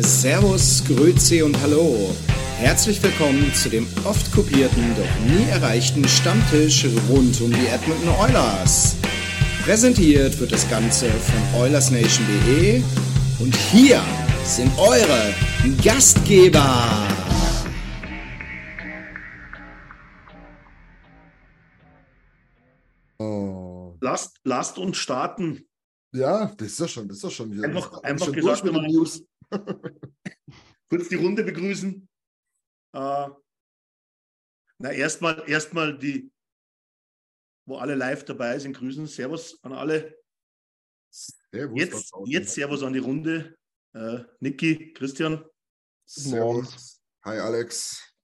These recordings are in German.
Servus, Grüezi und Hallo. Herzlich willkommen zu dem oft kopierten, doch nie erreichten Stammtisch rund um die Edmonton Oilers. Präsentiert wird das Ganze von OilersNation.de und hier sind eure Gastgeber. Oh. Lasst, lasst uns starten. Ja, das ist ja schon, das ist ja schon wieder. Einfach- einfach schon gesagt, durch mit den mal- News. Kurz die Runde begrüßen. Äh, na, erstmal erstmal die, wo alle live dabei sind, grüßen. Servus an alle. Servus, Jetzt, jetzt Servus an die Runde. Äh, Niki, Christian, Servus. Hi Alex.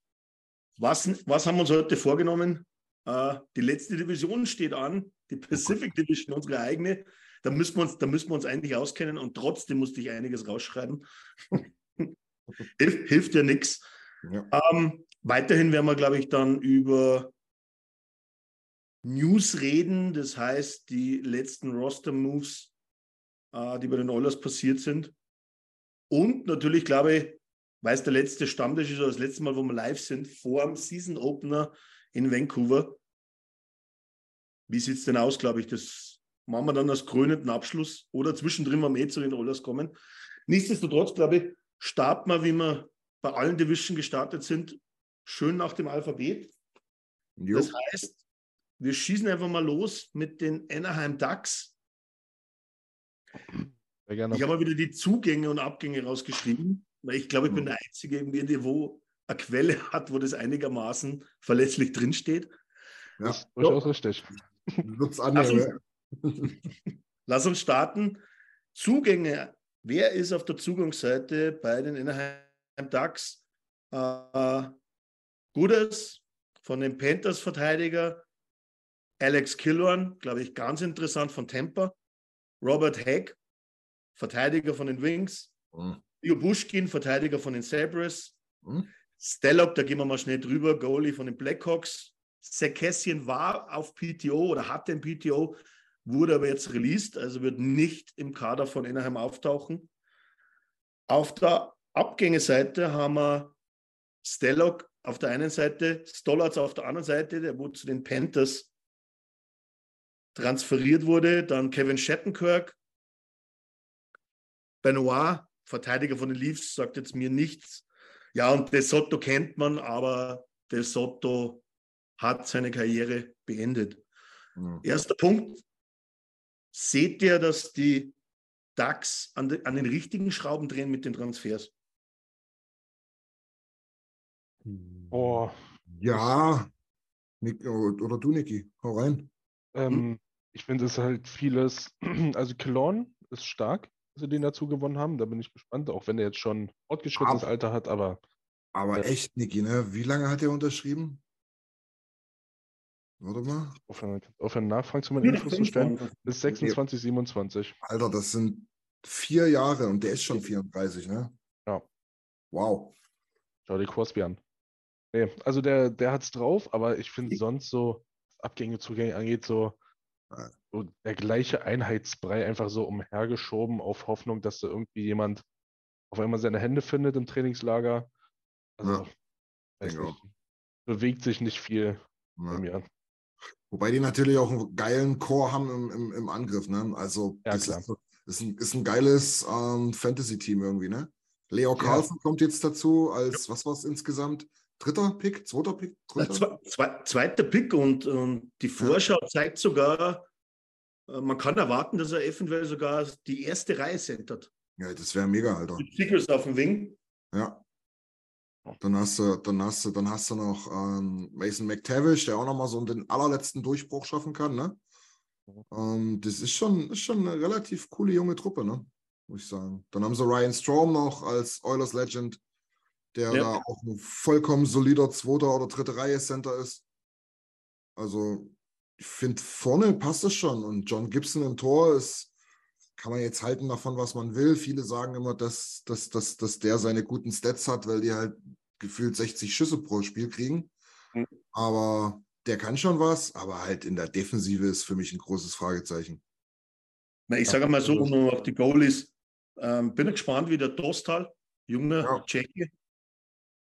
was, was haben wir uns heute vorgenommen? Äh, die letzte Division steht an, die Pacific Division, unsere eigene. Da müssen, wir uns, da müssen wir uns eigentlich auskennen und trotzdem musste ich einiges rausschreiben. Hilf, hilft ja nichts. Ja. Ähm, weiterhin werden wir, glaube ich, dann über News reden, das heißt die letzten Roster-Moves, äh, die bei den Oilers passiert sind. Und natürlich, glaube ich, weil es der letzte Stammtisch ist oder das letzte Mal, wo wir live sind, vor dem Season Opener in Vancouver. Wie sieht es denn aus, glaube ich? Das machen wir dann als krönenden Abschluss oder zwischendrin, wir eh zu den Oilers kommen. Nichtsdestotrotz, glaube ich, starten wir, wie wir bei allen Division gestartet sind, schön nach dem Alphabet. Jo. Das heißt, wir schießen einfach mal los mit den Anaheim Ducks. Ich habe mal wieder die Zugänge und Abgänge rausgeschrieben, weil ich glaube, ich bin der Einzige, irgendwie, wo eine Quelle hat, wo das einigermaßen verlässlich drinsteht. ja. Durchaus richtig. Wird's Lass andere. Lass uns starten. Zugänge. Wer ist auf der Zugangsseite bei den Anaheim Ducks? Äh, Gutes von den Panthers Verteidiger. Alex Killorn, glaube ich, ganz interessant von Tampa. Robert Hack, Verteidiger von den Wings. Hm. Leo Buschkin, Verteidiger von den Sabres. Hm. Stellop, da gehen wir mal schnell drüber, Goalie von den Blackhawks. Sekessian war auf PTO oder hatte ein PTO, wurde aber jetzt released, also wird nicht im Kader von Anaheim auftauchen. Auf der Abgängeseite haben wir Stellok auf der einen Seite, Stollards auf der anderen Seite, der wo zu den Panthers transferiert wurde. Dann Kevin Shattenkirk, Benoit, Verteidiger von den Leafs, sagt jetzt mir nichts. Ja, und De Soto kennt man, aber De Soto hat seine Karriere beendet. Hm. Erster Punkt. Seht ihr, dass die DAX an, de, an den richtigen Schrauben drehen mit den Transfers? Oh, Ja. Nick, oder du, Niki, hau rein. ähm, ich finde es halt vieles. Also Cologne ist stark, dass sie den dazu gewonnen haben. Da bin ich gespannt, auch wenn er jetzt schon fortgeschrittenes Alter hat, aber Aber Ja. echt, Niki, ne? Wie lange hat er unterschrieben? Warte mal. aufhören, aufhören Nachfragen zu meinen Infos zu stellen. Bis 26, 27. Alter, das sind vier Jahre und der ist schon 34, ne? Ja. Wow. Schau dir Crosby an. Nee, also der, der hat's drauf, aber ich finde sonst so, was Abgänge, Zugänge angeht, so, Ja. so der gleiche Einheitsbrei einfach so umhergeschoben auf Hoffnung, dass da irgendwie jemand auf einmal seine Hände findet im Trainingslager. Also, Ja, weiß denke nicht, bewegt sich nicht viel bei Ja. mir. Wobei die natürlich auch einen geilen Core haben im, im, im Angriff, ne? Also Ja, das ist, ist, ein, ist ein geiles ähm, Fantasy-Team irgendwie, ne? Leo Carlson kommt jetzt dazu als, was war es insgesamt? Dritter Pick? Zweiter Pick? Dritter? zwe- zwe- zweiter Pick und, und die Vorschau zeigt sogar, äh, man kann erwarten, dass er eventuell sogar die erste Reihe centert. Ja, das wäre mega, Alter. Mit Secrets auf dem Wing. Ja. Dann hast du, dann hast du, dann hast du noch ähm, Mason McTavish, der auch nochmal so den allerletzten Durchbruch schaffen kann, ne? Ähm, das ist schon, ist schon eine relativ coole junge Truppe, ne? Muss ich sagen. Dann haben sie Ryan Strom noch als Oilers Legend, der Ja. da auch ein vollkommen solider zweiter oder dritte Reihe Center ist. Also, ich finde, vorne passt es schon. Und John Gibson im Tor ist, kann man jetzt halten davon, was man will. Viele sagen immer, dass, dass, dass, dass der seine guten Stats hat, weil die halt gefühlt 60 Schüsse pro Spiel kriegen. Mhm. Aber der kann schon was, aber halt in der Defensive ist für mich ein großes Fragezeichen. Na, Ich sage mal so, nur auf die Goalies. Ähm, bin gespannt, wie der Dostal, junger Ja. Tscheche,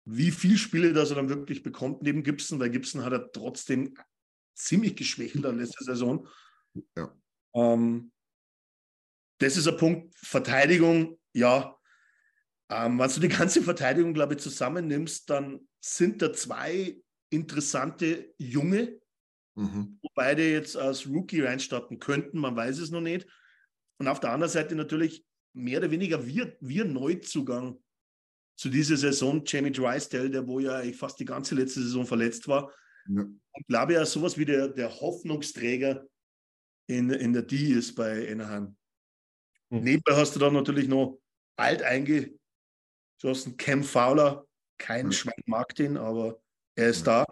wie viele Spiele das er dann wirklich bekommt neben Gibson, weil Gibson hat er trotzdem ziemlich geschwächelt an letzter Saison. Ja. Ähm, das ist ein Punkt. Verteidigung, ja. Ähm, wenn du die ganze Verteidigung, glaube ich, zusammennimmst, dann sind da zwei interessante Junge, Mhm. wo beide jetzt als Rookie reinstarten könnten, man weiß es noch nicht. Und auf der anderen Seite natürlich mehr oder weniger wir, wir Neuzugang zu dieser Saison, Jamie Drysdale, der wo ja eigentlich fast die ganze letzte Saison verletzt war. Ja. Und glaube ja, sowas wie der, der Hoffnungsträger in, in der D ist bei Anaheim. Hm. Nebenbei hast du dann natürlich noch alt eingeschossen, Cam Fowler. Kein Ja. Schwein mag den, aber er ist da.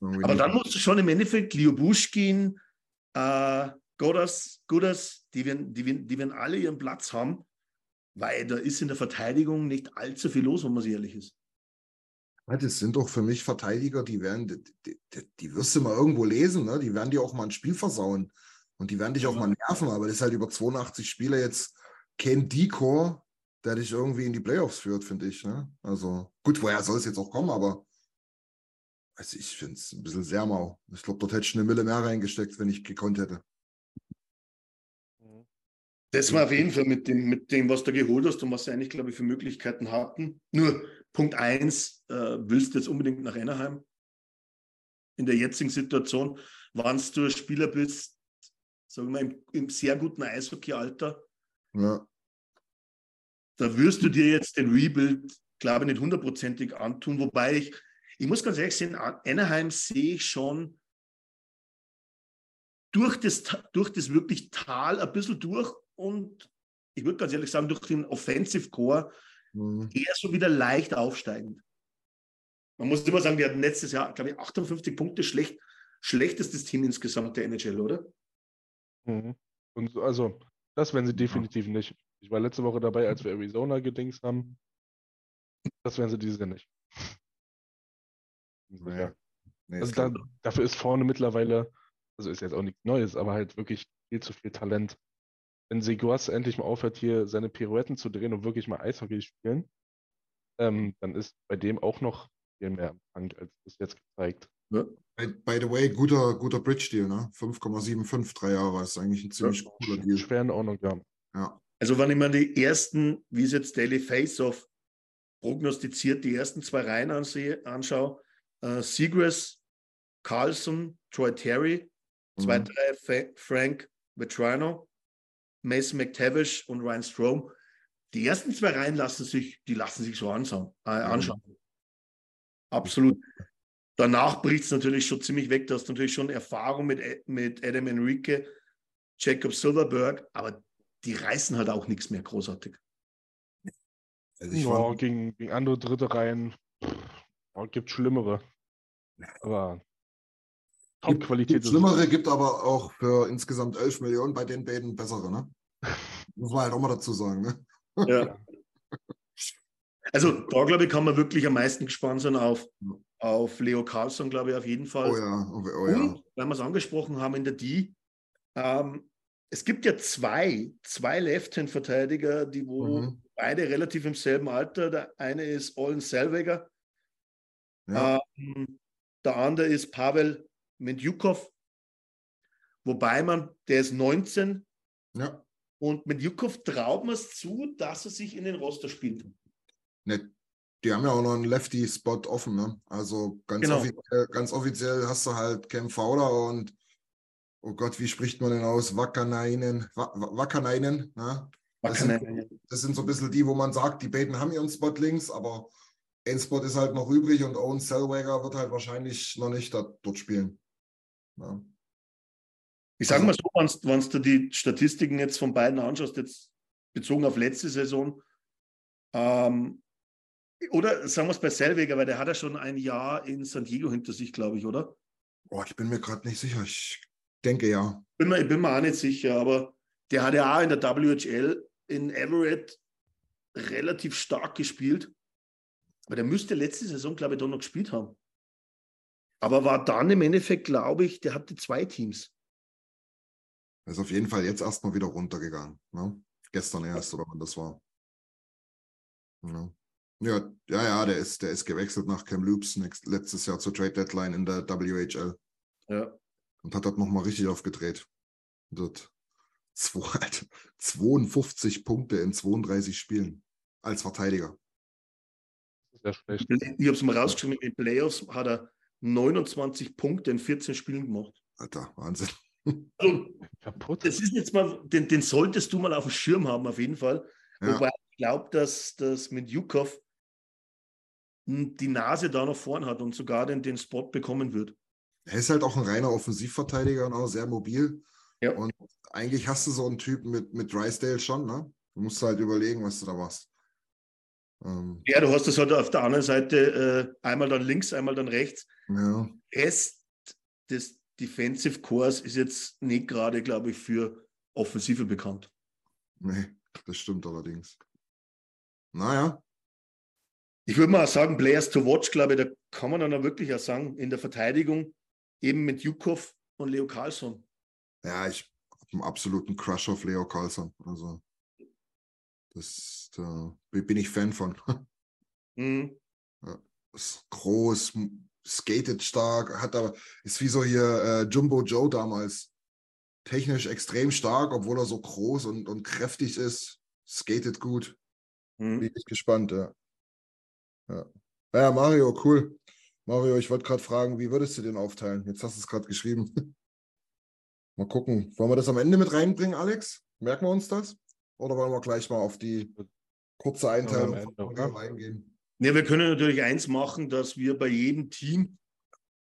Irgendwie Aber dann musst du schon im Endeffekt Liobuschkin, äh, Godas, Gudas, die werden, die, werden, die werden alle ihren Platz haben, weil da ist in der Verteidigung nicht allzu viel los, wenn man ehrlich ist. Das sind doch für mich Verteidiger, die werden, die, die, die- wirst du mal irgendwo lesen, ne? Die werden dir auch mal ein Spiel versauen. Und die werden dich auch mal nerven, aber das ist halt über 82 Spiele jetzt kein Decor, der dich irgendwie in die Playoffs führt, finde ich. Ne? Also gut, woher soll es jetzt auch kommen, aber also ich finde es ein bisschen sehr mau. Ich glaube, dort hätte ich eine Mille mehr reingesteckt, wenn ich gekonnt hätte. Das war auf jeden Fall mit dem, mit dem, was du geholt hast und was sie eigentlich, glaube ich, für Möglichkeiten hatten. Nur Punkt eins, äh, willst du jetzt unbedingt nach Anaheim? In der jetzigen Situation, wann du ein Spieler bist, sagen wir mal, im, im sehr guten Eishockey-Alter, Ja, da wirst du dir jetzt den Rebuild, glaube ich, nicht hundertprozentig antun. Wobei ich, ich muss ganz ehrlich sehen, An- Anaheim sehe ich schon durch das, durch das wirklich Tal ein bisschen durch und ich würde ganz ehrlich sagen, durch den Offensive Core mhm. eher so wieder leicht aufsteigend. Man muss immer sagen, wir hatten letztes Jahr, glaube ich, 58 Punkte, schlecht, schlechtestes Team insgesamt der NHL, oder? Mhm. Und so- also, das werden sie definitiv nicht. Ich war letzte Woche dabei, als wir Arizona gedingst haben. Das werden sie dieses Jahr nicht. Nee. Ja. Nee, Also da, dafür ist vorne mittlerweile, also ist jetzt auch nichts Neues, aber halt wirklich viel zu viel Talent. Wenn Seguas endlich mal aufhört, hier seine Pirouetten zu drehen und wirklich mal Eishockey spielen, ähm, dann ist bei dem auch noch viel mehr am Tank, als bis jetzt gezeigt. By, by the way, guter, guter Bridge-Deal, ne? 5,75, drei Jahre ist eigentlich ein ziemlich cooler Deal. Schwer in Ordnung, ja. Ja. Also wenn ich mir die ersten, wie es jetzt Daily Face-Off prognostiziert, die ersten zwei Reihen ansehe, anschaue, äh, Seagrass, Carlson, Troy Terry, zweite Mhm. Reihe Fa Frank Vetrano, Mason McTavish und Ryan Strom. Die ersten zwei Reihen lassen sich, die lassen sich so anschauen. Äh, anschauen. Absolut. Danach bricht es natürlich schon ziemlich weg. Du hast natürlich schon Erfahrung mit, mit Adam Enrique, Jacob Silverberg, aber die reißen halt auch nichts mehr großartig. Also ich Ja, war, gegen, gegen andere dritte Reihen ja, gibt schlimmere. Aber gibt, Top-Qualität gibt ist Schlimmere, gibt aber auch für insgesamt 11 Millionen bei den beiden bessere, ne? Muss man halt auch mal dazu sagen, ne? Ja. Also da, glaube ich, kann man wirklich am meisten gespannt sein auf, auf Leo Carlson, glaube ich, auf jeden Fall. Oh ja, oh, oh ja. Und, weil wir es angesprochen haben in der D, ähm, es gibt ja zwei, zwei Left-Hand-Verteidiger, die wo Mhm. beide relativ im selben Alter. Der eine ist Olin Selweger, ja. ähm, der andere ist Pavel Mendjukov. Wobei man, der ist 19 Ja. und mit Jukov traut man es zu, dass er sich in den Roster spielt. Ne, die haben ja auch noch einen Lefty-Spot offen, ne? Also ganz, Genau. offiziell, ganz offiziell hast du halt Cam Fowler und oh Gott, wie spricht man denn aus? Wakanainen, Wa- Wa- Wakanainen, ne? Das sind, das sind so ein bisschen die, wo man sagt, die beiden haben ihren Spot links, aber ein Spot ist halt noch übrig und Owen Zellweger wird halt wahrscheinlich noch nicht dort spielen. Ja. Ich sage mal so, wenn du die Statistiken jetzt von beiden anschaust, jetzt bezogen auf letzte Saison, ähm, oder sagen wir es bei Selweger, weil der hat ja schon ein Jahr in San Diego hinter sich, glaube ich, oder? Boah, ich bin mir gerade nicht sicher. Ich denke ja. Bin mir, ich bin mir auch nicht sicher, aber der hat ja auch in der WHL in Everett relativ stark gespielt. Aber der müsste letzte Saison, glaube ich, da noch gespielt haben. Aber war dann im Endeffekt, glaube ich, der hatte zwei Teams. Er ist auf jeden Fall jetzt erstmal wieder runtergegangen. Ne? Gestern erst, oder wann das war. Ja. Ja, ja, ja, der ist, der ist gewechselt nach Cam Loops letztes Jahr zur Trade Deadline in der WHL Ja. und hat dort nochmal richtig aufgedreht. Dort zwei, Alter, 52 Punkte in 32 Spielen als Verteidiger. Sehr schlecht. Ich habe es mal rausgeschrieben, in den Playoffs hat er 29 Punkte in 14 Spielen gemacht. Alter, Wahnsinn. Also, Kaputt. das ist jetzt mal, den, den solltest du mal auf dem Schirm haben, auf jeden Fall. Ja. Wobei ich glaube, dass das mit Jukov die Nase da noch vorn hat und sogar den, den Spot bekommen wird. Er ist halt auch ein reiner Offensivverteidiger und auch sehr mobil. Ja. Und eigentlich hast du so einen Typ mit, mit Drysdale schon, ne? Du musst halt überlegen, was du da machst. Ähm, Ja, du hast das halt auf der anderen Seite äh, einmal dann links, einmal dann rechts. ja. Rest des Defensive Cores ist jetzt nicht gerade, glaube ich, für Offensive bekannt. Nee, das stimmt allerdings. Naja, Ich würde mal sagen, Players to watch, glaube ich, da kann man dann auch wirklich auch sagen, in der Verteidigung eben mit Jukov und Leo Carlsson. ja, ich habe einen absoluten Crush auf Leo Carlson. Also, das da bin ich Fan von. Mhm. ist groß, skatet stark, hat aber, ist wie so hier äh, Jumbo Joe damals. Technisch extrem stark, obwohl er so groß und, und kräftig ist. Skatet gut. Mhm. Bin ich gespannt, ja. Ja, ja Mario, cool. Mario, ich wollte gerade fragen, wie würdest du den aufteilen? Jetzt hast du es gerade geschrieben. mal gucken. Wollen wir das am Ende mit reinbringen, Alex? Merken wir uns das? Oder wollen wir gleich mal auf die kurze Einteilung? Mario eingehen? Ja, wir können natürlich eins machen, dass wir bei jedem Team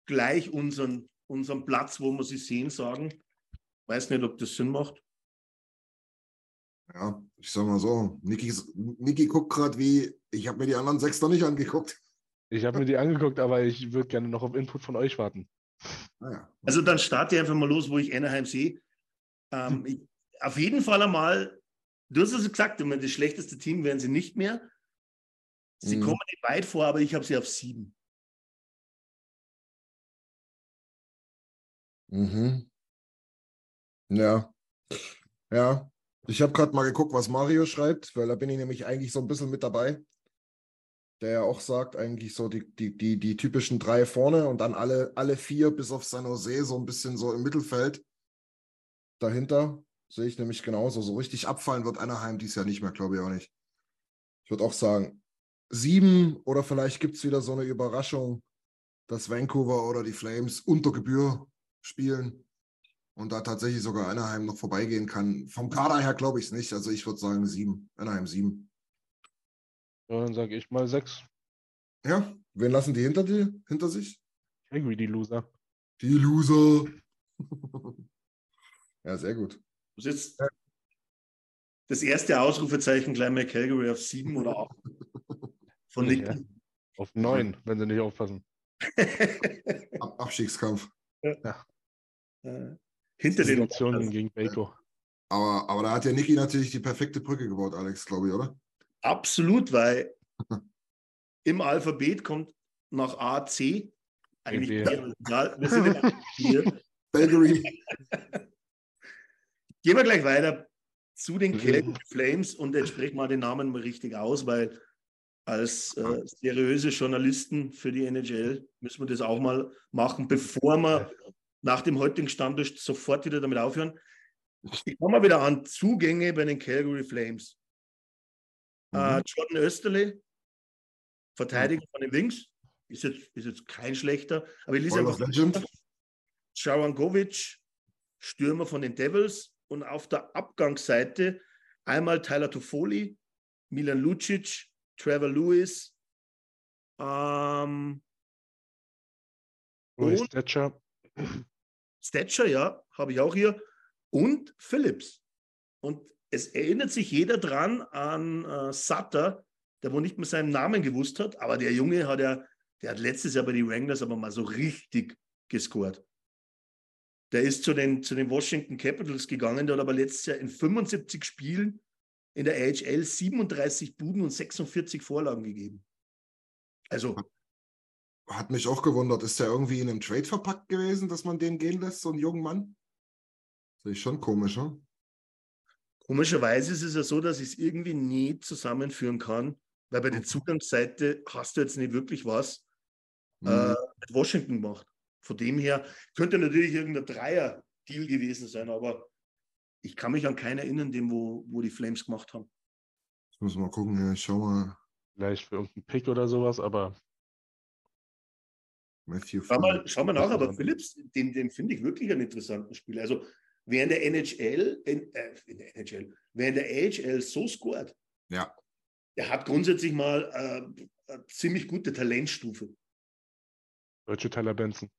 gleich unseren, unseren Platz, wo wir sie sehen, sagen. Weiß nicht, ob das Sinn macht. Ja, ich sag mal so, Niki, Niki guckt gerade wie, ich habe mir die anderen sechs noch nicht angeguckt. Ich habe mir die angeguckt, aber ich würde gerne noch auf Input von euch warten. Naja, Also dann starte ich einfach mal los, wo ich Anaheim sehe. Ähm, ich, auf jeden Fall einmal, du hast es gesagt, ich meine, das schlechteste Team werden sie nicht mehr. Sie Mhm. kommen nicht weit vor, aber ich habe sie auf sieben. Mhm. Ja. Ja. Ich habe gerade mal geguckt, was Mario schreibt, weil da bin ich nämlich eigentlich so ein bisschen mit dabei. Der ja auch sagt, eigentlich so die, die, die, die typischen drei vorne und dann alle, alle vier bis auf San Jose so ein bisschen so im Mittelfeld. Dahinter sehe ich nämlich genauso. So richtig abfallen wird Anaheim dies Jahr nicht mehr, glaube ich auch nicht. Ich würde auch sagen, sieben oder vielleicht gibt es wieder so eine Überraschung, dass Vancouver oder die Flames unter Gebühr spielen und da tatsächlich sogar Anaheim noch vorbeigehen kann. Vom Kader her glaube ich es nicht. Also ich würde sagen sieben. Anaheim sieben. Ja, dann sage ich mal sechs. Ja, wen lassen die hinter, die, hinter sich? Calgary, die Loser. Die Loser. ja, sehr gut. Das ist jetzt das erste Ausrufezeichen gleich mal Calgary auf sieben oder acht. Von Nick. Ja. Auf neun, wenn sie nicht aufpassen. Ab Abstiegskampf. Äh, Hinter den Situationen gegen Baco. Aber, aber da hat ja Niki natürlich die perfekte Brücke gebaut, Alex, glaube ich, oder? Absolut, weil im Alphabet kommt nach A, C. Eigentlich egal, wir sind in hier. Gehen wir gleich weiter zu den Mhm. Calgary Flames und jetzt sprechen wir den Namen mal richtig aus, weil als äh, seriöse Journalisten für die NHL müssen wir das auch mal machen, bevor wir nach dem heutigen Standort sofort wieder damit aufhören. Ich komme mal wieder an Zugänge bei den Calgary Flames. Mhm. Äh, Jordan Österle, Verteidiger mhm. von den Wings, ist jetzt, ist jetzt kein schlechter, aber ich lese einfach Sharangovic, Stürmer von den Devils und auf der Abgangsseite einmal Tyler Toffoli, Milan Lucic, Trevor Lewis, ähm, und Stetcher. Stetcher, ja, habe ich auch hier. Und Phillips. Und es erinnert sich jeder dran an äh, Sutter, der wohl nicht mehr seinen Namen gewusst hat, aber der Junge hat ja, der hat letztes Jahr bei den Wranglers aber mal so richtig gescored. Der ist zu den, zu den Washington Capitals gegangen, der hat aber letztes Jahr in 75 Spielen in der AHL 37 Buden und 46 Vorlagen gegeben. Also. Hat mich auch gewundert, ist der irgendwie in einem Trade verpackt gewesen, dass man den gehen lässt, so einen jungen Mann? Das ist schon komisch, ne? Komischerweise ist es ja so, dass ich es irgendwie nie zusammenführen kann, weil bei der Zugangsseite hast du jetzt nicht wirklich was mhm. äh, mit Washington gemacht. Von dem her könnte natürlich irgendein Dreier-Deal gewesen sein, aber ich kann mich an keinen erinnern, dem, wo, wo die Flames gemacht haben. Ich muss mal gucken, ja, ich schau mal. Vielleicht für irgendeinen Pick oder sowas, aber. Matthew schau, mal, schau mal nach, aber Phillips, den, den finde ich wirklich einen interessanten Spieler. Also, wer in der NHL, in, äh, in der NHL, wer in der AHL so scored, ja. der hat grundsätzlich mal äh, eine ziemlich gute Talentstufe. Deutsche Tyler Benson.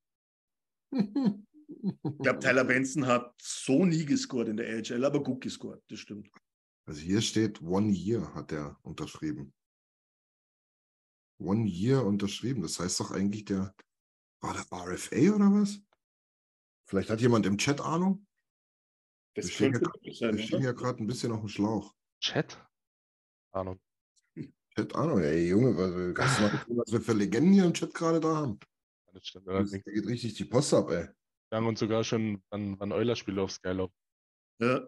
Ich glaube, Tyler Benson hat so nie gescored in der AHL, aber gut gescored, das stimmt. Also hier steht One Year hat er unterschrieben. One Year unterschrieben. Das heißt doch eigentlich, der war der RFA oder was? Vielleicht hat jemand im Chat Ahnung? Das wir stehen hier, sein, wir stehen hier gerade ein bisschen auf dem Schlauch. Chat? Ahnung. Chat Ahnung, ey Junge, was, was wir für Legenden hier im Chat gerade da haben. Das stimmt. Da geht richtig die Post ab, ey. Wir haben uns sogar schon an, an Euler-Spiele auf Skylab. Ja.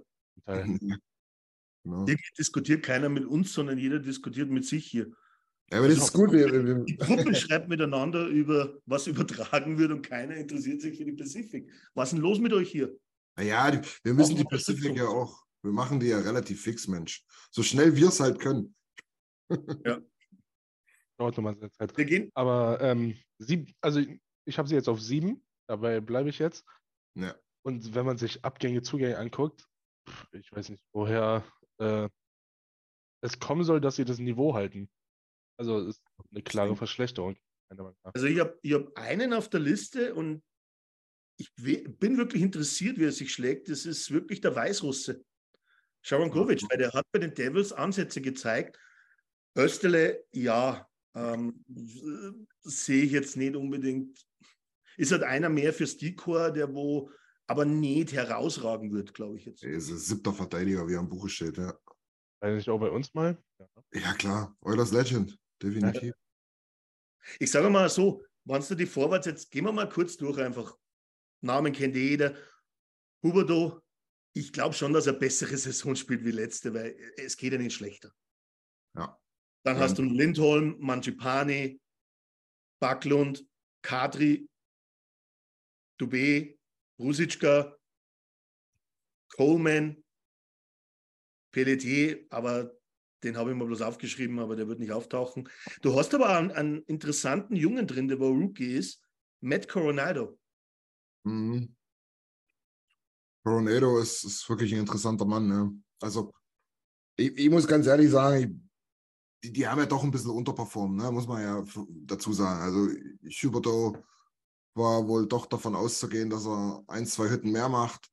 Genau. Hier diskutiert keiner mit uns, sondern jeder diskutiert mit sich hier. Ja, aber das ist gut. Wir, die Gruppe schreibt miteinander über, was übertragen wird und keiner interessiert sich für die Pazifik. Was ist denn los mit euch hier? Naja, wir müssen die Pazifik ja auch, wir machen die ja relativ fix, Mensch. So schnell wir es halt können. Ja. Dauert nochmal seine Zeit. Wir gehen. Aber ähm, sieb, also ich habe sie jetzt auf sieben dabei bleibe ich jetzt. Ja. Und wenn man sich Abgänge, Zugänge anguckt, ich weiß nicht, woher äh, es kommen soll, dass sie das Niveau halten. Also es ist eine klare Verschlechterung. Also ich habe ich hab einen auf der Liste und ich bin wirklich interessiert, wie er sich schlägt. Das ist wirklich der Weißrusse. Sharon Govic, weil der hat bei den Devils Ansätze gezeigt. Österle, ja, ähm, sehe ich jetzt nicht unbedingt ist halt einer mehr fürs Decor, der wo aber nicht herausragen wird, glaube ich jetzt. Er ist ein siebter Verteidiger, wie am Buche steht, ja. Eigentlich auch bei uns mal? Ja, ja klar. Eulers Legend, definitiv. Ich sage mal so, wenn du die Vorwärts jetzt, gehen wir mal kurz durch einfach. Namen kennt jeder. Huberdo, ich glaube schon, dass er bessere Saison spielt wie letzte, weil es geht ja nicht schlechter. Ja. Dann ja. hast du Lindholm, Mancipani, Backlund, Kadri, Dubé, Rusitschka, Coleman, Pelletier, aber den habe ich mal bloß aufgeschrieben, aber der wird nicht auftauchen. Du hast aber einen, einen interessanten Jungen drin, der wo Rookie ist, Matt Coronado. Mhm. Coronado ist, ist, wirklich ein interessanter Mann. Ne? Also, ich, ich, muss ganz ehrlich sagen, ich, die, die, haben ja doch ein bisschen unterperformt, ne? muss man ja dazu sagen. Also, Schuberto war wohl doch davon auszugehen, dass er ein, zwei Hütten mehr macht.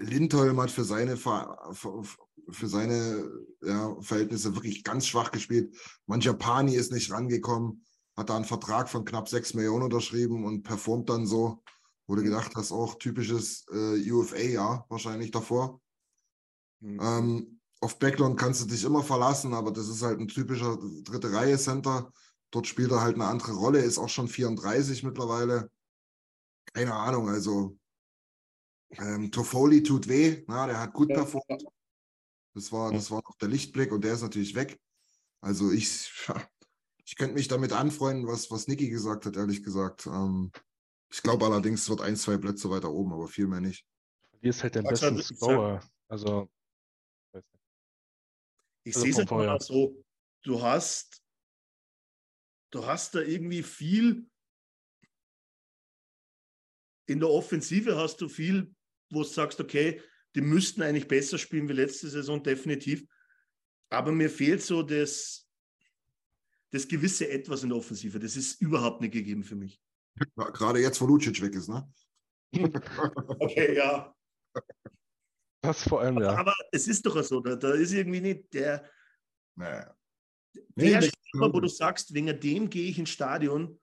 Lindholm hat für seine, für seine ja, Verhältnisse wirklich ganz schwach gespielt. Manjapani ist nicht rangekommen, hat da einen Vertrag von knapp 6 Millionen unterschrieben und performt dann so, wo du mhm. gedacht hast, auch typisches äh, UFA-Jahr wahrscheinlich davor. Mhm. Ähm, auf Backlund kannst du dich immer verlassen, aber das ist halt ein typischer dritte Reihe-Center. Dort spielt er halt eine andere Rolle, ist auch schon 34 mittlerweile keine Ahnung, also ähm, Toffoli tut weh, na, der hat gut ja. performt. Das war, das war noch der Lichtblick und der ist natürlich weg. Also ich, ich könnte mich damit anfreunden, was, was Niki gesagt hat, ehrlich gesagt. Ähm, Ich glaube allerdings, es wird ein, zwei Plätze weiter oben, aber viel mehr nicht. Hier ist halt der Sag's beste halt, ich Scorer. Also, weiß nicht. Ich Also sehe es halt mal so, du hast, du hast da irgendwie viel, in der Offensive hast du viel, wo du sagst, okay, die müssten eigentlich besser spielen wie letzte Saison, definitiv. Aber mir fehlt so das, das gewisse Etwas in der Offensive. Das ist überhaupt nicht gegeben für mich. Ja, Gerade jetzt, wo Lucic weg ist, ne? Okay, ja. das vor allem, ja. Aber es ist doch so, da, da ist irgendwie nicht der, Naja. der das- Spieler, wo du sagst, wegen dem gehe ich ins Stadion,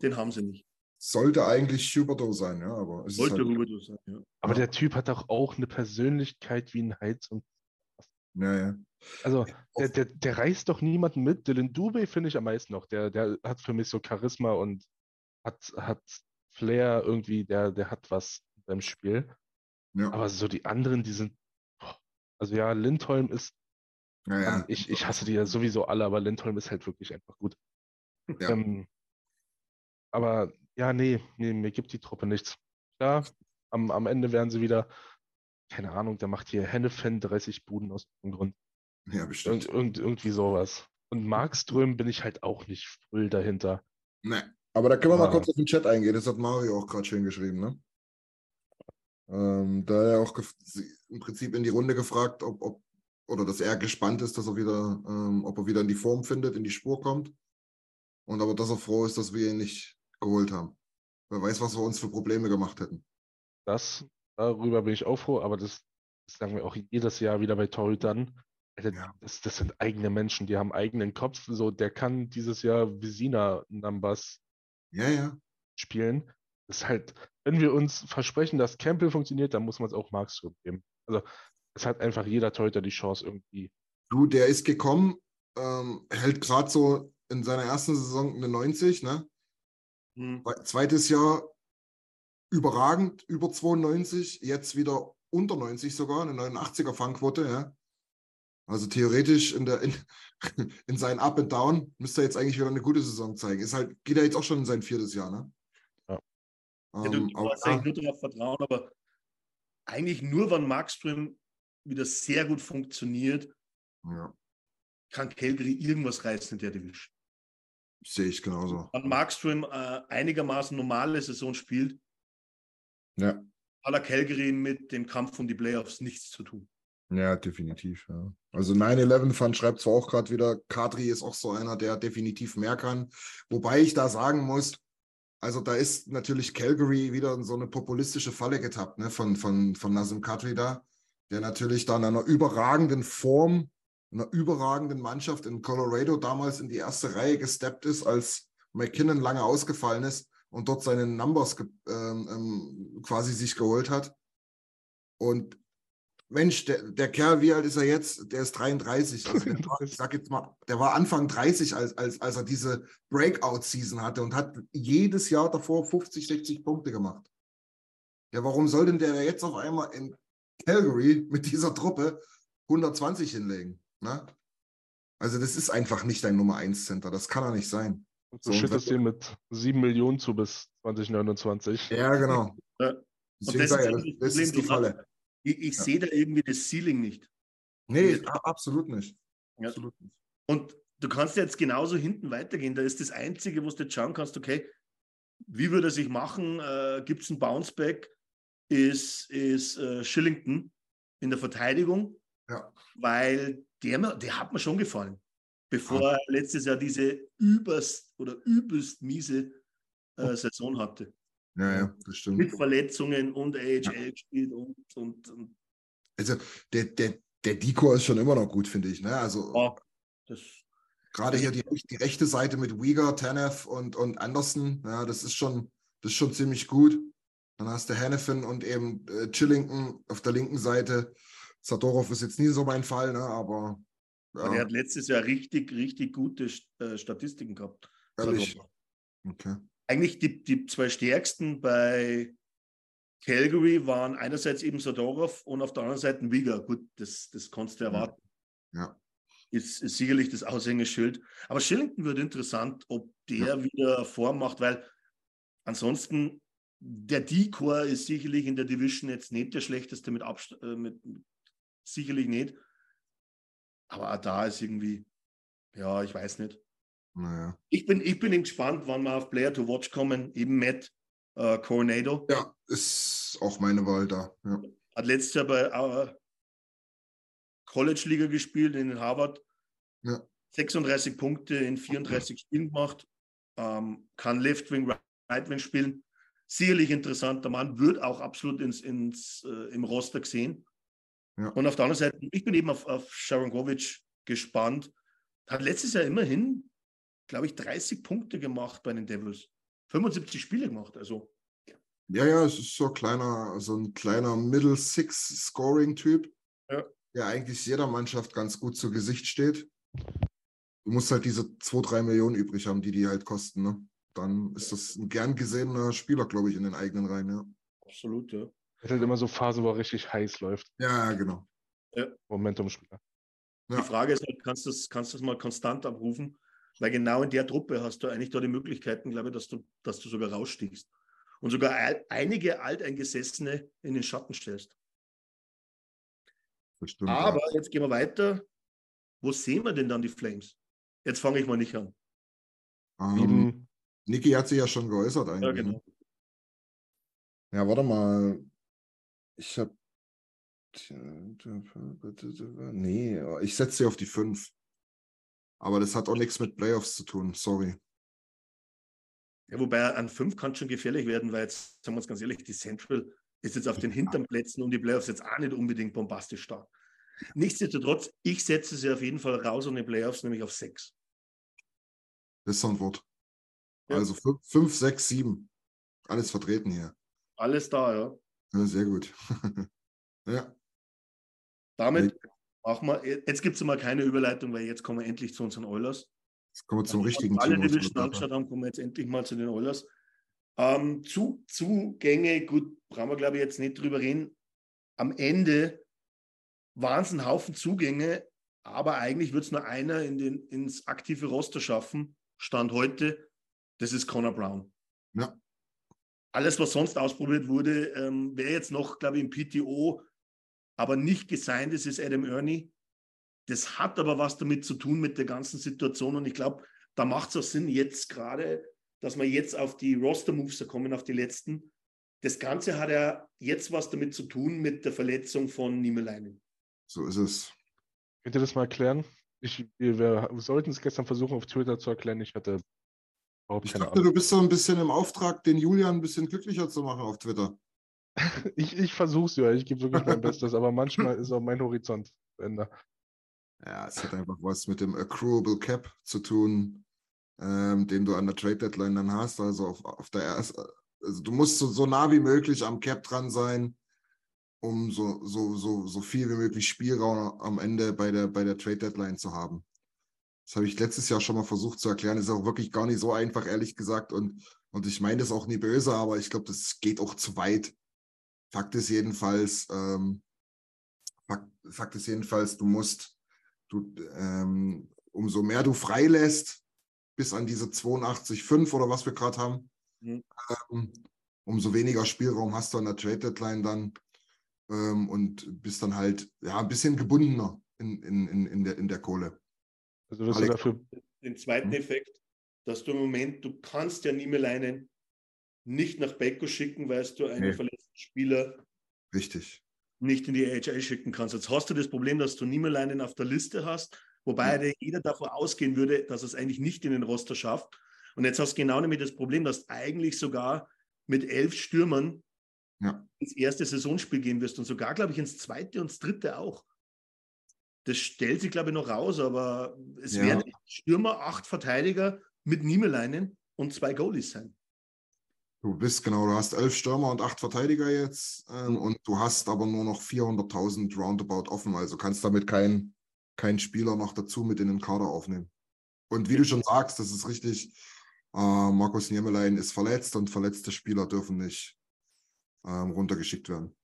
den haben sie nicht. sollte eigentlich Huberto sein, ja, aber es Sollte ist halt, Hubertus sein, ja. Aber Ja. der Typ hat doch auch eine Persönlichkeit wie ein Heizung. ja, ja. Also, der, der, der reißt doch niemanden mit. Dylan Dubé finde ich am meisten noch. Der, der hat für mich so Charisma und hat, hat Flair irgendwie, der, der hat was beim Spiel. ja. Aber so die anderen, die sind. Also ja, Lindholm ist. ja, ja. Ich, ich hasse die ja sowieso alle, aber Lindholm ist halt wirklich einfach gut. Ähm, aber ja, nee, nee, mir gibt die Truppe nichts. Klar, am, am Ende werden sie wieder, keine Ahnung, der macht hier Hennefan 30 Buden aus dem Grund. ja, Irgend, bestimmt. irgend, irgendwie sowas. Und Markström bin ich halt auch nicht voll dahinter. Nee. Aber da können wir mal Aber- kurz auf den Chat eingehen. Das hat Mario auch gerade schön geschrieben, ne? Ähm, da hat er auch im Prinzip in die Runde gefragt, ob, ob oder dass er gespannt ist, dass er wieder, ähm, ob er wieder in die Form findet, in die Spur kommt. Und aber dass er froh ist, dass wir ihn nicht geholt haben. Wer weiß, was wir uns für Probleme gemacht hätten. Das, darüber bin ich auch froh, aber das, das sagen wir auch jedes Jahr wieder bei Torhütern. Ja. das, das sind eigene Menschen, die haben eigenen Kopf. So, der kann dieses Jahr Visina-Numbers Ja, ja. spielen. Ist halt, wenn wir uns versprechen, dass Campbell funktioniert, dann muss man es auch Markström geben. Also, es hat einfach jeder Torhüter die Chance irgendwie. Du, der ist gekommen, ähm, hält gerade so in seiner ersten Saison eine 90, ne? Hm. Zwe- Zweites Jahr überragend, über 92, jetzt wieder unter 90 sogar, eine 89er Fangquote, ja. Also theoretisch in, der, in, in seinen Up and Down müsste er jetzt eigentlich wieder eine gute Saison zeigen. Ist halt, geht er jetzt auch schon in sein viertes Jahr, ne? Ja. Ja, du, Ähm, du aber eigentlich nur darauf vertrauen, aber eigentlich nur, wenn Markström wieder sehr gut funktioniert, ja, kann Calgary irgendwas reißen in der Division. sehe ich genauso. Wenn Markström äh, einigermaßen normale Saison spielt, Ja. hat er Calgary mit dem Kampf um die Playoffs nichts zu tun. Ja, definitiv. Ja. Also 9-11-Fan schreibt zwar auch gerade wieder, Kadri ist auch so einer, der definitiv mehr kann. Wobei ich da sagen muss, also da ist natürlich Calgary wieder in so eine populistische Falle getappt, ne, von, von, von Nazem Kadri da, der natürlich da in einer überragenden Form, einer überragenden Mannschaft in Colorado damals in die erste Reihe gesteppt ist, als McKinnon lange ausgefallen ist und dort seine Numbers ähm, ähm, quasi sich geholt hat. Und Mensch, der, der Kerl, wie alt ist er jetzt? Der ist 33. Also der war, ich sag jetzt mal, der war Anfang 30, als, als, als er diese Breakout-Season hatte und hat jedes Jahr davor 50, 60 Punkte gemacht. Ja, warum soll denn der jetzt auf einmal in Calgary mit dieser Truppe 120 hinlegen? Ne? Also, das ist einfach nicht dein Nummer 1 Center. Das kann er nicht sein. Du So, und schüttest ihn mit 7 Millionen zu bis 2029. Ja, genau. Ja. Und Deswegen das ist das, das ist die du Falle. Ich, ich Ja. sehe da irgendwie das Ceiling nicht. Nee, a- absolut nicht. Ja. Absolut nicht. Und du kannst jetzt genauso hinten weitergehen. Da ist das Einzige, wo du jetzt schauen kannst, okay, wie würde er sich machen? Äh, Gibt es einen Bounceback? Ist, ist äh, Shillington in der Verteidigung? Ja. Weil der, der hat mir schon gefallen. Bevor er letztes Jahr diese überst oder übelst miese äh, Saison hatte. Ja, ja, das stimmt. Mit Verletzungen und AHL gespielt und, und, und Also der, der, der Diko ist schon immer noch gut, finde ich. Ne? Also ja, das gerade hier die, die rechte Seite mit Uyghur, Tanev und, und Anderson, ja, das ist schon, das ist schon ziemlich gut. Dann hast du Hannafin und eben äh, Chillington auf der linken Seite. Sadorov ist jetzt nie so mein Fall, ne? aber der ja, hat letztes Jahr richtig, richtig gute äh, Statistiken gehabt. ehrlich. Okay. Eigentlich die, die zwei stärksten bei Calgary waren einerseits eben Sadorov und auf der anderen Seite ein Wieger. Gut, das, das kannst du erwarten. Ja. Ist, ist sicherlich das Aushängeschild. Aber Shillington wird interessant, ob der wieder Form macht, weil ansonsten, der D-Core ist sicherlich in der Division jetzt nicht der schlechteste mit Abstand, äh, mit, sicherlich nicht. Aber auch da ist irgendwie, ja, ich weiß nicht. Naja. Ich bin, ich bin gespannt, wann wir auf Player to Watch kommen. Eben Matt äh, Coronado. Ja, ist auch meine Wahl da. Ja. Hat letztes Jahr bei äh, College-Liga gespielt in Harvard. Ja. 36 Punkte in 34 Spielen gemacht. Ähm, kann Left Wing, Right Wing spielen. Sicherlich interessanter Mann, wird auch absolut ins, ins, äh, im Roster gesehen. Ja. Und auf der anderen Seite, ich bin eben auf, auf Sharonkovic gespannt. Hat letztes Jahr immerhin, glaube ich, 30 Punkte gemacht bei den Devils. 75 Spiele gemacht. Also Ja, ja, es ist so ein kleiner, so ein kleiner Middle Six Scoring Typ, Ja. der eigentlich jeder Mannschaft ganz gut zu Gesicht steht. Du musst halt diese 2, 3 Millionen übrig haben, die die halt kosten. Ne? Dann ist das ein gern gesehener Spieler, glaube ich, in den eigenen Reihen. Ja, absolut, ja. Es ist halt immer so Phase, wo er richtig heiß läuft. ja genau. Momentum-Spieler. Ja. Die Frage ist halt, kannst du das, kannst du das mal konstant abrufen? Weil genau in der Truppe hast du eigentlich da die Möglichkeiten, glaube ich, dass du, dass du sogar rausstiegst. Und sogar einige Alteingesessene in den Schatten stellst. Stimmt, Aber jetzt gehen wir weiter. Wo sehen wir denn dann die Flames? Jetzt fange ich mal nicht an. ja. ähm, Niki hat sich ja schon geäußert eigentlich. Ja, ne? genau. Ja, warte mal. Ich habe. Nee, ich setze sie auf die 5. Aber das hat auch nichts mit Playoffs zu tun, sorry. Ja, wobei an fünf kann schon gefährlich werden, weil jetzt, sagen wir uns ganz ehrlich, die Central ist jetzt auf den hinteren Plätzen und die Playoffs jetzt auch nicht unbedingt bombastisch stark. Nichtsdestotrotz, ich setze sie auf jeden Fall raus und die Playoffs, nämlich auf sechs. Das ist so ein Wort. Ja. Also 5, 6, 7. Alles vertreten hier. Alles da, ja. Ja, sehr gut. ja, Damit machen wir, jetzt gibt es mal keine Überleitung, weil jetzt kommen wir endlich zu unseren Oilers. jetzt kommen wir zum wir richtigen alle Thema. Division angeschaut haben, kommen wir jetzt endlich mal zu den Oilers. Ähm, zu, Zugänge, gut, brauchen wir glaube ich jetzt nicht drüber reden. Am Ende waren es ein Haufen Zugänge, aber eigentlich wird es nur einer in den, ins aktive Roster schaffen, Stand heute. Das ist Connor Brown. Ja. Alles, was sonst ausprobiert wurde, ähm, wäre jetzt noch, glaube ich, im PTO, aber nicht gesigned ist, ist Adam Ernie. Das hat aber was damit zu tun mit der ganzen Situation und ich glaube, da macht es auch Sinn, jetzt gerade, dass wir jetzt auf die Roster-Moves kommen, auf die letzten. Das Ganze hat ja jetzt was damit zu tun mit der Verletzung von Niemeleinen. So ist es. könnt ihr das mal erklären? Ich, wir, wir sollten es gestern versuchen, auf Twitter zu erklären. Ich hatte überhaupt Ich keine dachte, Ahnung. du bist so ein bisschen im Auftrag, den Julian ein bisschen glücklicher zu machen auf Twitter. Ich, ich versuche es ja, ich gebe wirklich mein Bestes, aber manchmal ist auch mein Horizont Ende. Ja, es hat einfach was mit dem Accruable Cap zu tun, ähm, den du an der Trade Deadline dann hast. Also auf, auf der ersten, also du musst so, so nah wie möglich am Cap dran sein, um so, so, so, so viel wie möglich Spielraum am Ende bei der, bei der Trade Deadline zu haben. Das habe ich letztes Jahr schon mal versucht zu erklären. Ist auch wirklich gar nicht so einfach, ehrlich gesagt. Und, und ich meine das auch nie böse, aber ich glaube, das geht auch zu weit. Fakt ist jedenfalls, ähm, Fakt, Fakt ist jedenfalls, du musst, du, ähm, umso mehr du freilässt, bis an diese 82,5 oder was wir gerade haben, Mhm. ähm, umso weniger Spielraum hast du an der Trade Deadline dann ähm, und bist dann halt ja ein bisschen gebundener in, in, in, in, der, in der Kohle. Also du Alex. dafür, Den zweiten Mhm. Effekt, dass du im Moment, du kannst ja Niemeleinen nicht nach Becko schicken, weil du einen Nee. verletzten Spieler Richtig. nicht in die AHL schicken kannst. Jetzt hast du das Problem, dass du Niemeleinen auf der Liste hast, wobei der jeder davon ausgehen würde, dass er es eigentlich nicht in den Roster schafft. Und jetzt hast du genau nämlich das Problem, dass du eigentlich sogar mit elf Stürmern Ja. ins erste Saisonspiel gehen wirst und sogar, glaube ich, ins zweite und das dritte auch. Das stellt sich, glaube ich, noch raus, aber es Ja. werden Stürmer, acht Verteidiger mit Niemeleinen und zwei Goalies sein. Du bist genau, du hast elf Stürmer und acht Verteidiger jetzt ähm, und du hast aber nur noch 400.000 Roundabout offen, also kannst damit keinen kein Spieler noch dazu mit in den Kader aufnehmen. Und wie du schon sagst, das ist richtig, äh, Markus Niemelein ist verletzt und verletzte Spieler dürfen nicht ähm, runtergeschickt werden.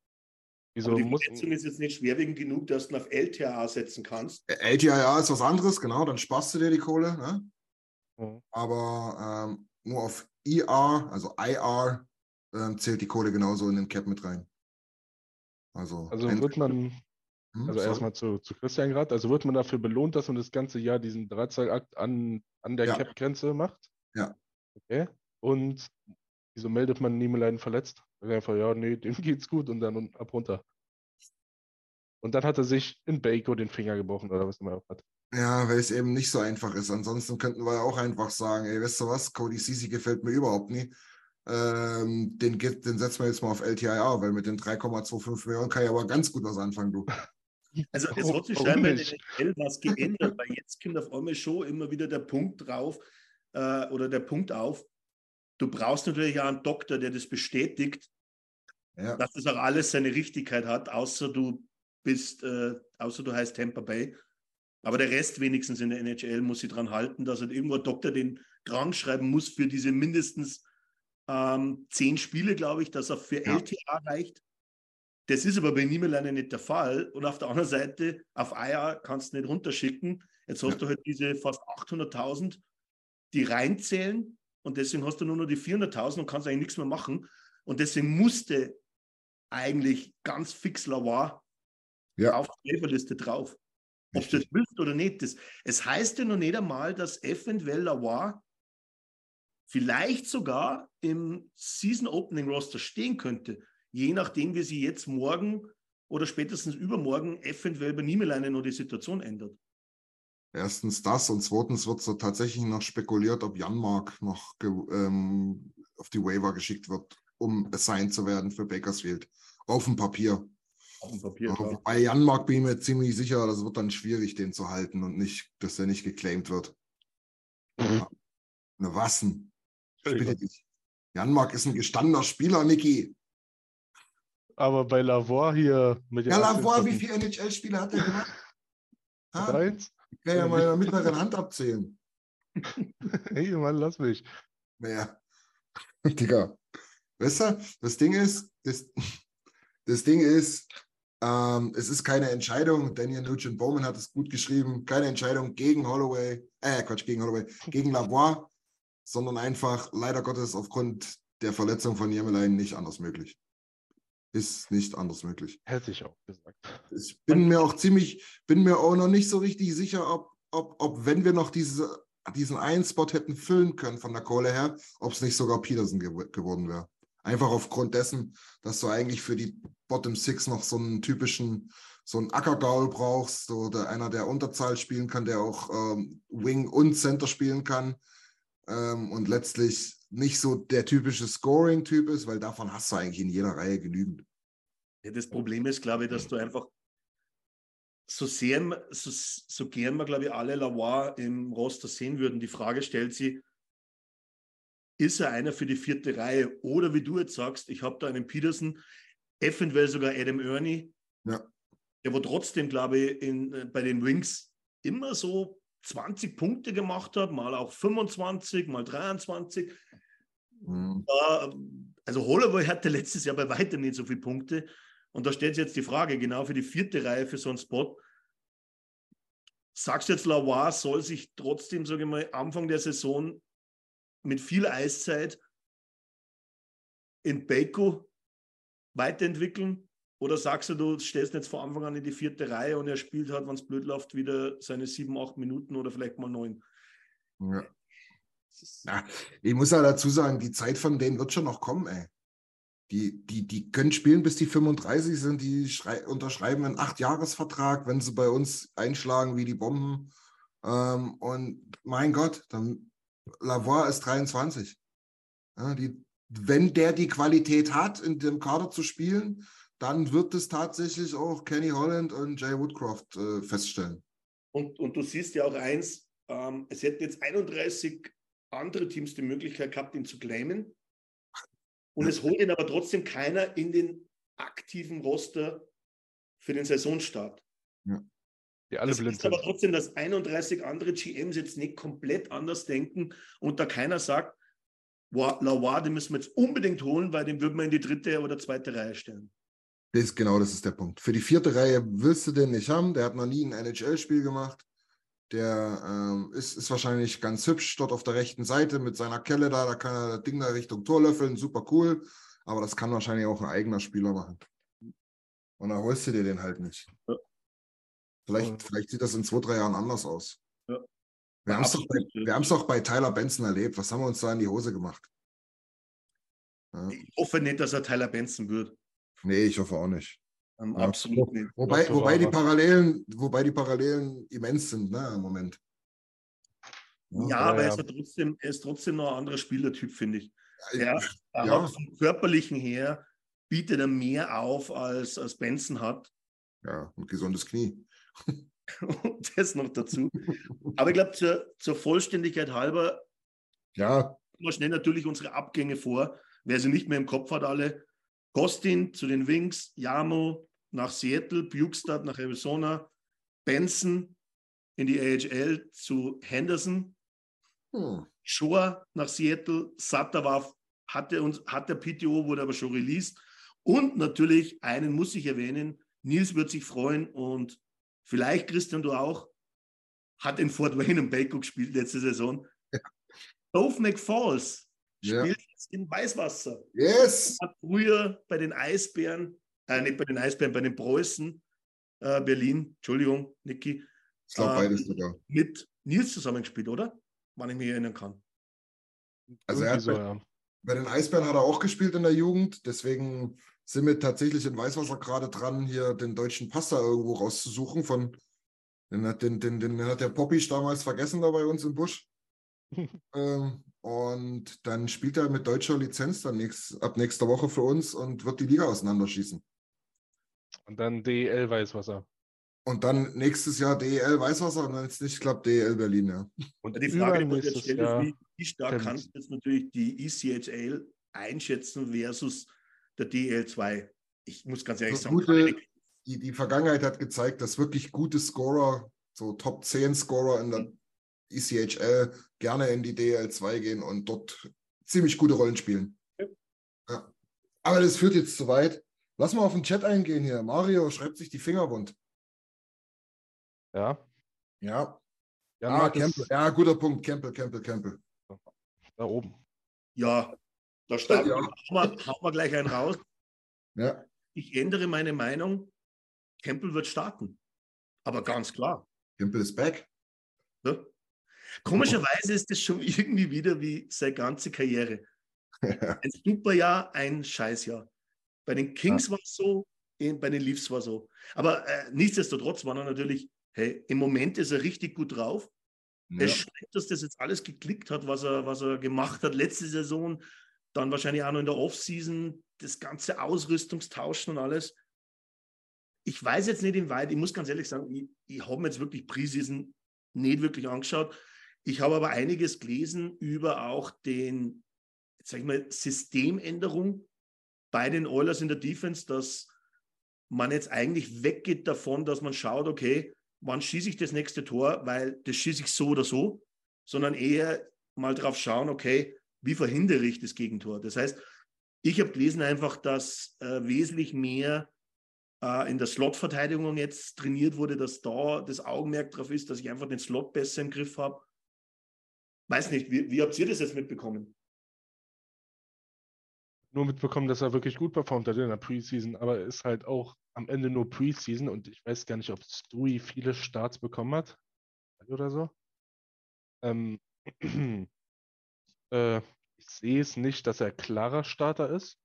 wieso Aber die Verletzung ist jetzt nicht schwerwiegend genug, dass du ihn auf LTA setzen kannst. LTIA ist was anderes, genau, dann sparst du dir die Kohle, ne? Mhm. aber ähm, nur auf ER, also IR, ähm, zählt die Kohle genauso in den Cap mit rein. Also, Also wird man, Hm, also sorry. erstmal zu, zu Christian gerade, also wird man dafür belohnt, dass man das ganze Jahr diesen Drahtseilakt an, an der Ja. Cap-Grenze macht? Ja. Okay. Und wieso meldet man Niemeleiden verletzt? Er Einfach, ja, nee, dem geht's gut und dann ab runter. Und dann hat er sich in Baco den Finger gebrochen oder was immer er hat. Ja, weil es eben nicht so einfach ist. Ansonsten könnten wir ja auch einfach sagen, ey, weißt du was, Cody Sisi gefällt mir überhaupt nie. Ähm, den, geht- den setzen wir jetzt mal auf LTIR, weil mit den 3,25 Millionen kann ich aber ganz gut was anfangen, du. Also es hat sich scheinbar in der was geändert, weil jetzt kommt auf einmal schon immer wieder der Punkt drauf äh, oder der Punkt auf, du brauchst natürlich auch einen Doktor, der das bestätigt, Ja, dass das auch alles seine Richtigkeit hat, außer du bist, äh, außer du heißt Tampa Bay. Aber der Rest wenigstens in der NHL muss sich dran halten, dass halt irgendwo ein Doktor den krank schreiben muss für diese mindestens ähm, zehn Spiele, glaube ich, dass er für Ja. LTA reicht. Das ist aber bei Niemeleiner nicht der Fall. Und auf der anderen Seite, auf IR kannst du nicht runterschicken. Jetzt hast Ja. du halt diese fast 800.000, die reinzählen. Und deswegen hast du nur noch die 400.000 und kannst eigentlich nichts mehr machen. Und deswegen musste eigentlich ganz fix Lavoie ja, auf die Leverliste drauf. Ob Richtig. das willst oder nicht. Das, es heißt ja noch nicht einmal, dass eventuell Lavoie vielleicht sogar im Season Opening Roster stehen könnte. Je nachdem, wie sie jetzt morgen oder spätestens übermorgen eventuell bei Niemeleinen noch die Situation ändert. erstens das und zweitens wird so tatsächlich noch spekuliert, ob Janmark noch ähm, auf die Waiver geschickt wird, um assigned zu werden für Bakersfield. Auf dem Papier. Auf dem Papier, Ja, bei Janmark bin ich mir ziemlich sicher, das wird dann schwierig, den zu halten und nicht, dass der nicht geclaimed wird. Mhm. Na was denn? Bitte dich. Janmark ist ein gestandener Spieler, Niki. Aber bei Lavor hier mit Ja, Lavoie, 18 wie viele NHL-Spiele hat er gemacht? Ha? Eins? Ich kann ja mal in der mittleren Hand abzählen. Hey, Mann, lass mich. Naja. Digga. Weißt du, das Ding ist, das, das Ding ist, ähm, es ist keine Entscheidung, Daniel Nugent Bowman hat es gut geschrieben, keine Entscheidung gegen Holloway, äh, Quatsch, gegen Holloway, gegen Lavoie, sondern einfach leider Gottes aufgrund der Verletzung von Jemelein nicht anders möglich. Ist nicht anders möglich. Hätte ich auch gesagt. Ich bin mir auch ziemlich, bin mir auch noch nicht so richtig sicher, ob, ob, ob wenn wir noch diese, diesen einen Spot hätten füllen können von der Kohle her, ob es nicht sogar Peterson gew geworden wäre. Einfach aufgrund dessen, dass du eigentlich für die Bottom Six noch so einen typischen, so einen Ackergaul brauchst oder einer, der Unterzahl spielen kann, der auch ähm, Wing und Center spielen kann ähm, und letztlich nicht so der typische Scoring-Typ ist, weil davon hast du eigentlich in jeder Reihe genügend. Ja, das Problem ist, glaube ich, dass du einfach so sehr, so, so gern wir, glaube ich, alle Lavoie im Roster sehen würden. Die Frage stellt sie, ist er einer für die vierte Reihe? Oder wie du jetzt sagst, ich habe da einen Peterson, eventuell sogar Adam Ernie, Ja. der wo trotzdem, glaube ich, in, äh, bei den Wings immer so 20 Punkte gemacht hat, mal auch 25, mal 23. Mhm. Also Holloway hatte letztes Jahr bei weitem nicht so viele Punkte. Und da stellt sich jetzt die Frage, genau für die vierte Reihe, für so einen Spot. Sagst du jetzt, Lavoie soll sich trotzdem, sage ich mal, Anfang der Saison mit viel Eiszeit in Baco weiterentwickeln? Oder sagst du, du stellst ihn jetzt von Anfang an in die vierte Reihe und er spielt halt, wenn es blöd läuft, wieder seine sieben, acht Minuten oder vielleicht mal neun? Ja. Ja, ich muss ja dazu sagen, die Zeit von denen wird schon noch kommen, ey. Die, die, die können spielen, bis die 35 sind, die schrei- unterschreiben einen Acht-Jahres-Vertrag, wenn sie bei uns einschlagen wie die Bomben. Ähm, und mein Gott, dann Lavoie ist 23. Ja, die, wenn der die Qualität hat, in dem Kader zu spielen, dann wird es tatsächlich auch Kenny Holland und Jay Woodcroft äh, feststellen. Und, und du siehst ja auch eins, ähm, es hätten jetzt 31 andere Teams die Möglichkeit gehabt, ihn zu claimen. Und es holt ihn aber trotzdem keiner in den aktiven Roster für den Saisonstart. Die alle das blind ist aber sind. trotzdem, dass 31 andere GMs jetzt nicht komplett anders denken und da keiner sagt, wow, Lavoie, den müssen wir jetzt unbedingt holen, weil den würden wir in die dritte oder zweite Reihe stellen. Das ist genau das ist der Punkt. Für die vierte Reihe willst du den nicht haben. Der hat noch nie ein NHL-Spiel gemacht. Der ähm, ist, ist wahrscheinlich ganz hübsch dort auf der rechten Seite mit seiner Kelle da. Da kann er das Ding da Richtung Tor löffeln. Super cool. Aber das kann wahrscheinlich auch ein eigener Spieler machen. Und da holst du dir den halt nicht. Ja. Vielleicht, Ja. vielleicht sieht das in zwei, drei Jahren anders aus. Ja. Wir haben es doch, bei- doch bei Tyler Benson erlebt. Was haben wir uns da in die Hose gemacht? Ja. Ich hoffe nicht, dass er Tyler Benson wird. Nee, ich hoffe auch nicht. Ähm, Ja. Absolut nicht. Wobei, wobei, die. Parallelen, wobei die Parallelen immens sind, ne, im Moment. Ja, Ja, aber ja. Er, ist ja trotzdem, er ist trotzdem noch ein anderer Spielertyp, finde ich. Er, er Ja. hat vom Körperlichen her, bietet er mehr auf, als, als Benson hat. ja, ein gesundes Knie. Und das noch dazu. Aber ich glaube, zur, zur Vollständigkeit halber Ja, mal schnell natürlich unsere Abgänge vor. Wer sie nicht mehr im Kopf hat, alle. Gostin zu den Wings, Yamo nach Seattle, Bukestad nach Arizona, Benson in die AHL zu Henderson, hm. Shore nach Seattle, Sutter war, hatte, uns, hat der PTO, wurde aber schon released. Und natürlich, einen muss ich erwähnen, Nils wird sich freuen und vielleicht, Christian, du auch, hat in Fort Wayne und Baco gespielt letzte Saison. Dove McFalls Ja. spielt jetzt in Weißwasser. yes. Hat früher bei den Eisbären, äh, nicht bei den Eisbären, bei den Preußen äh, Berlin, Entschuldigung, Niki, Ich glaube Ähm, beides sogar. mit Nils zusammengespielt, oder? Wann ich mich erinnern kann. Also er hat so, ja. Bei den Eisbären hat er auch gespielt in der Jugend, deswegen sind wir tatsächlich in Weißwasser gerade dran, hier den deutschen Pass da irgendwo rauszusuchen. Von, den, hat, den, den, den hat der Poppy damals vergessen da bei uns im Busch. ähm, und dann spielt er mit deutscher Lizenz dann nächst, ab nächster Woche für uns und wird die Liga auseinanderschießen. Und dann DEL Weißwasser. Und dann nächstes Jahr DEL Weißwasser und dann ist nicht, ich glaube, DEL Berlin, ja. Und Die Frage, die man jetzt stellt, ist, wie, wie stark kannst du jetzt natürlich die ECHL einschätzen versus der DL2? Ich muss ganz ehrlich Das sagen, Gute, die, die Vergangenheit hat gezeigt, dass wirklich gute Scorer, so Top 10 Scorer in der ECHL, gerne in die DL2 gehen und dort ziemlich gute Rollen spielen. Ja. Ja. Aber das führt jetzt zu weit. Lass mal auf den Chat eingehen hier. Mario schreibt sich die Finger wund. Ja. Ja. Jan ah, Campbell. Ja, guter Punkt. Campbell, Campbell, Campbell. da oben. ja, da starten Ja. wir. Hauen wir, hauen wir gleich einen raus. Ja. Ich ändere meine Meinung. Campbell wird starten. Aber ganz klar. Campbell ist back. Ne? Komischerweise ist das schon irgendwie wieder wie seine ganze Karriere. Ein super Jahr, ein Scheißjahr. Bei den Kings war es so, in- bei den Leafs war es so. Aber äh, nichtsdestotrotz war er natürlich, hey, im Moment ist er richtig gut drauf. Es scheint, dass das jetzt alles geklickt hat, was er, was er gemacht hat letzte Saison, dann wahrscheinlich auch noch in der Offseason, das ganze Ausrüstungstauschen und alles. Ich weiß jetzt nicht, inwieweit, ich muss ganz ehrlich sagen, ich, ich habe mir jetzt wirklich Preseason nicht wirklich angeschaut. Ich habe aber einiges gelesen über auch den, sag ich mal, Systemänderung bei den Oilers in der Defense, dass man jetzt eigentlich weggeht davon, dass man schaut, okay, wann schieße ich das nächste Tor, weil das schieße ich so oder so, sondern eher mal drauf schauen, okay, wie verhindere ich das Gegentor? Das heißt, ich habe gelesen einfach, dass äh, wesentlich mehr äh, in der Slot-Verteidigung jetzt trainiert wurde, dass da das Augenmerk drauf ist, dass ich einfach den Slot besser im Griff habe. Weiß nicht, wie, wie habt ihr das jetzt mitbekommen? Nur mitbekommen, dass er wirklich gut performt hat in der Preseason, aber er ist halt auch am Ende nur Preseason und ich weiß gar nicht, ob Stewie viele Starts bekommen hat. Oder so. Ähm, äh, ich sehe es nicht, dass er klarer Starter ist,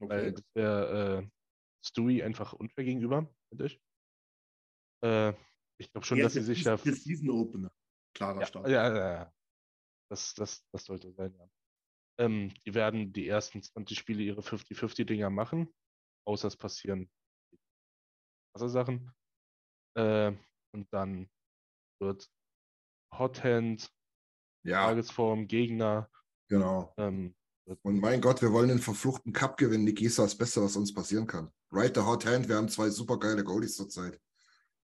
weil das wäre äh, Stewie einfach unfair gegenüber, finde ich. Äh, ich glaube schon, Er dass sie sich ja. Der Season Opener. Klarer Ja, Start. ja, ja, ja. Das, das, das sollte sein, ja. Ähm, die werden die ersten 20 Spiele ihre 50-50-Dinger machen, außer es passieren Sachen. Äh, und dann wird Hothand, Ja, Tagesform, Gegner, genau. ähm, Und mein Gott, wir wollen den verfluchten Cup gewinnen. Niki ist das Beste, was uns passieren kann. Right the hot hand. Wir haben zwei super geile Goalies zurzeit.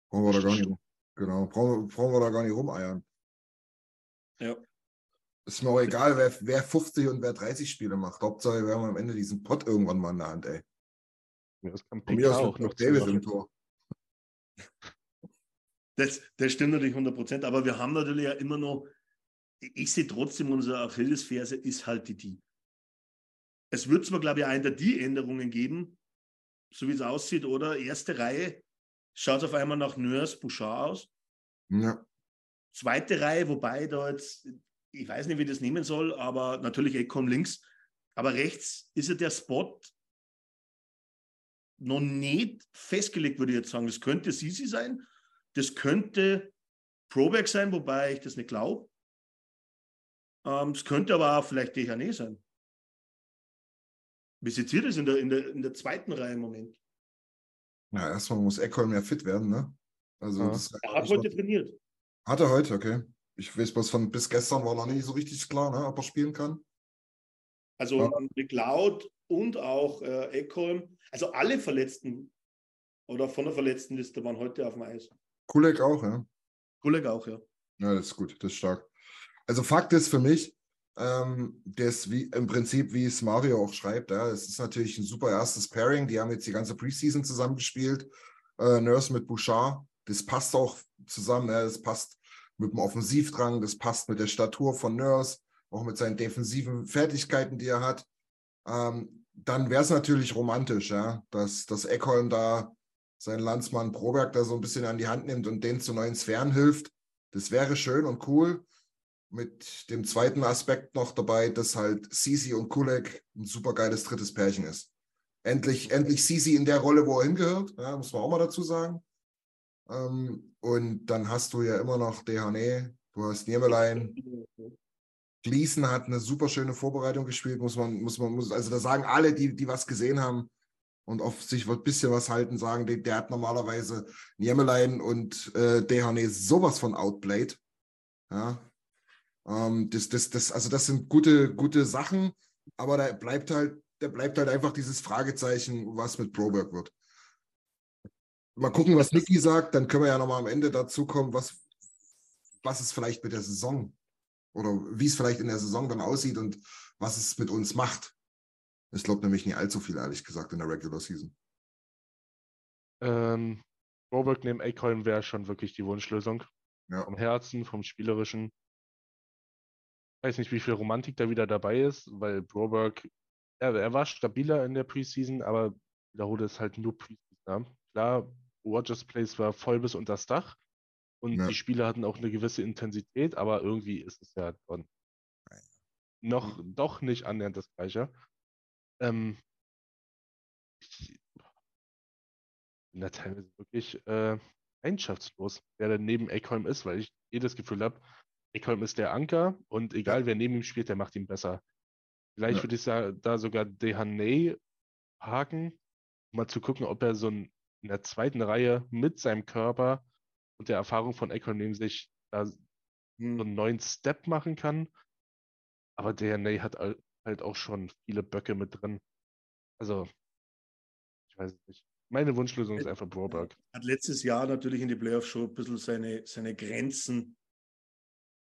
Brauchen wir da gar nicht. Genau, brauchen, wir- brauchen wir da gar nicht rumeiern. Ja. Ist mir auch egal, wer, wer 50 und wer 30 Spiele macht. Hauptsache, wir haben am Ende diesen Pot irgendwann mal in der Hand, ey. das kann Von mir aus auch noch zu im Tor. Das, das stimmt natürlich 100 Prozent, aber wir haben natürlich ja immer noch, ich sehe trotzdem, unsere Achillesferse ist halt die die. Es wird zwar, glaube ich, eine der die Änderungen geben, so wie es aussieht, oder? Erste Reihe schaut auf einmal nach Nurse Bouchard aus. Ja. Zweite Reihe, wobei da jetzt, ich weiß nicht, wie das nehmen soll, aber natürlich Ecom links. Aber rechts ist ja der Spot noch nicht festgelegt, würde ich jetzt sagen. Das könnte Sisi sein, das könnte Proback sein, wobei ich das nicht glaube. Ähm, es könnte aber auch vielleicht DHN sein. Wie seht ihr das in der, in, der, in der zweiten Reihe im Moment? Ja, erstmal muss Eckholm ja fit werden, ne? Also Ja. das Er hat heute trainiert. Hat er heute, okay. Ich weiß bloß von bis gestern war noch nicht so richtig klar, ne, ob er spielen kann. Also Ja. McLeod und auch äh, Eckholm. Also alle Verletzten oder von der Verletztenliste waren heute auf dem Eis. Kulek auch, ja. Kulek auch, ja. Ja, das ist gut, das ist stark. Also Fakt ist für mich, ähm, das wie im Prinzip, wie es Mario auch schreibt, ja, es ist natürlich ein super erstes Pairing. Die haben jetzt die ganze Preseason zusammengespielt. Äh, Nurse mit Bouchard, das passt auch zusammen, ja, das passt mit dem Offensivdrang, das passt mit der Statur von Nurse, auch mit seinen defensiven Fertigkeiten, die er hat. Ähm, dann wäre es natürlich romantisch, ja, dass, dass Eckholm da seinen Landsmann Proberg da so ein bisschen an die Hand nimmt und den zu neuen Sphären hilft. Das wäre schön und cool. Mit dem zweiten Aspekt noch dabei, dass halt Sisi und Kulek ein super geiles drittes Pärchen ist. Endlich, endlich Sisi in der Rolle, wo er hingehört, ja, muss man auch mal dazu sagen. Ähm, und dann hast du ja immer noch Dehane, du hast Niemelein, Gleason hat eine super schöne Vorbereitung gespielt, muss man, muss man, muss, also da sagen alle, die, die was gesehen haben und auf sich ein bisschen was halten, sagen, der, der hat normalerweise Niemelein und äh, Dehane sowas von outplayed. Ja. Ähm, das, das, das, also das sind gute, gute Sachen, aber da bleibt halt, da bleibt halt einfach dieses Fragezeichen, was mit Broberg wird. Mal gucken, was Niki sagt, dann können wir ja nochmal am Ende dazu kommen, was, was es vielleicht mit der Saison oder wie es vielleicht in der Saison dann aussieht und was es mit uns macht. Ich glaube nämlich nicht allzu viel, ehrlich gesagt, in der Regular Season. Ähm, Broberg neben Eckholm wäre schon wirklich die Wunschlösung. Ja. Vom Herzen, vom Spielerischen. Ich weiß nicht, wie viel Romantik da wieder dabei ist, weil Broberg, er, er war stabiler in der Preseason, aber wiederhole es halt nur Preseason. Ja. Klar, Rogers Place war voll bis unter das Dach und Ja. die Spiele hatten auch eine gewisse Intensität, aber irgendwie ist es ja dann noch doch nicht annähernd das Gleiche. Ähm, ich bin da teilweise wirklich äh, leidenschaftslos, wer da neben Eckholm ist, weil ich eh das Gefühl habe, Eckholm ist der Anker und egal wer neben ihm spielt, der macht ihn besser. Vielleicht Ja. würde ich sa- da sogar Dehaney haken, um mal zu gucken, ob er so in der zweiten Reihe mit seinem Körper und der Erfahrung von Eckholm neben sich da so Hm. einen neuen Step machen kann. Aber Dehaney hat al- halt auch schon viele Böcke mit drin. Also, ich weiß es nicht. Meine Wunschlösung ist einfach Broberg. Hat letztes Jahr natürlich in die Playoffs schon ein bisschen seine, seine Grenzen,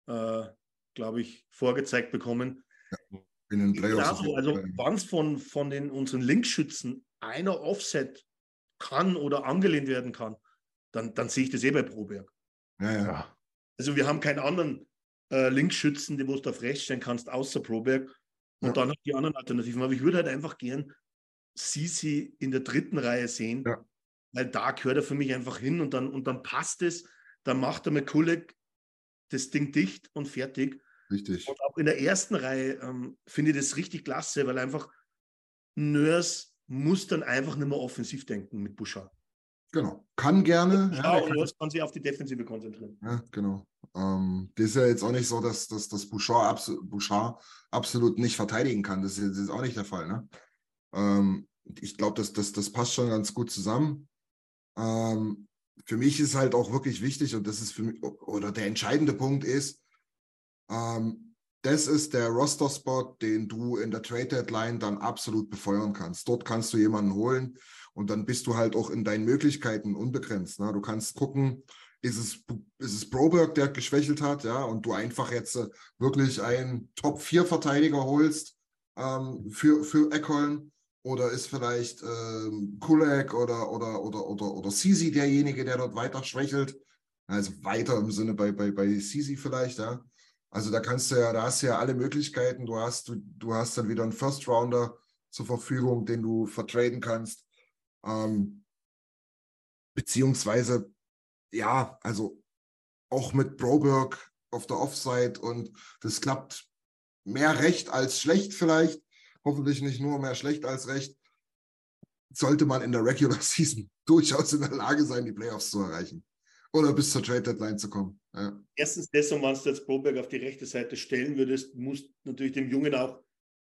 äh, glaube ich, vorgezeigt bekommen. In den Playoffs. also Fall. wenn es von, von den, unseren Linkschützen einer Offset kann oder angelehnt werden kann, dann, dann sehe ich das eh bei Proberg. ja, ja. Ja, Also wir haben keinen anderen äh, Linksschützen, den du auf rechts stellen kannst, außer Proberg. Und Ja. dann noch die anderen Alternativen. Aber ich würde halt einfach gern Sisi in der dritten Reihe sehen, Ja. weil da gehört er für mich einfach hin und dann, und dann passt es. Dann macht er mit Kulek das Ding dicht und fertig. Richtig. Und auch in der ersten Reihe ähm, finde ich das richtig klasse, weil einfach Nurse muss dann einfach nicht mehr offensiv denken mit Bouchard. Genau. Kann gerne. Ja, und kann, Nurse kann sich auf die Defensive konzentrieren. ja genau. Ähm, das ist ja jetzt auch nicht so, dass, dass, dass Bouchard, abso Bouchard absolut nicht verteidigen kann. Das ist, das ist auch nicht der Fall. Ne? Ähm, ich glaube, das, das, das passt schon ganz gut zusammen. Ähm, für mich ist halt auch wirklich wichtig und das ist für mich, oder der entscheidende Punkt ist, ähm, das ist der Roster-Spot, den du in der Trade-Deadline dann absolut befeuern kannst. Dort kannst du jemanden holen und dann bist du halt auch in deinen Möglichkeiten unbegrenzt. Ne? Du kannst gucken, ist es, ist es Broberg, der geschwächelt hat, ja, und du einfach jetzt äh, wirklich einen Top-4-Verteidiger holst ähm, für, für Eckholm oder ist vielleicht ähm, Kulek oder, oder, oder, oder, oder Sisi derjenige, der dort weiter schwächelt. Also weiter im Sinne bei, bei, bei Sisi vielleicht, ja. Also da kannst du ja, da hast du ja alle Möglichkeiten. Du hast, du, du hast dann wieder einen First Rounder zur Verfügung, den du vertraden kannst. Ähm, beziehungsweise, ja, also auch mit Broberg auf der Offside und das klappt mehr recht als schlecht vielleicht. Hoffentlich nicht nur mehr schlecht als recht. Sollte man in der Regular Season durchaus in der Lage sein, die Playoffs zu erreichen. Oder bis zur Trade Deadline zu kommen. Ja. Erstens das, und wenn du jetzt Broberg auf die rechte Seite stellen würdest, musst natürlich dem Jungen auch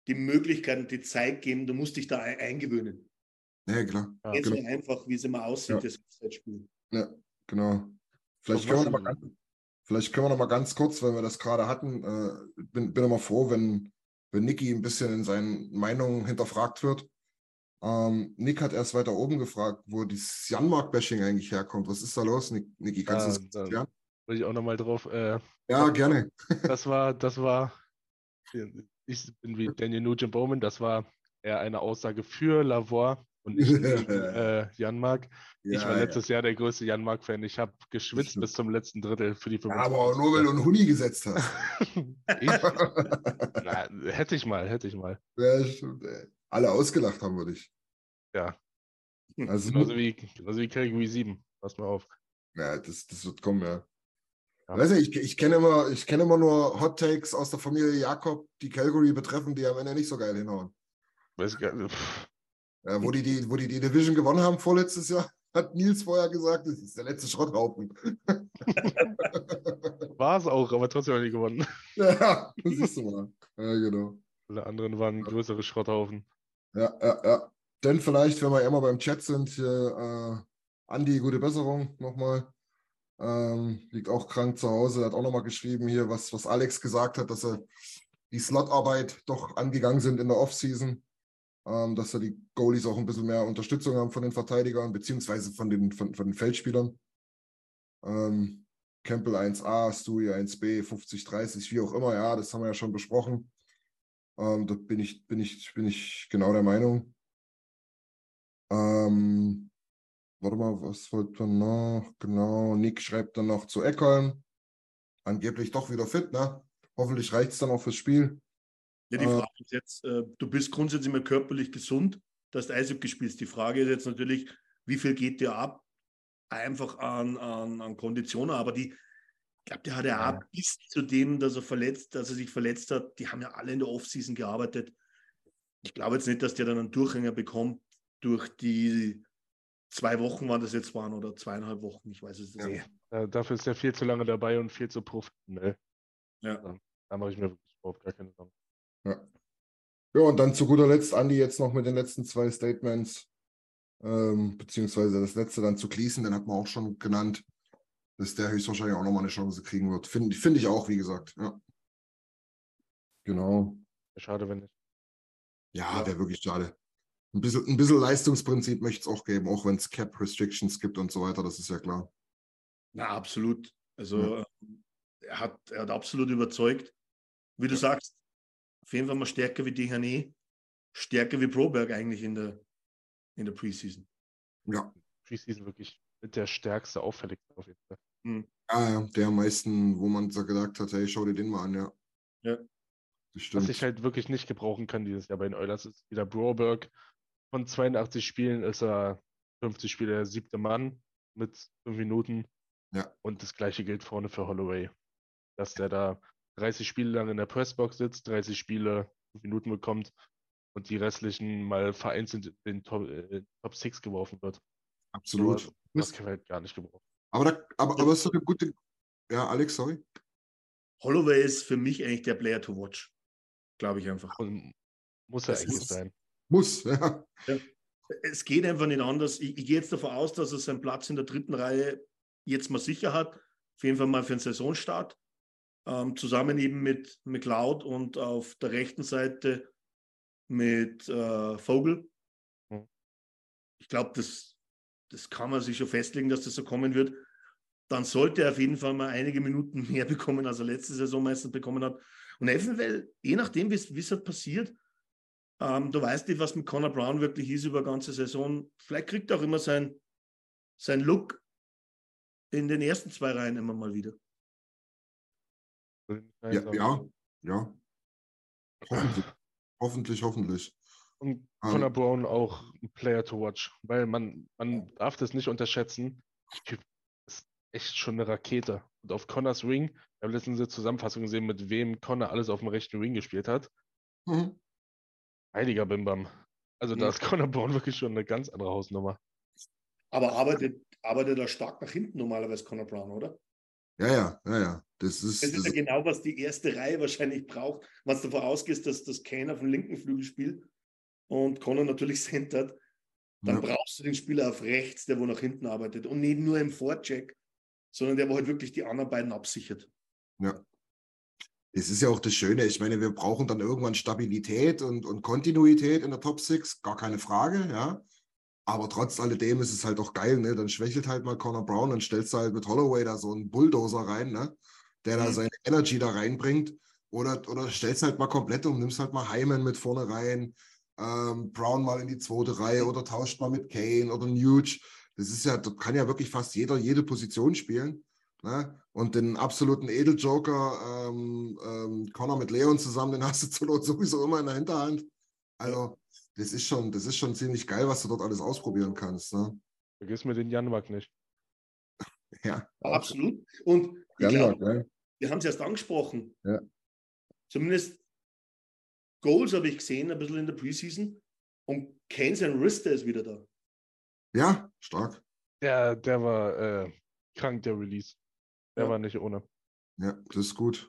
die Möglichkeit und die Zeit geben, du musst dich da eingewöhnen. Ja, klar. Ja, genau. so einfach, wie es immer aussieht, Ja. das Offside-Spiel. Ja, genau. Vielleicht können, wir noch mal ganz, vielleicht können wir noch mal ganz kurz, weil wir das gerade hatten, äh, bin, bin immer froh, wenn, wenn Niki ein bisschen in seinen Meinungen hinterfragt wird. Ähm, Nick hat erst weiter oben gefragt, wo dieses Janmark-Bashing eigentlich herkommt. Was ist da los, Nick- Niki? Kannst du Ja, das da- erklären? Will ich auch nochmal drauf. Äh, Ja, gerne. das war, das war, ich bin wie Daniel Nugent Bowman, das war eher eine Aussage für Lavor und gegen äh, Janmark. ich Ja, war ja. letztes Jahr der größte Janmark-Fan. Ich habe geschwitzt bis zum letzten Drittel für die Ja, aber auch 25. nur, weil du einen Huni gesetzt hast. ich? Na, hätte ich mal, hätte ich mal. ja, stimmt. Alle ausgelacht haben wir dich. Ja, Also, genauso wie, genauso wie Calgary 7. Pass mal auf. ja, das, das wird kommen, ja. Ja. Weiß nicht, ich, ich kenne immer, ich kenne immer nur Hot Takes aus der Familie Jakob, die Calgary betreffen, die am Ende nicht so geil hinhauen. Weiß gar nicht. Ja, wo, die, die, wo die die Division gewonnen haben vorletztes Jahr, hat Nils vorher gesagt, das ist der letzte Schrotthaufen. War es auch, aber trotzdem haben die gewonnen. ja, das siehst du mal. Ja, genau. Alle anderen waren größere Schrotthaufen. Ja, ja, ja. Denn vielleicht, wenn wir immer beim Chat sind, hier, äh, Andi, gute Besserung nochmal. Ähm, liegt auch krank zu Hause, hat auch nochmal geschrieben hier, was, was Alex gesagt hat, dass er die Slotarbeit doch angegangen sind in der Offseason. Ähm, dass da die Goalies auch ein bisschen mehr Unterstützung haben von den Verteidigern, beziehungsweise von den, von, von den Feldspielern. Ähm, Campbell 1a, Stewie 1b, 50-30, wie auch immer, ja, das haben wir ja schon besprochen. Ähm, da bin ich, bin, ich, bin ich genau der Meinung. Ähm, warte mal, was wollte man noch? Genau, Nick schreibt dann noch zu Eckholm. Angeblich doch wieder fit, ne? Hoffentlich reicht es dann auch fürs Spiel. Ja, die Äh, Frage ist jetzt, äh, du bist grundsätzlich mal körperlich gesund, du hast Eishockey gespielt. Die Frage ist jetzt natürlich, wie viel geht dir ab? Einfach an, an, an Konditionen, aber die, ich glaube, der hat ja auch bis zu dem, dass er verletzt, dass er sich verletzt hat, die haben ja alle in der Offseason gearbeitet. Ich glaube jetzt nicht, dass der dann einen Durchhänger bekommt durch die zwei Wochen, wann das jetzt waren, oder zweieinhalb Wochen, ich weiß es Ja. nicht. Äh, dafür ist er viel zu lange dabei und viel zu professionell. Ja. Da mache ich mir wirklich überhaupt gar keine Sorgen. Ja. Ja, und dann zu guter Letzt Andi jetzt noch mit den letzten zwei Statements, ähm, beziehungsweise das letzte dann zu Gleason, den hat man auch schon genannt, dass der höchstwahrscheinlich auch nochmal eine Chance kriegen wird. Finde find ich auch, wie gesagt. Ja. Genau. Schade, wenn nicht. Ja, Ja. wäre wirklich schade. Ein bisschen, ein bisschen Leistungsprinzip möchte es auch geben, auch wenn es Cap-Restrictions gibt und so weiter, das ist ja klar. Na, absolut. Also ähm, er, hat, er hat absolut überzeugt. Wie du sagst, auf jeden Fall mal stärker wie Dehane, stärker wie Broberg eigentlich in der, in der Preseason. Ja, Preseason wirklich mit der stärkste, auffälligste auf jeden Fall. ja, ja, der am meisten, wo man so gedacht hat, hey, schau dir den mal an, ja. Ja. Was ich halt wirklich nicht gebrauchen kann dieses Jahr bei den Oilers ist wieder Broberg. Von 82 Spielen ist er 50 Spiele der siebte Mann mit 5 Minuten. Ja. Und das gleiche gilt vorne für Holloway. Dass der da 30 Spiele lang in der Pressbox sitzt, 30 Spiele, 5 Minuten bekommt und die restlichen mal vereinzelt in den Top, äh, Top 6 geworfen wird. Absolut. Sowas, das kann man halt gar nicht gebrauchen. Aber, da, aber, aber es ist doch eine gute. Ja, Alex, sorry. Holloway ist für mich eigentlich der Player to watch. Glaube ich einfach. Und muss er Das eigentlich ist- sein. Muss, ja. Es geht einfach nicht anders. Ich, ich gehe jetzt davon aus, dass er seinen Platz in der dritten Reihe jetzt mal sicher hat. Auf jeden Fall mal für den Saisonstart. Ähm, zusammen eben mit McLeod und auf der rechten Seite mit äh, Vogel. Mhm. Ich glaube, das, das kann man sich schon festlegen, dass das so kommen wird. Dann sollte er auf jeden Fall mal einige Minuten mehr bekommen, als er letzte Saison meistens bekommen hat. Und eventuell, je nachdem, wie es halt passiert, ähm, du weißt nicht, was mit Connor Brown wirklich ist über die ganze Saison. Vielleicht kriegt er auch immer sein, sein Look. in den ersten zwei Reihen immer mal wieder. Ja, ja, ja. Hoffentlich, hoffentlich, hoffentlich. Und Ah. Connor Brown auch ein Player to watch, weil man, man darf das nicht unterschätzen. Der Typ ist echt schon eine Rakete. Und auf Connors Ring, wir haben letztens eine Zusammenfassung gesehen, mit wem Connor alles auf dem rechten Ring gespielt hat. Mhm. Heiliger Bimbam. Also da Ja. ist Connor Brown wirklich schon eine ganz andere Hausnummer. Aber arbeitet, arbeitet er stark nach hinten normalerweise Conor Brown, oder? Ja, ja, ja, ja. Das ist, Das ist das ja genau, was die erste Reihe wahrscheinlich braucht, wenn du davon ausgehst, dass das Kane auf dem linken Flügel spielt und Conor natürlich centert, dann Ja. brauchst du den Spieler auf rechts, der wo nach hinten arbeitet und nicht nur im Vorcheck, sondern der wo halt wirklich die anderen beiden absichert. Ja. Es ist ja auch das Schöne. Ich meine, wir brauchen dann irgendwann Stabilität und, und Kontinuität in der Top Six, gar keine Frage, ja. Aber trotz alledem ist es halt auch geil, ne? Dann schwächelt halt mal Connor Brown und stellst du halt mit Holloway da so einen Bulldozer rein, ne? Der da Mhm. seine Energy da reinbringt. Oder, oder stellst halt mal komplett um, nimmst halt mal Hyman mit vorne rein, ähm, Brown mal in die zweite Reihe oder tauscht mal mit Kane oder Nuge. Das ist ja, da kann ja wirklich fast jeder jede Position spielen. Ne? Und den absoluten Edeljoker, ähm, ähm, Connor mit Leon zusammen, den hast du zur Not sowieso immer in der Hinterhand. Also, das ist schon, das ist schon ziemlich geil, was du dort alles ausprobieren kannst. Ne? Vergiss mir den Janmark nicht. Ja, Absolut. Und Gerne, glaube, ne? wir haben es erst angesprochen. Ja. Zumindest Goals habe ich gesehen, ein bisschen in der Preseason. Und Kane sein Wrister ist wieder da. ja, stark. Der, der war äh, krank, der Release. Der Ja. war nicht ohne. Ja, das ist gut.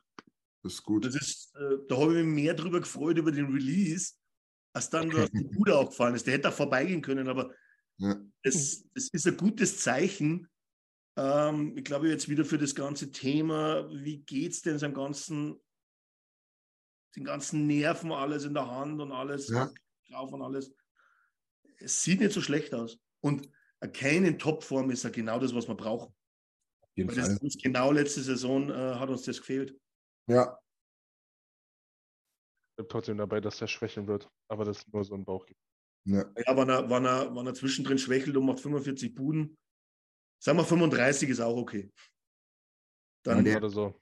Das ist gut. Das ist, äh, da habe ich mich mehr drüber gefreut über den Release, als dann, die Bude aufgefallen ist. Der hätte auch vorbeigehen können, aber Ja. es, es ist ein gutes Zeichen. Ähm, ich glaube jetzt wieder für das ganze Thema, wie geht es denn seinem ganzen, den ganzen Nerven, alles in der Hand und alles Ja. drauf und alles. Es sieht nicht so schlecht aus. Und in Topform ist ja genau das, was wir brauchen. Weil das genau letzte Saison äh, hat uns das gefehlt. Ja, bin trotzdem dabei, dass der schwächeln wird. Aber das ist nur so ein Bauchgefühl. ja. Ja, wenn er, wenn er, wenn er zwischendrin schwächelt und macht 45 Buden, sagen wir 35 ist auch okay. Dann, der- Oder so.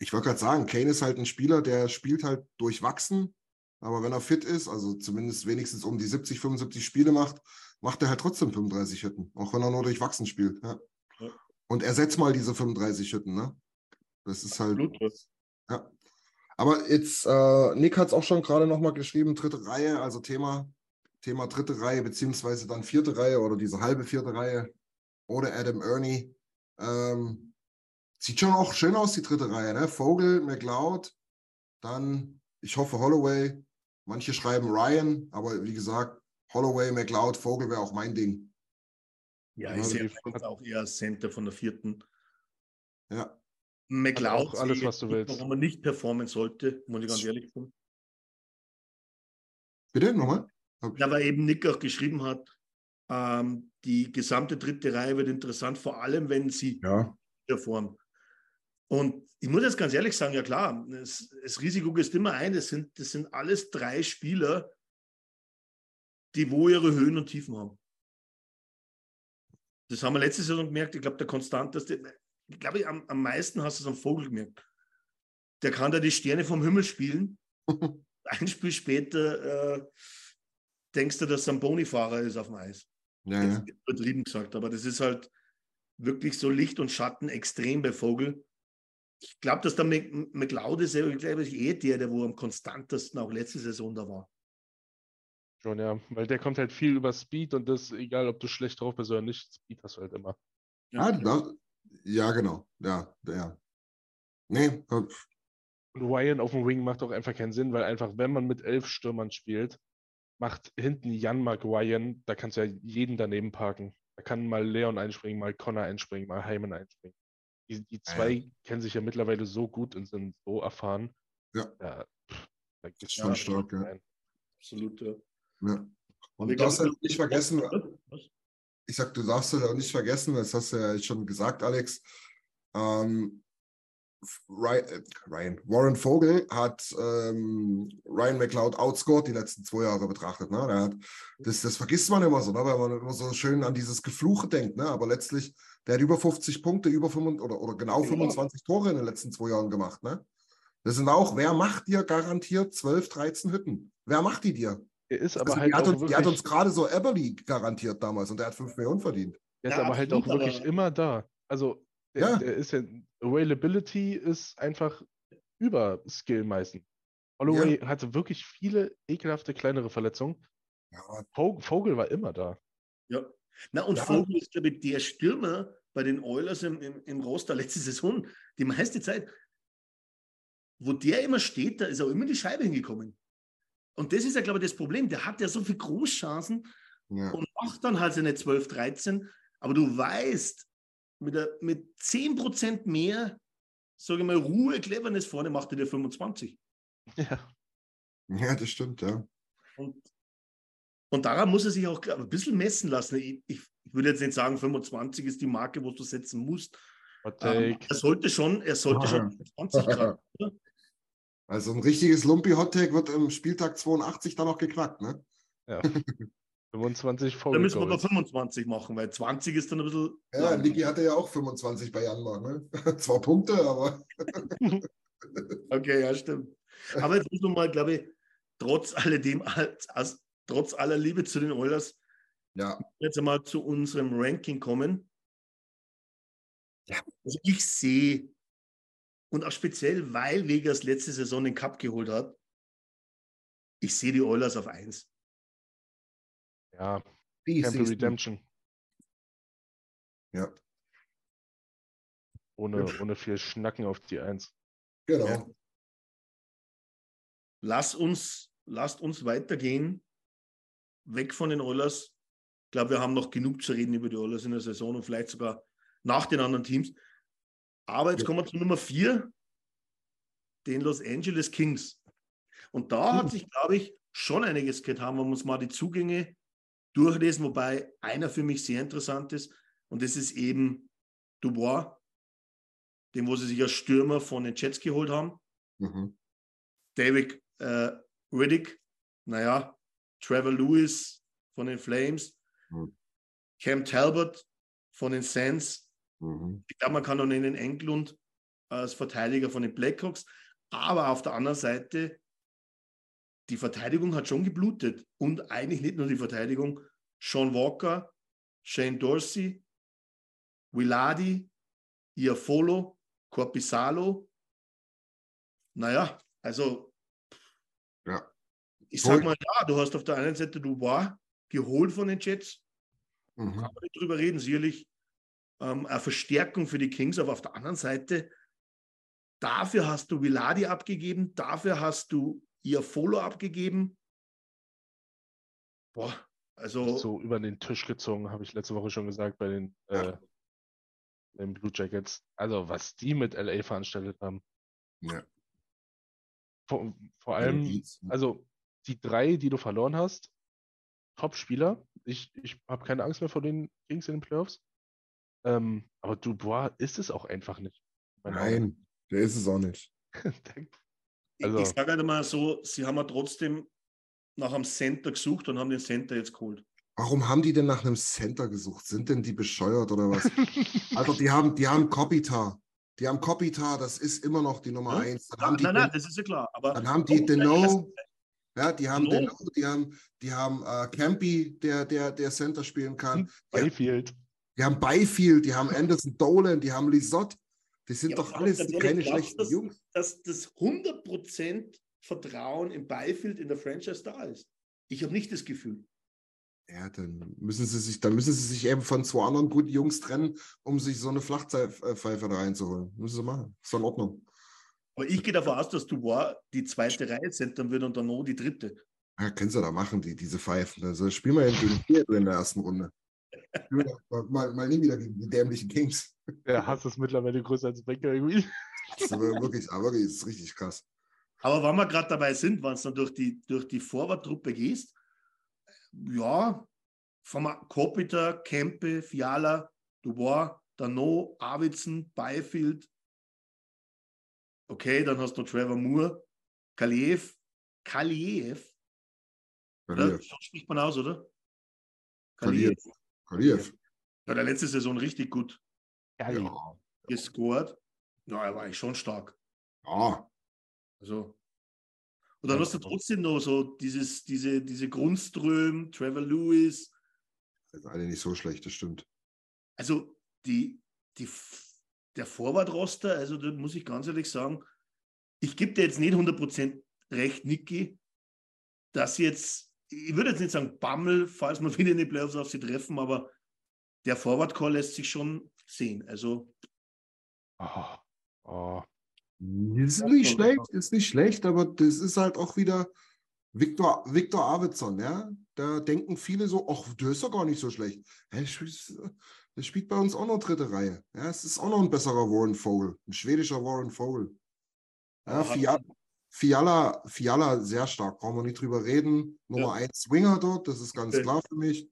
Ich wollte gerade sagen, Kane ist halt ein Spieler, der spielt halt durchwachsen, aber wenn er fit ist, also zumindest wenigstens um die 70, 75 Spiele macht, macht er halt trotzdem 35 Hütten, auch wenn er nur durchwachsen spielt. Ja. Ja. Und ersetzt mal diese 35 Hütten, ne? Das ist halt. Absolut. Ja. Aber jetzt, äh, Nick hat es auch schon gerade nochmal geschrieben, dritte Reihe, also Thema, Thema dritte Reihe, beziehungsweise dann vierte Reihe oder diese halbe vierte Reihe ohne Adam Ernie. Ähm, sieht schon auch schön aus, die dritte Reihe, ne? Vogel, McLeod, dann, ich hoffe, Holloway. Manche schreiben Ryan, aber wie gesagt, Holloway, McLeod, Vogel wäre auch mein Ding. ja, Ja, ich sehe die- jetzt auch eher Center von der vierten. Ja, McLeod, auch alles, was du willst. Warum man nicht performen sollte, muss ich ganz ehrlich sein. bitte nochmal? Ja, weil eben Nick auch geschrieben hat, ähm, die gesamte dritte Reihe wird interessant, vor allem wenn sie Ja, performen. Und ich muss jetzt ganz ehrlich sagen, ja klar, das, das Risiko ist immer ein, das sind, das sind alles drei Spieler, die wo ihre Höhen und Tiefen haben. Das haben wir letzte Saison gemerkt. Ich glaube, der konstanteste, ich glaube, am, am meisten hast du es am Vogel gemerkt. Der kann da die Sterne vom Himmel spielen. Ein Spiel später äh, denkst du, dass er ein Boni-Fahrer ist auf dem Eis. ja, ja. Jetzt übertrieben gesagt, aber das ist halt wirklich so Licht und Schatten extrem bei Vogel. Ich glaube, dass der Mc- McLeod ist glaube ich, eh der, der wo am konstantesten auch letzte Saison da war. Schon, ja. Weil der kommt halt viel über Speed und das, egal ob du schlecht drauf bist oder nicht, Speed hast du halt immer. Ja, da, ja, genau. Ja, ja. Nee, Und Ryan auf dem Wing macht auch einfach keinen Sinn, weil einfach, wenn man mit elf Stürmern spielt, macht hinten Jan-Mark Ryan, da kannst du ja jeden daneben parken. Da kann mal Leon einspringen, mal Connor einspringen, mal Hyman einspringen. Die, die Ja, zwei kennen sich ja mittlerweile so gut und sind so erfahren. Ja. Ja, pff, da gibt's Schon stark, ja. Absolut, ja. ja. Und darfst glaub, halt nicht vergessen, Was? Ich sag, du darfst halt auch nicht vergessen, das hast du ja schon gesagt, Alex. Ähm, Ryan, äh, Ryan, Warren Vogel hat ähm, Ryan McLeod outscored die letzten zwei Jahre betrachtet. Ne? Hat, das, das vergisst man immer so, ne? weil man immer so schön an dieses Gefluche denkt. Ne? Aber letztlich, Der hat über 50 Punkte, über 25, oder, oder genau 25 Tore in den letzten zwei Jahren gemacht. Ne? Das sind auch, wer macht dir garantiert 12, 13 Hütten? Wer macht die dir? Er ist aber Also halt die, hat uns, die hat wirklich, uns gerade so Eberly garantiert damals und der hat 5 Millionen verdient. der ist Ja, aber halt auch wirklich aber- immer da. Also der, Ja. der ist ja, Availability ist einfach über Skill meistens. Holloway hatte wirklich viele ekelhafte kleinere Verletzungen. Ja, Vogel, Vogel war immer da. Ja. Na, und Ja. Vogel ist, glaube ich, der Stürmer bei den Oilers im, im, im Roster letzte Saison, die meiste Zeit, wo der immer steht, da ist auch immer die Scheibe hingekommen. Und das ist ja, glaube ich, das Problem. Der hat ja so viele Großchancen ja. und macht dann halt seine 12, 13. Aber du weißt, mit, der, mit 10% mehr, sage ich mal, Ruhe, Cleverness vorne macht er dir 25. Ja. ja, das stimmt, ja. Und, und daran muss er sich auch ein bisschen messen lassen. Ich, ich, ich würde jetzt nicht sagen, 25 ist die Marke, wo du setzen musst. Ähm, er sollte schon, er sollte schon 20 Grad. Also ein richtiges Lumpy-Hottake wird im Spieltag 82 dann noch geknackt, ne? Ja. 25 Da Vogel. müssen wir aber Goals. 25 machen, weil 20 ist dann ein bisschen. Ja. Niki hatte ja auch 25 bei Janmar, ne? Zwar Punkte, aber Okay, ja, stimmt. Aber jetzt muss man mal, glaube ich, trotz alledem, als, als, trotz aller Liebe zu den Oilers, ja. jetzt einmal zu unserem Ranking kommen. Ja. Also ich sehe, und auch speziell, weil Vegas letzte Saison den Cup geholt hat, ich sehe die Oilers auf 1. Ja, Die du. Redemption. Ja, Ohne, ohne viel Schnacken auf die Eins. genau. Ja. Lass uns, lasst uns weitergehen, weg von den Oilers. Ich glaube, wir haben noch genug zu reden über die Oilers in der Saison und vielleicht sogar nach den anderen Teams. Aber jetzt kommen wir zu Nummer vier, den Los Angeles Kings. Und da hat Mhm. sich, glaube ich, schon einiges getan, wenn wir uns mal die Zugänge durchlesen, wobei einer für mich sehr interessant ist. Und das ist eben Dubois, den, wo sie sich als Stürmer von den Jets geholt haben. Mhm. David äh, Riddick, naja, Trevor Lewis von den Flames, Mhm. Cam Talbot von den Sands. Mhm. Ich glaube, man kann noch nennen Englund als Verteidiger von den Blackhawks. Aber auf der anderen Seite, die Verteidigung hat schon geblutet. Und eigentlich nicht nur die Verteidigung. Sean Walker, Shane Dorsey, Willadi, Iafolo, Corpisalo. Naja, also Ja. ich sag mal, ja, du hast auf der einen Seite Dubois geholt von den Jets, Mhm. kann man nicht drüber reden, sicherlich ähm, eine Verstärkung für die Kings, aber auf der anderen Seite, dafür hast du Viladi abgegeben, dafür hast du Iafolo abgegeben. Boah, also So über den Tisch gezogen, habe ich letzte Woche schon gesagt, bei den, äh, den Blue Jackets. Also, was die mit LA veranstaltet haben. Ja. Vor, vor allem, also die drei, die du verloren hast, Top-Spieler. Ich, ich habe keine Angst mehr vor den Kings in den Playoffs. Ähm, aber Dubois ist es auch einfach nicht. Nein, der ist es auch nicht. ich- also- ich sage halt mal so, sie haben ja trotzdem nach einem Center gesucht und haben den Center jetzt geholt. Warum haben die denn nach einem Center gesucht? Sind denn die bescheuert oder was? Alter, die haben, die haben Kopitar. Die haben Kopitar, das ist immer noch die Nummer Ja? eins. Dann Ja, haben die, nein, nein, das ist ja klar. Aber dann haben die Deno, ja, die haben Deno. Die haben, die haben äh, Campy, der, der, der Center spielen kann. Die, Bayfield. Die haben Byfield, die haben Anderson Dolan, die haben Lisotte. Die sind Ja, doch alles keine glaubst du, schlechten dass- Jungs. dass das 100% Vertrauen im Byfield in der Franchise da ist. Ich habe nicht das Gefühl. Ja, dann müssen sie sich, dann müssen sie sich eben von zwei anderen guten Jungs trennen, um sich so eine Flachpfeife da reinzuholen. Müssen sie machen. Ist doch in Ordnung. Aber ich gehe davon aus, dass Dubois die zweite Reihe centern wird und dann noch die dritte. Ja, können sie da machen, die, diese Pfeifen. Also spielen wir ja gegen Seattle in der ersten Runde. Mal, mal nie wieder gegen die dämlichen Kings. Der Hass ist mittlerweile größer als Becker irgendwie. Das ist aber wirklich, aber wirklich, das ist richtig krass. Aber wenn wir gerade dabei sind, wenn es dann durch die, durch die Vorwarttruppe gehst, ja, von Kopita, Kempe, Fiala, Dubois, Dano, Arvidsson, Byfield. Okay, dann hast du noch Trevor Moore, Kaliev, Kaliev? Kaliev. So spricht man aus, oder? Kaliev. Kaliev. Ja, der letzte Saison richtig gut. Geil. Ja. gescored. Ja, er war eigentlich schon stark. ja. Also. Und dann hast du trotzdem noch so dieses, diese, diese Grundström, Trevor Lewis. Das ist alle nicht so schlecht, das stimmt. Also die, die, der Vorwart-Roster, also da muss ich ganz ehrlich sagen, ich gebe dir jetzt nicht 100% recht, Niki, dass jetzt, ich würde jetzt nicht sagen Bammel, falls wir wieder in die Playoffs auf sie treffen, aber der Forward-Call lässt sich schon sehen. Also Oh, oh. Ist nicht schlecht, ist nicht schlecht, aber das ist halt auch wieder Viktor, Viktor Arvidsson, ja. Da denken viele so, ach, der ist doch gar nicht so schlecht. Der spielt, der spielt bei uns auch noch dritte Reihe. Ja, es ist auch noch ein besserer Warren Vogel, ein schwedischer Warren Vogel. Ja, hat- Fiala, Fiala, sehr stark, brauchen wir nicht drüber reden. Nummer eins Winger dort, das ist ganz Okay. klar für mich.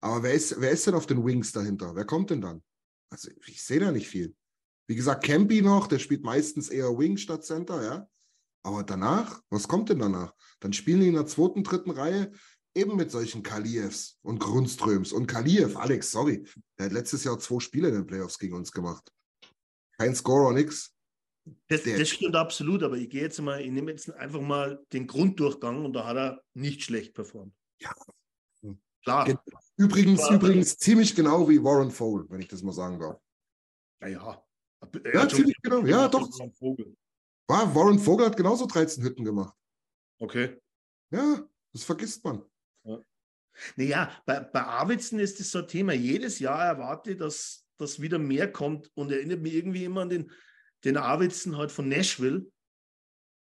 Aber wer ist, wer ist denn auf den Wings dahinter? Wer kommt denn dann? Also ich sehe da nicht viel. Wie gesagt, Campy noch, der spielt meistens eher Wing statt Center, ja. Aber danach, was kommt denn danach? Dann spielen die in der zweiten, dritten Reihe eben mit solchen Kalievs und Grundströms. Und Kaliev, Alex, sorry, der hat letztes Jahr zwei Spiele in den Playoffs gegen uns gemacht. Kein Scorer, nix. Das, das stimmt absolut, aber ich gehe jetzt mal, ich nehme jetzt einfach mal den Grunddurchgang und da hat er nicht schlecht performt. Ja. Klar, Ge- Übrigens, übrigens ziemlich genau wie Warren Vogel, wenn ich das mal sagen darf. naja. Ja, ziemlich genau. Ja, doch. Vogel. War, Warren Vogel hat genauso 13 Hütten gemacht. Okay. Ja, das vergisst man. Naja, bei, bei Arvidsson ist das so ein Thema. Jedes Jahr erwarte ich, dass, dass wieder mehr kommt und erinnert mich irgendwie immer an den, den Arvidsson halt von Nashville,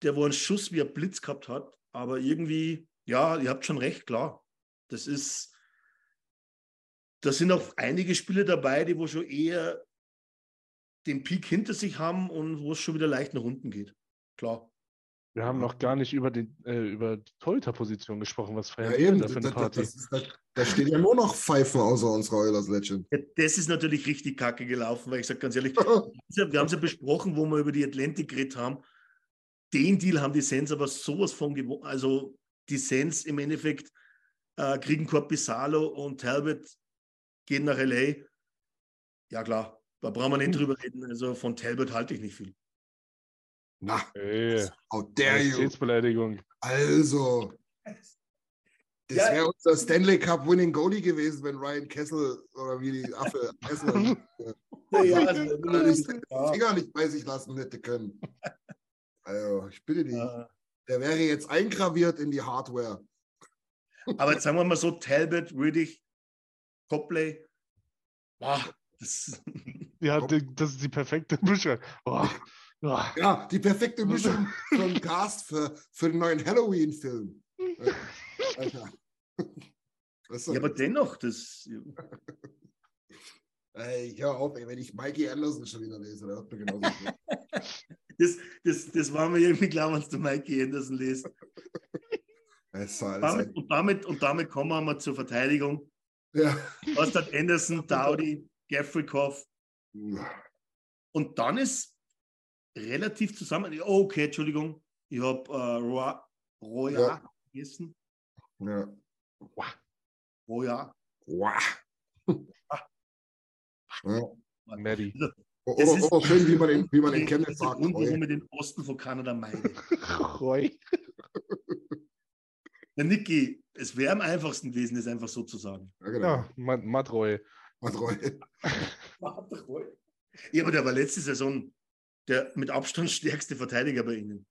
der wo einen Schuss wie ein Blitz gehabt hat. Aber irgendwie, ja, ihr habt schon recht, klar. Das ist, da sind auch einige Spiele dabei, die wo schon eher den Peak hinter sich haben und wo es schon wieder leicht nach unten geht. Klar. Wir haben noch gar nicht über, den, äh, über die Torhüter-Position gesprochen. Was Ja, feiern wir eben. da für eine da, Party? das ist, da, da steht ja nur noch Pfeifen außer unserer Oilers Legend. Ja, Das ist natürlich richtig kacke gelaufen, weil ich sage ganz ehrlich, wir haben es ja besprochen, wo wir über die Atlantic geredet haben. Den Deal haben die Sens aber sowas von gewonnen. Also die Sens im Endeffekt äh, kriegen Corpisalo und Talbot gehen nach LA. Ja klar, da brauchen wir nicht drüber reden. Also von Talbot halte ich nicht viel. Na, Ey, how dare you? Also, das Ja, wäre unser Stanley Cup Winning Goalie gewesen, wenn Ryan Kessel oder wie die Affe Kessel Ja, ja, also, den ja. Finger nicht bei sich lassen hätte können. Also, ich bitte dich. Äh, Der wäre jetzt eingraviert in die Hardware. aber jetzt sagen wir mal so, Talbot, Riddick, Copley. Boah, das, Ja, das ist die perfekte Mischung. Oh. Ja, die perfekte Mischung von Cast für, für den neuen Halloween-Film. Äh, Alter. Ja, aber dennoch, das, ey, hör auf, ey, wenn ich Mikey Anderson schon wieder lese, der wird mir genauso das, das, das war mir irgendwie klar, wenn du Mikey Anderson liest. Damit, und, damit, und damit kommen wir mal zur Verteidigung. ja. Was hat Anderson, Dowdy, Gavrikov und dann ist relativ zusammen. Oh, okay, Entschuldigung, ich habe äh, Roya, Roya Ja. vergessen. ja. Roya. Wow. Ja. Maddie. Oder, Es ist- oder schön, wie man in, wie man in Das Chemnitz ist der sagt. Grund, warum ich den Osten von Kanada meide. Roy. Der Niki, es wäre am einfachsten gewesen, das einfach so zu sagen. Ja, genau. Ja, Matt, Matt Roy. Was Roy. Ja, aber der war letzte Saison der mit Abstand stärkste Verteidiger bei Ihnen.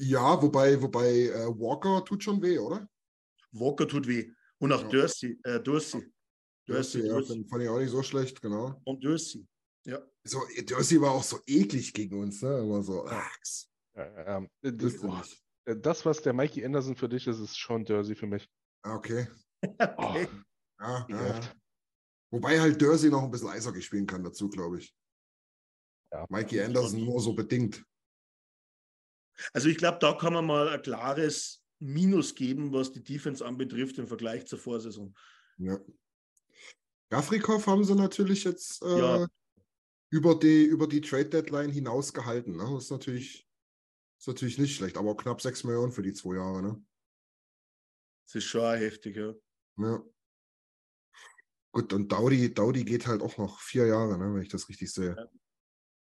Ja, wobei, wobei äh, Walker tut schon weh, oder? Walker tut weh. Und auch Ja. Dursey, äh, Dursey. Dursey, ja, Dursey. fand, fand ich auch nicht so schlecht, genau. Und Dursey. Ja. So, Dursey war auch so eklig gegen uns, ne? Immer so, ach, Ja, ähm, äh, das oh, das, was der Mikey Anderson für dich ist, ist schon Jersey für mich. Ah, okay. Okay. Ja, ja, ja. Wobei halt Dursey noch ein bisschen Eishockey spielen kann dazu, glaube ich. Ja. Mikey Anderson nur so bedingt. Also ich glaube, da kann man mal ein klares Minus geben, was die Defense anbetrifft im Vergleich zur Vorsaison. Ja. Gafrikov haben sie natürlich jetzt äh, Ja. über die, über die Trade Deadline hinaus gehalten. Ne? Das ist natürlich, ist natürlich nicht schlecht, aber knapp 6 Millionen für die zwei Jahre. Ne? Das ist schon auch heftig, ja. Ja. Gut, und Daudi, Daudi geht halt auch noch vier Jahre, ne, wenn ich das richtig sehe. Ja.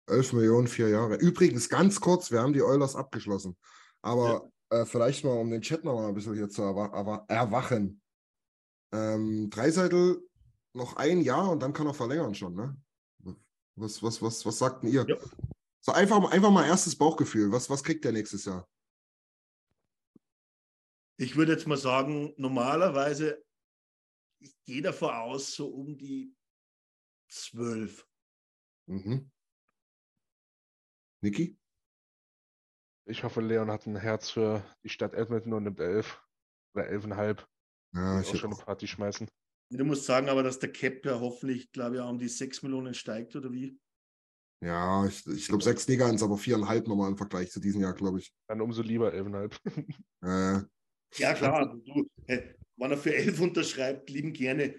11 Millionen, vier Jahre. Übrigens, ganz kurz, wir haben die Oilers abgeschlossen. Aber ja. äh, vielleicht mal, um den Chat noch mal ein bisschen hier zu erwa erwachen. Ähm, Dreiseitel noch ein Jahr und dann kann er verlängern schon, ne? Was, was, was, was sagt denn ihr? Ja. So einfach, einfach mal erstes Bauchgefühl. Was, was kriegt der nächstes Jahr? Ich würde jetzt mal sagen, normalerweise, ich gehe davon aus, so um die zwölf. Mhm. Niki? Ich hoffe, Leon hat ein Herz für die Stadt Edmonton und nimmt elf oder elfeinhalb. Ja, ich auch schon eine Party schmeißen. Du musst sagen, aber dass der Cap ja hoffentlich, glaube ich, um die 6 Millionen steigt, oder wie? Ja, ich, ich glaube, sechs Liga ist aber viereinhalb nochmal im Vergleich zu diesem Jahr, glaube ich. Dann umso lieber elfeinhalb. Äh, ja, klar. Du, wenn er für elf unterschreibt, lieben gerne.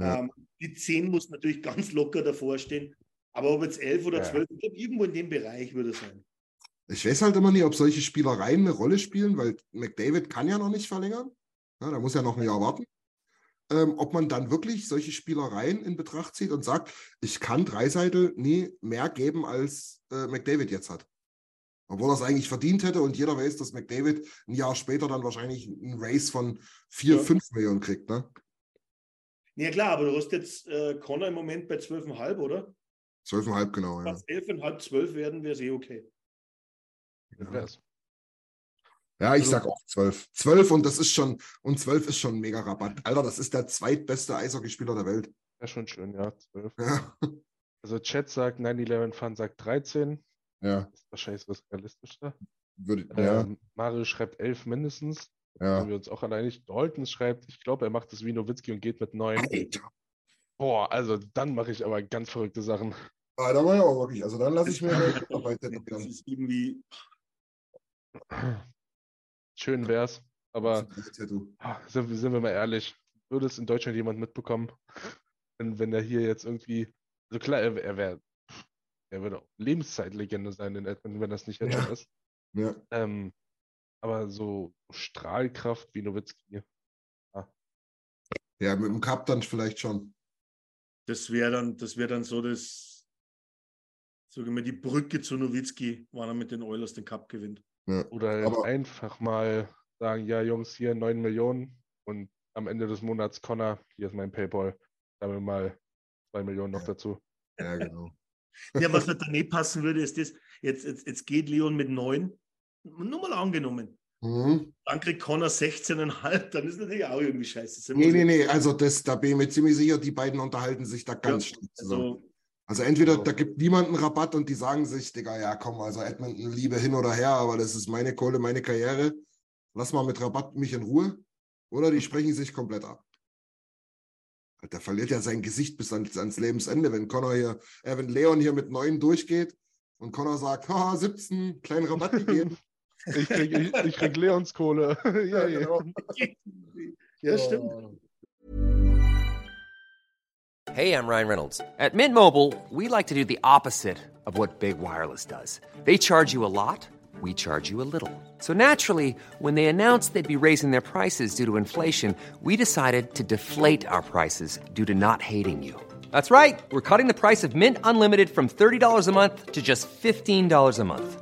Ja. Ähm, die zehn muss natürlich ganz locker davor stehen. Aber ob jetzt elf oder zwölf, ja. irgendwo in dem Bereich würde es sein. Ich weiß halt immer nicht, ob solche Spielereien eine Rolle spielen, weil McDavid kann ja noch nicht verlängern. Ja, da muss ja noch ein Jahr warten. Ähm, ob man dann wirklich solche Spielereien in Betracht zieht und sagt, ich kann Dreiseitel nie mehr geben, als äh, McDavid jetzt hat. Obwohl er es eigentlich verdient hätte und jeder weiß, dass McDavid ein Jahr später dann wahrscheinlich einen Race von 4, ja. 5 Millionen kriegt, ne? Ja klar, aber du hast jetzt äh, Connor im Moment bei 12,5, oder? 12,5, genau, ja. Wenn 11,5, 12 werden, wäre es eh okay. Ja. Ja, ich also sag auch 12. 12 und das ist schon, und 12 ist schon ein mega Rabatt. Alter, das ist der zweitbeste Eishockeyspieler der Welt. Ja, schon schön, ja, 12. Ja. Also Chat sagt 9-11 Fun sagt 13. Ja. Das ist wahrscheinlich das Realistischste. Würde, ja. Ähm, Mario schreibt 11 mindestens. Ja. Haben wir uns auch einig. Dalton schreibt, ich glaube, er macht das wie Nowitzki und geht mit 9. Alter. Boah, also dann mache ich aber ganz verrückte Sachen. Ah, da war ja auch wirklich. Also dann lasse ich mir dabei Das ist irgendwie. Schön wär's, aber ah, sind, sind, wir mal ehrlich, würde es in Deutschland jemand mitbekommen, wenn, wenn er hier jetzt irgendwie, also klar, er, er wäre, er würde auch Lebenszeitlegende sein in Edmonton, wenn das nicht jetzt ja. ist. Ja. Ähm, aber so Strahlkraft wie Nowitzki. Ja. ja, mit dem Cup dann vielleicht schon. Das wäre dann, das wäre dann so das, sagen wir die Brücke zu Nowitzki, wann er mit den Oilers den Cup gewinnt. Ja, Oder aber, einfach mal sagen, ja Jungs, hier 9 Millionen und am Ende des Monats Connor, hier ist mein Paypal, sagen wir mal 2 Millionen noch ja. dazu. Ja, genau. ja, was halt daneben passen würde, ist das, jetzt, jetzt, jetzt geht Leon mit 9, nur mal angenommen. Mhm. Dann kriegt Connor 16,5, dann ist natürlich auch irgendwie scheiße. Nee, nee, nee, also das, da bin ich mir ziemlich sicher, die beiden unterhalten sich da ganz ja, zusammen. Also, also entweder da gibt niemand einen Rabatt und die sagen sich, Digga, ja komm, also Edmonton Liebe hin oder her, aber das ist meine Kohle, meine Karriere. Lass mal mit Rabatt mich in Ruhe. Oder die sprechen sich komplett ab. Der verliert ja sein Gesicht bis ans, ans Lebensende, wenn Connor hier, äh, wenn Leon hier mit neun durchgeht und Connor sagt, haha, 17, kleinen Rabatt gegeben. ich, krieg, ich, ich krieg Leons Kohle. ja, ja, genau. ja, stimmt. Oh. Hey, I'm Ryan Reynolds. At Mint Mobile, we like to do the opposite of what Big Wireless does. They charge you a lot, we charge you a little. So naturally, when they announced they'd be raising their prices due to inflation, we decided to deflate our prices due to not hating you. That's right. We're cutting the price of Mint Unlimited from $30 a month to just $15 a month.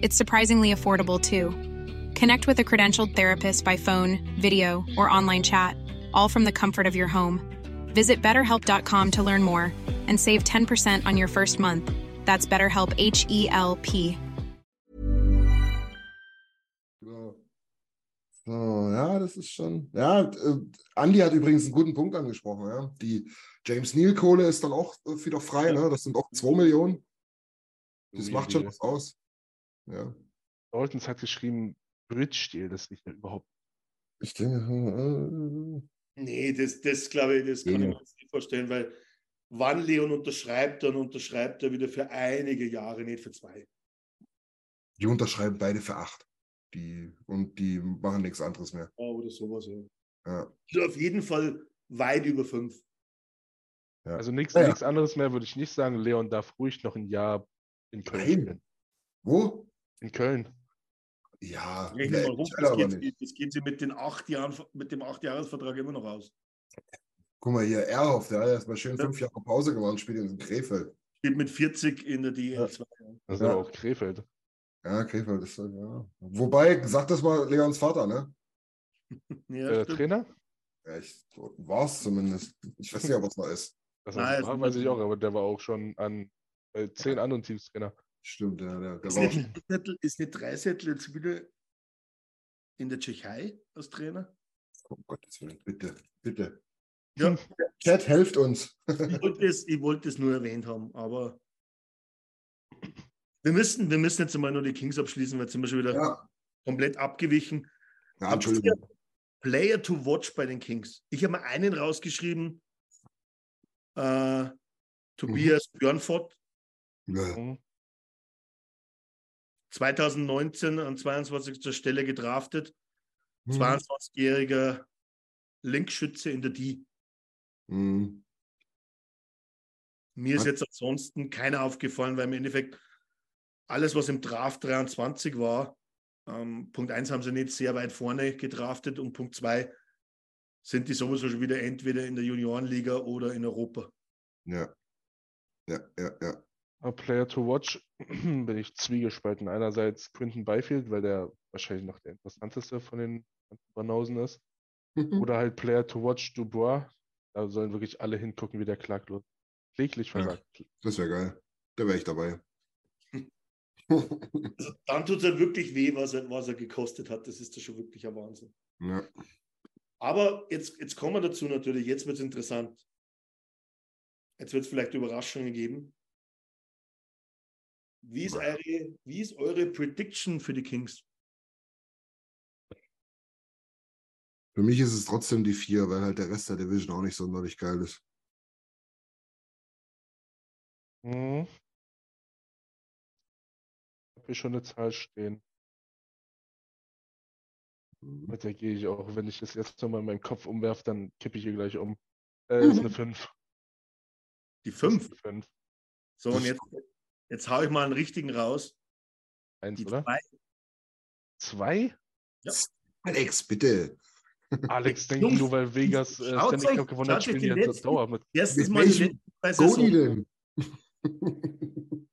It's surprisingly affordable too. Connect with a credentialed therapist by phone, video, or online chat, all from the comfort of your home. Visit betterhelp.com to learn more and save 10% on your first month. That's BetterHelp, H E L P. Ja. So, ja, das ist schon. Ja, äh, Andi hat übrigens einen guten Punkt angesprochen. Ja. Die James Neal-Kohle ist dann auch äh, wieder frei. Ne? Das sind auch 2 Millionen. Das macht schon was aus. Ja. Daltons hat geschrieben, Bridge-Stil, das liegt ja überhaupt Ich denke, äh, Nee, das, das glaube ich, das kann ich mir nicht vorstellen, weil wann Leon unterschreibt, dann unterschreibt er wieder für einige Jahre, nicht für zwei. die unterschreiben beide für acht. Die, und die machen nichts anderes mehr. Ja, oder sowas, ja. Ja. Also auf jeden Fall weit über fünf. Ja. Also nichts Ja, ja. nichts anderes mehr würde ich nicht sagen. Leon darf ruhig noch ein Jahr in Köln Nein. spielen. Wo? In Köln. Ja, nee, ich das geht, das geht sie mit, den acht Jahren, mit dem Acht-Jahres-Vertrag immer noch aus. Guck mal hier, Erhoff, der hat erst mal schön Ja. fünf Jahre Pause gemacht, spielt in Krefeld. Spielt mit 40 in der DL 2. Das ist Ja. aber auch Krefeld. Ja, Krefeld ist halt, ja. Wobei, sag das mal Leons Vater, ne? Ja, äh. Trainer? Ja, ich, war es zumindest. Ich weiß nicht, ob es noch ist. Das Nein, war, weiß ich auch, aber der war auch schon an bei zehn anderen Teams Trainer. Stimmt, ja, der, der ist, war auch nicht schon. Dreisettel, ist nicht Dreisettel jetzt wieder in der Tschechei als Trainer? Um Gottes Willen, bitte, bitte. Ja, Chat, helft uns. ich wollte es, ich wollte es nur erwähnt haben, aber wir müssen, wir müssen jetzt einmal nur die Kings abschließen, weil jetzt sind wir schon wieder Ja, komplett abgewichen. ja Entschuldigung. Player to watch bei den Kings. Ich habe mal einen rausgeschrieben. Äh, Tobias Björnfott, Ja. Mhm. 2019 an 22. Stelle gedraftet. Hm. 22-jähriger Linkschütze in der D. Hm. Mir ist jetzt ansonsten keiner aufgefallen, weil im Endeffekt alles, was im Draft 23 war, ähm, Punkt 1 haben sie nicht sehr weit vorne gedraftet und Punkt 2 sind die sowieso schon wieder entweder in der Juniorenliga oder in Europa. Ja. Ja, ja, ja. A Player to watch bin ich zwiegespalten. Einerseits Quinton Byfield, weil der wahrscheinlich noch der interessanteste von den Banausen ist. Oder halt Player to watch Dubois. Da sollen wirklich alle hingucken, wie der klaglos kläglich Ja. versagt. Das wäre geil. Da wäre ich dabei. Also dann tut es halt wirklich weh, was er, was er gekostet hat. Das ist ja schon wirklich ein Wahnsinn. ja. Aber jetzt, jetzt kommen wir dazu natürlich, jetzt wird es interessant. Jetzt wird es vielleicht Überraschungen geben. Wie ist, eure, wie ist eure Prediction für die Kings? Für mich ist es trotzdem die vier, weil halt der Rest der Division auch nicht sonderlich geil ist. Mhm. Hab hier schon eine Zahl stehen. Mit der gehe ich auch, wenn ich das jetzt nochmal in meinem Kopf umwerfe, dann kippe ich hier gleich um. Äh, ist eine 5. Die fünf. 5. So, und jetzt, jetzt haue ich mal einen richtigen raus. Eins, Die oder? zwei. Zwei? Alex, bitte. Alex Jungs, nur, weil Vegas äh, Stanley Cup gewonnen hat, spielen die jetzt letzten- Dauer mit. Erstens mal die letzten Saison. denn?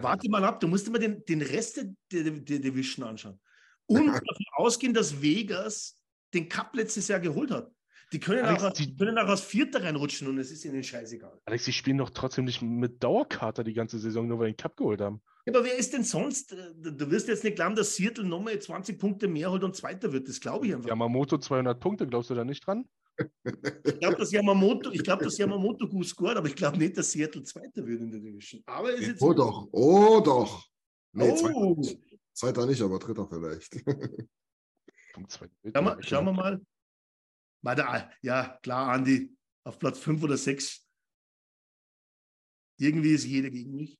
Warte mal ab, du musst immer den, den Rest der, der, der Division anschauen. Und davon ausgehen, dass Vegas den Cup letztes Jahr geholt hat. Die können, Alex, auch, als- die- können auch als Vierter reinrutschen und es ist ihnen scheißegal. Alex, die spielen doch trotzdem nicht mit Dauerkater die ganze Saison, nur weil die den Cup geholt haben. Ja, aber wer ist denn sonst? äh, Du wirst jetzt nicht glauben, dass Seattle nochmal 20 Punkte mehr holt und Zweiter wird. Das glaube ich einfach. Yamamoto 200 Punkte, glaubst du da nicht dran? Ich glaube, dass Yamamoto, ich glaube, dass Yamamoto gut scored, aber ich glaube nicht, dass Seattle Zweiter wird in der Division. Aber ist jetzt. Oh doch, oh doch. Nee, Oh. zweiter, zweiter nicht, aber dritter vielleicht. Schauen wir mal. Mal da, ja, klar, Andi, auf Platz 5 oder 6. Irgendwie ist jeder gegen mich.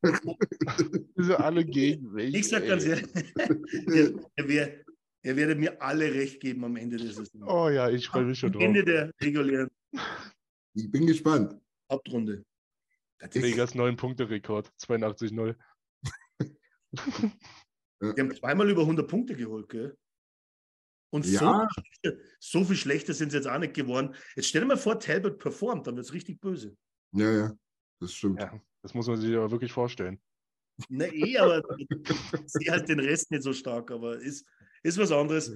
Wir sind alle gegen mich. Ich sag ganz ehrlich, er, er, wär, er werde mir alle recht geben am Ende der Saison. Oh ja, ich freue mich schon Am drauf. Ende der regulären Ich bin gespannt. Hauptrunde. Das ist, Vegas 9-Punkte-Rekord, 82-0. die haben zweimal über 100 Punkte geholt, gell? Und so, Ja. viel schlechter, so viel schlechter sind sie jetzt auch nicht geworden. Jetzt stell dir mal vor, Talbot performt, dann wird es richtig böse. Ja, ja, das stimmt. Ja, das muss man sich aber wirklich vorstellen. Na eh, aber ich sehe halt den Rest nicht so stark, aber ist, ist was anderes.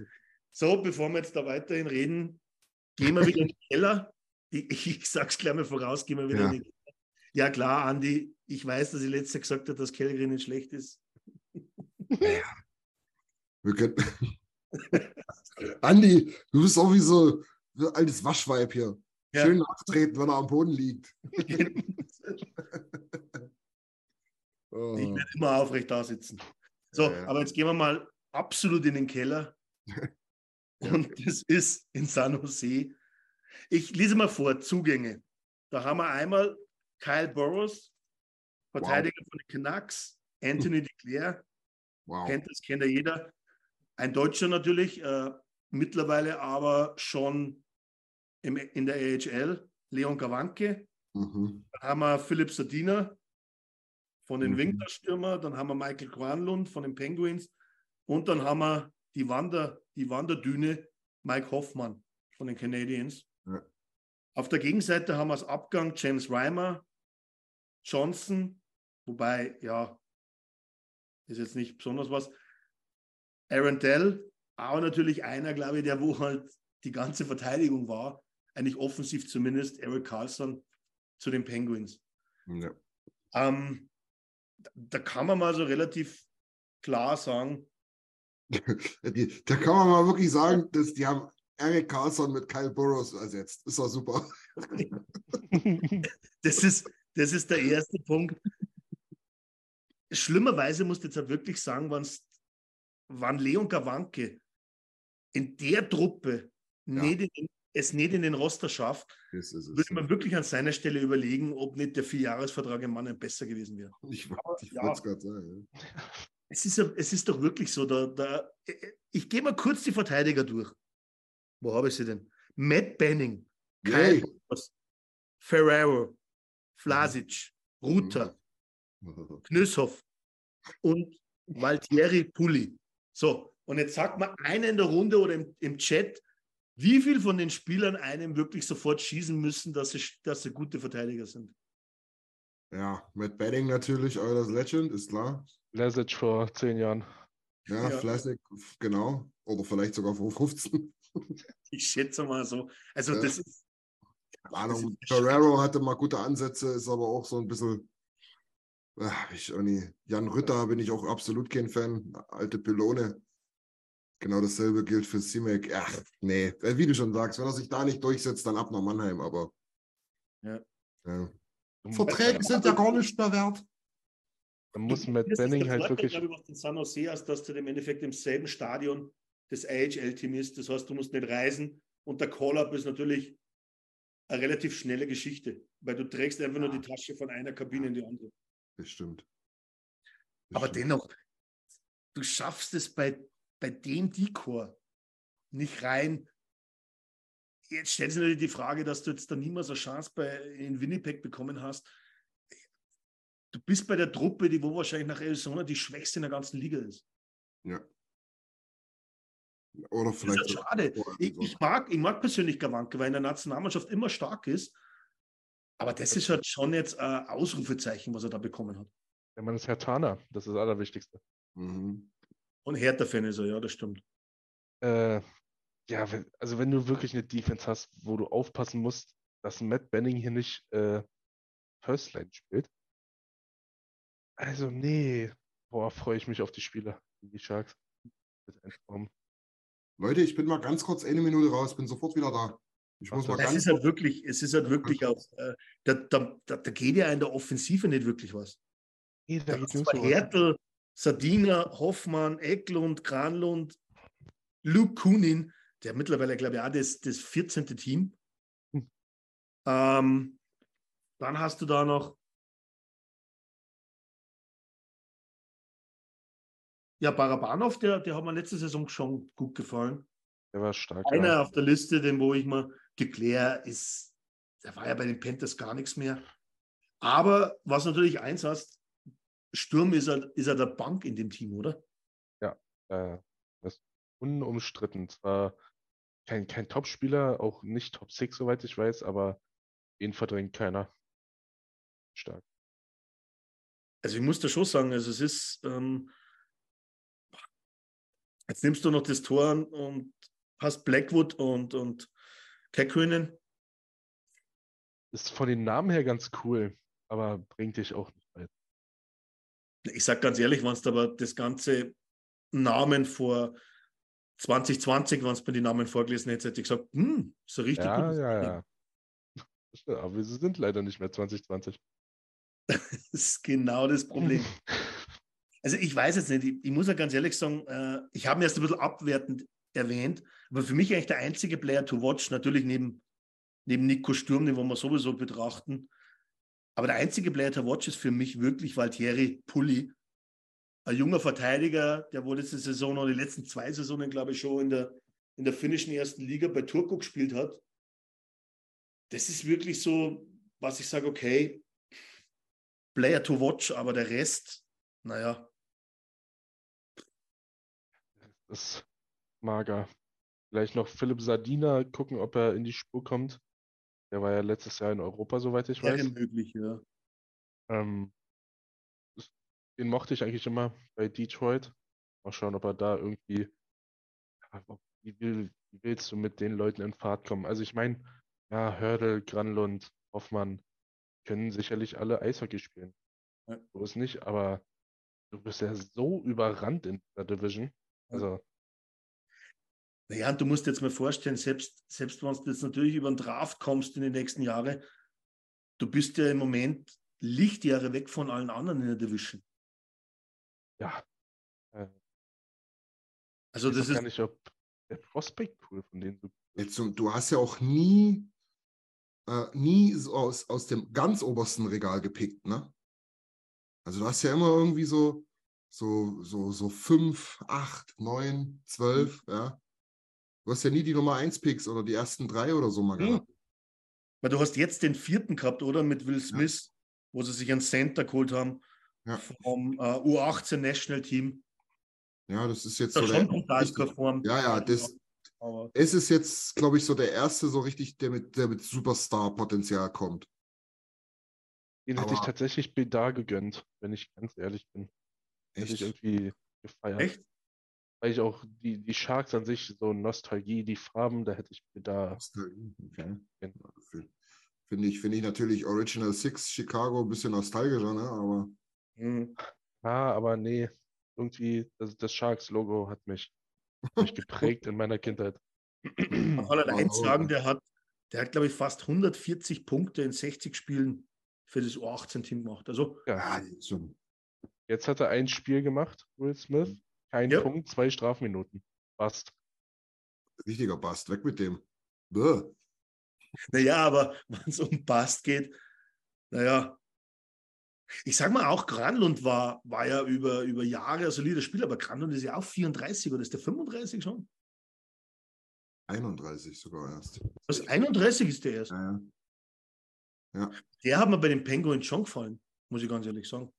So, bevor wir jetzt da weiterhin reden, gehen wir wieder in den Keller ich, ich sag's gleich mal voraus, gehen wir wieder Ja. in die Ja, klar, Andi, ich weiß, dass ich letztes Jahr gesagt habe, dass Kellgren nicht schlecht ist. Wir können... Andi, du bist auch wie so ein altes Waschweib hier. Ja. Schön nachtreten, wenn er am Boden liegt. Oh. Ich werde immer aufrecht da sitzen. So, Ja, ja. aber jetzt gehen wir mal absolut in den Keller. Und das ist in San Jose. Ich lese mal vor, Zugänge. Da haben wir einmal Kyle Burrows, Verteidiger von den Canucks, Anthony DeClaire, Wow. kennt das, kennt ja jeder. Ein Deutscher natürlich, äh, mittlerweile aber schon im, in der AHL, Leon Gawanke. Mhm. Dann haben wir Philipp Sadina von den Mhm. Winterstürmer, dann haben wir Michael Granlund von den Penguins und dann haben wir die, Wander, die Wanderdüne Mike Hoffmann von den Canadiens. Ja. Auf der Gegenseite haben wir als Abgang James Reimer, Johnson, wobei, ja, ist jetzt nicht besonders was. Aaron Dell, aber natürlich einer, glaube ich, der wo halt die ganze Verteidigung war, eigentlich offensiv zumindest, Eric Carlson zu den Penguins. Ja. Ähm, da- kann man mal so relativ klar sagen, da kann man mal wirklich sagen, dass die haben Eric Carlson mit Kyle Burrows ersetzt. Ist doch super. das ist, das ist der erste Punkt. Schlimmerweise musst du jetzt halt wirklich sagen, wann Leon Gawanke in der Truppe Ja. nicht in, den- es nicht in den Roster schafft, würde man wirklich an seiner Stelle überlegen, ob nicht der Vierjahresvertrag im Mann besser gewesen wäre. Ich, ich Ja. wollte es gerade sagen. Es ist, es ist doch wirklich so, da, da, ich gehe mal kurz die Verteidiger durch. Wo habe ich sie denn? Matt Benning. Kyle Yay. Burrows, Ferrero, Flasic, Ruter, Knöshoff und Valtieri Pulli. So, und jetzt sagt mal einer in der Runde oder im, im Chat, wie viel von den Spielern einem wirklich sofort schießen müssen, dass sie, dass sie gute Verteidiger sind. Ja, Matt Benning natürlich, Eulers Legend, ist klar. Lesic vor zehn Jahren. Ja, Ja. Flassig, genau. Oder vielleicht sogar vor 15. Ich schätze mal so. Also Ja. das ist, Keine Ahnung. Ferrero hatte mal gute Ansätze, ist aber auch so ein bisschen. Ach, ich. Jan Rütter bin ich auch absolut kein Fan. Alte Pylone. Genau dasselbe gilt für Simek. Ach, nee. Äh, Wie du schon sagst, wenn er sich da nicht durchsetzt, dann ab nach Mannheim, aber. Ja. ja. Verträge sind ja gar nicht mehr wert. dann muss Matt Benning halt Vorteil, wirklich. glaube ich, was den San Jose hast, dass du im Endeffekt im selben Stadion des AHL-Team ist. Das heißt, du musst nicht reisen und der Call-Up ist natürlich eine relativ schnelle Geschichte, weil du trägst einfach nur die Tasche von einer Kabine in die andere. Das stimmt. Das Aber stimmt. dennoch, du schaffst es bei, bei dem Dekor nicht rein. Jetzt stellt sich natürlich die Frage, dass du jetzt da niemals eine Chance bei, in Winnipeg bekommen hast. Du bist bei der Truppe, die wo wahrscheinlich nach Arizona die schwächste in der ganzen Liga ist. Ja. Oder Das ist vielleicht. ja schade. Ich, ich, mag, ich mag persönlich Gawanke, weil er in der Nationalmannschaft immer stark ist. Aber das ist halt schon jetzt ein Ausrufezeichen, was er da bekommen hat. Der Mann ist Herr Tana, das ist das Allerwichtigste. Mhm. Und Hertha-Fan ist er, ja, das stimmt. Äh, ja, wenn, also wenn du wirklich eine Defense hast, wo du aufpassen musst, dass Matt Benning hier nicht äh, First Line spielt. Also, nee. Boah, freue ich mich auf die Spiele. Die Sharks. Leute, ich bin mal ganz kurz eine Minute raus, bin sofort wieder da. Ich muss Ach, mal das ganz ist halt wirklich, es ist halt wirklich auch, äh, da, da, da, da geht ja in der Offensive nicht wirklich was. Nee, da Da geht ist was. Hertel, Sardina, Hoffmann, Eklund, Granlund, Luke Kunin, der mittlerweile, glaube ich, auch das, das 14. Team. Hm. Ähm, dann hast du da noch ja, Barabanov, der, der hat mir letzte Saison schon gut gefallen. Der war stark. Einer ja. auf der Liste, den wo ich mal geklärt ist, der war ja bei den Panthers gar nichts mehr. Aber was natürlich eins hast, Sturm ist er, ist er der Bank in dem Team, oder? Äh, das ist unumstritten. Zwar kein, kein Top-Spieler, auch nicht Top 6, soweit ich weiß, aber ihn verdrängt keiner. Stark. Also ich muss da schon sagen, also es ist, ähm, jetzt nimmst du noch das Tor an und hast Blackwood und, und Kekkönen. ist von den Namen her ganz cool, aber bringt dich auch nicht. Ich sag ganz ehrlich, wenn es aber das ganze Namen vor 2020, wenn es mir die Namen vorgelesen hätte, hätte ich gesagt, hm, so richtig Ja, gutes ja, Training. ja. Aber wir sind leider nicht mehr 2020. Das ist genau das Problem. Also ich weiß jetzt nicht, ich, ich muss ja ganz ehrlich sagen, äh, ich habe ihn erst ein bisschen abwertend erwähnt, aber für mich eigentlich der einzige Player to watch, natürlich neben, neben Nico Sturm, den wollen wir sowieso betrachten, aber der einzige Player to watch ist für mich wirklich Valtieri Pulli, ein junger Verteidiger, der wohl letzte Saison oder die letzten zwei Saisonen, glaube ich, schon in der, in der finnischen ersten Liga bei Turku gespielt hat. Das ist wirklich so, was ich sage, okay, Player to watch, aber der Rest, naja, Das ist mager. Vielleicht noch Philipp Sardina gucken, ob er in die Spur kommt. Der war ja letztes Jahr in Europa, soweit ich weiß. möglich, ja. Ähm, den mochte ich eigentlich immer bei Detroit. Mal schauen, ob er da irgendwie. Ja, wie, will, wie willst du mit den Leuten in Fahrt kommen? Also ich meine, ja, Hördel, Granlund, Hoffmann können sicherlich alle Eishockey spielen. Ja. So ist nicht, aber du bist ja so überrannt in der Division. Also, Naja, und du musst dir jetzt mal vorstellen, selbst, selbst wenn du jetzt natürlich über den Draft kommst in die nächsten Jahre, du bist ja im Moment Lichtjahre weg von allen anderen in der Division. ja. Äh, Also ich das weiß gar ist, nicht, ob der Prospect Pool von denen so Jetzt, du hast ja auch nie, äh, nie so aus, aus dem ganz obersten Regal gepickt, ne? Also du hast ja immer irgendwie so, so, so, so fünf, acht, neun, zwölf, ja. Du hast ja nie die Nummer 1 Picks oder die ersten drei oder so mal Hm. gehabt. weil du hast jetzt den vierten gehabt, oder? Mit Will Smith, wo sie sich einen Center geholt haben Ja. vom äh, U18 National Team. Ja, das ist jetzt Das so schon brutal performt. Ja, ja, das, Aber es ist jetzt, glaube ich, so der erste, so richtig, der mit, der mit Superstar-Potenzial kommt. Den hätte ich Aber- tatsächlich Bedar gegönnt, wenn ich ganz ehrlich bin. Hätte ich Echt? irgendwie gefeiert. echt? Weil ich auch die, die Sharks an sich, so Nostalgie, die Farben, da hätte ich Bedar. Okay. Ja. Finde ich, finde ich natürlich Original Six Chicago ein bisschen nostalgischer, ne? Aber Hm. Ah, aber nee, irgendwie, das, das Sharks-Logo hat mich, mich geprägt in meiner Kindheit. Man kann halt Ja, eins sagen, der hat, der hat, glaube ich, fast 140 Punkte in 60 Spielen für das U18-Team gemacht. Also Ja, ja, jetzt hat er ein Spiel gemacht, Will Smith. Kein Ja. Punkt, zwei Strafminuten. Passt. Richtiger Bast, weg mit dem. Bäh. Naja, aber wenn es um Bast geht, naja, ich sag mal auch, Granlund war, war ja über, über Jahre ein solider Spieler, aber Granlund ist ja auch 34 oder ist der 35 schon? 31 sogar erst. Was, 31 ist der erst. Ja, ja. Der hat mir bei den Penguins schon gefallen, muss ich ganz ehrlich sagen.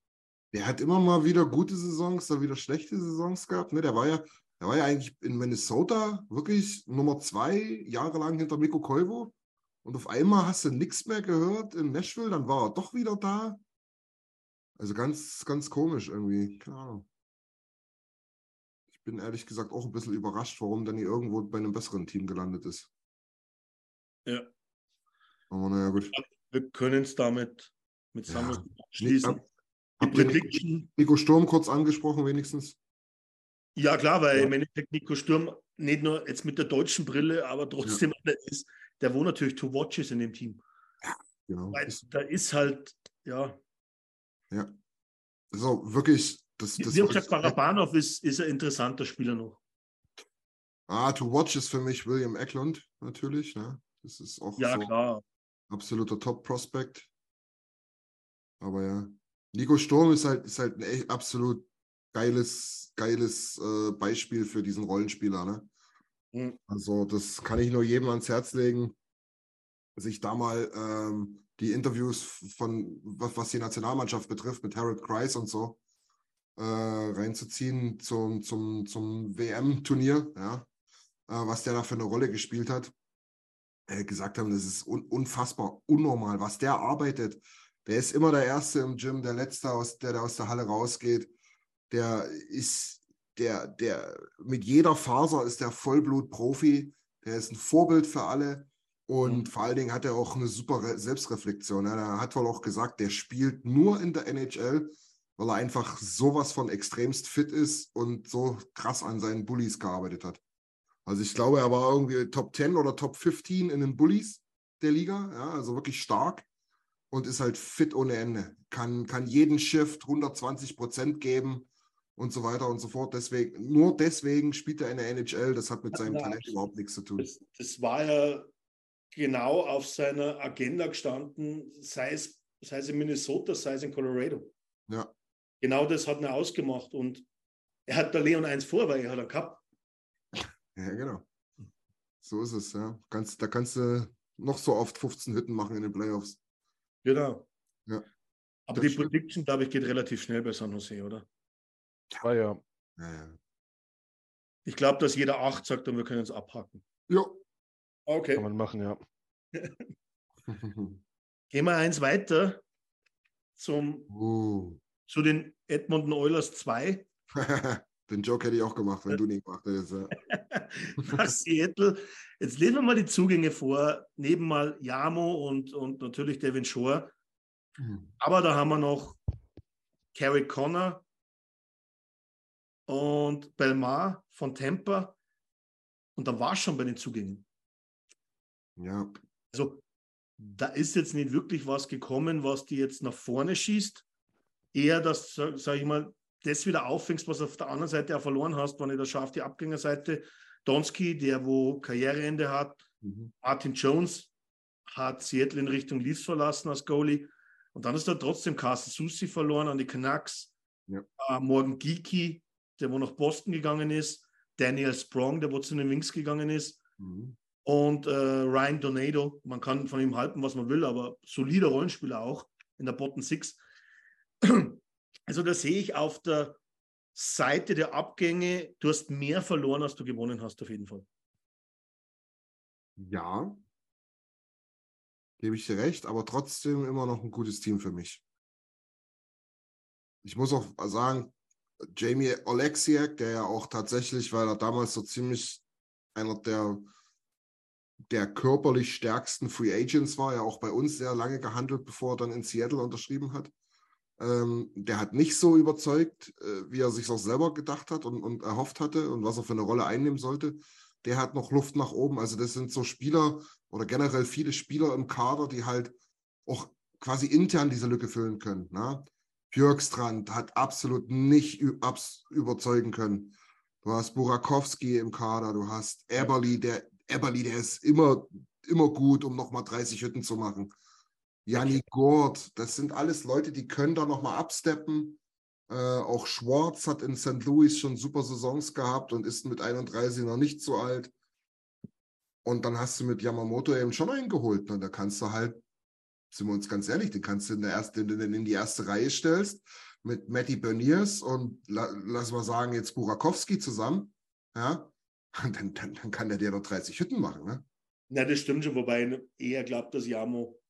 Der hat immer mal wieder gute Saisons, da wieder schlechte Saisons gehabt. Ne? Der war ja, der war ja eigentlich in Minnesota wirklich Nummer zwei, jahrelang hinter Mikko Koivu. Und auf einmal hast du nichts mehr gehört in Nashville, dann war er doch wieder da. Also ganz, ganz komisch irgendwie. Keine Ahnung. Ich bin ehrlich gesagt auch ein bisschen überrascht, warum Danny irgendwo bei einem besseren Team gelandet ist. Ja. Aber naja, gut. Wir können es damit mit Ja. Samuel schließen. Hab- Prediction, Nico Sturm kurz angesprochen, wenigstens? ja klar, weil Ja. im Endeffekt Nico Sturm nicht nur jetzt mit der deutschen Brille, aber trotzdem einer ist, der wo natürlich to watch ist in dem Team. Genau. Weil da ist halt, ja, so, wirklich. Das, das wie gesagt, Barabanov ist, ist ein interessanter Spieler noch. Ah, to watch ist für mich William Eklund, natürlich. Ne? Das ist auch Ja, so klar. absoluter Top-Prospect. Aber ja. Nico Sturm ist halt, ist halt ein echt absolut geiles, geiles äh, Beispiel für diesen Rollenspieler. Ne? Mhm. Also, das kann ich nur jedem ans Herz legen, sich da mal ähm, die Interviews von, was, was die Nationalmannschaft betrifft, mit Harold Kreis und so, äh, reinzuziehen zum, zum, zum WM-Turnier, ja, äh, was der da für eine Rolle gespielt hat. Gesagt haben, das ist un unfassbar unnormal, was der arbeitet. Der ist immer der Erste im Gym, der Letzte, aus, der, der aus der Halle rausgeht. Der ist, der, der mit jeder Faser ist der Vollblut-Profi. Der ist ein Vorbild für alle. Und Mhm. vor allen Dingen hat er auch eine super Re Selbstreflexion. Er hat wohl auch gesagt, der spielt nur in der NHL, weil er einfach sowas von extremst fit ist und so krass an seinen Bullies gearbeitet hat. Also ich glaube, er war irgendwie Top 10 oder Top 15 in den Bullies der Liga, ja, also wirklich stark und ist halt fit ohne Ende. Kann, kann jeden Shift 120 Prozent geben und so weiter und so fort. Deswegen, nur deswegen spielt er in der NHL. Das hat mit seinem Ja, Talent überhaupt nichts zu tun. Das, das war ja genau auf seiner Agenda gestanden, sei es, sei es in Minnesota, sei es in Colorado. Ja. Genau das hat ihn ausgemacht. Und er hat der Leon eins vor, weil er hat einen Cup. Ja, genau. So ist es, ja. Kannst, da kannst du noch so oft 15 Hütten machen in den Playoffs. Genau. Ja. Aber Das die stimmt. Prediction, glaube ich, geht relativ schnell bei San Jose, oder? War ja. Ja, ja. Ich glaube, dass jeder acht sagt und wir können es abhaken. Ja. Kann Okay. man machen, ja. Gehen wir eins weiter zum, uh. zu den Edmonton Oilers 2 Den Joke hätte ich auch gemacht, wenn du nicht gemacht hättest. Ja. nach Seattle. Jetzt lesen wir mal die Zugänge vor. Neben mal Yamo und, und natürlich Devin Shore. Aber da haben wir noch Carrie Connor und Belmar von Tampa. Und dann war es schon bei den Zugängen. Ja. Also da ist jetzt nicht wirklich was gekommen, was die jetzt nach vorne schießt. Eher, dass, sage ich mal, das wieder auffängst, was auf der anderen Seite auch verloren hast, wenn ich da schaue auf die Abgängerseite. Donski, der wo Karriereende hat, Mhm. Martin Jones hat Seattle in Richtung Leafs verlassen als Goalie. Und dann ist da trotzdem Carsten Susi verloren an die Canucks. Ja. Äh, Morgan Geeky, der wo nach Boston gegangen ist. Daniel Sprong, der wo zu den Wings gegangen ist. Mhm. Und äh, Ryan Donato. Man kann von ihm halten, was man will, aber solider Rollenspieler auch in der Bottom Six. Also da sehe ich auf der Seite der Abgänge, du hast mehr verloren, als du gewonnen hast, auf jeden Fall. Ja. Gebe ich dir recht, aber trotzdem immer noch ein gutes Team für mich. Ich muss auch sagen, Jamie Oleksiak, der ja auch tatsächlich, weil er damals so ziemlich einer der, der körperlich stärksten Free Agents war, ja auch bei uns sehr lange gehandelt, bevor er dann in Seattle unterschrieben hat. Ähm, der hat nicht so überzeugt, äh, wie er sich auch selber gedacht hat und, und erhofft hatte und was er für eine Rolle einnehmen sollte. Der hat noch Luft nach oben. Also das sind so Spieler oder generell viele Spieler im Kader, die halt auch quasi intern diese Lücke füllen können. Ne? Björkstrand hat absolut nicht überzeugen können. Du hast Burakowski im Kader, du hast Eberly, der Eberly, der ist immer, immer gut, um nochmal 30 Hütten zu machen. Janni Gord, das sind alles Leute, die können da nochmal absteppen. Äh, auch Schwartz hat in St. Louis schon super Saisons gehabt und ist mit 31 noch nicht so alt. Und dann hast du mit Yamamoto eben schon einen geholt. Ne? Da kannst du halt, sind wir uns ganz ehrlich, den kannst du in, der erste, in, in die erste Reihe stellst mit Matty Berniers und la, lass mal sagen, jetzt Burakowski zusammen. Ja, dann, dann, dann kann der dir doch 30 Hütten machen. Ne? Na, das stimmt schon, wobei ich eher glaubt, dass Jamo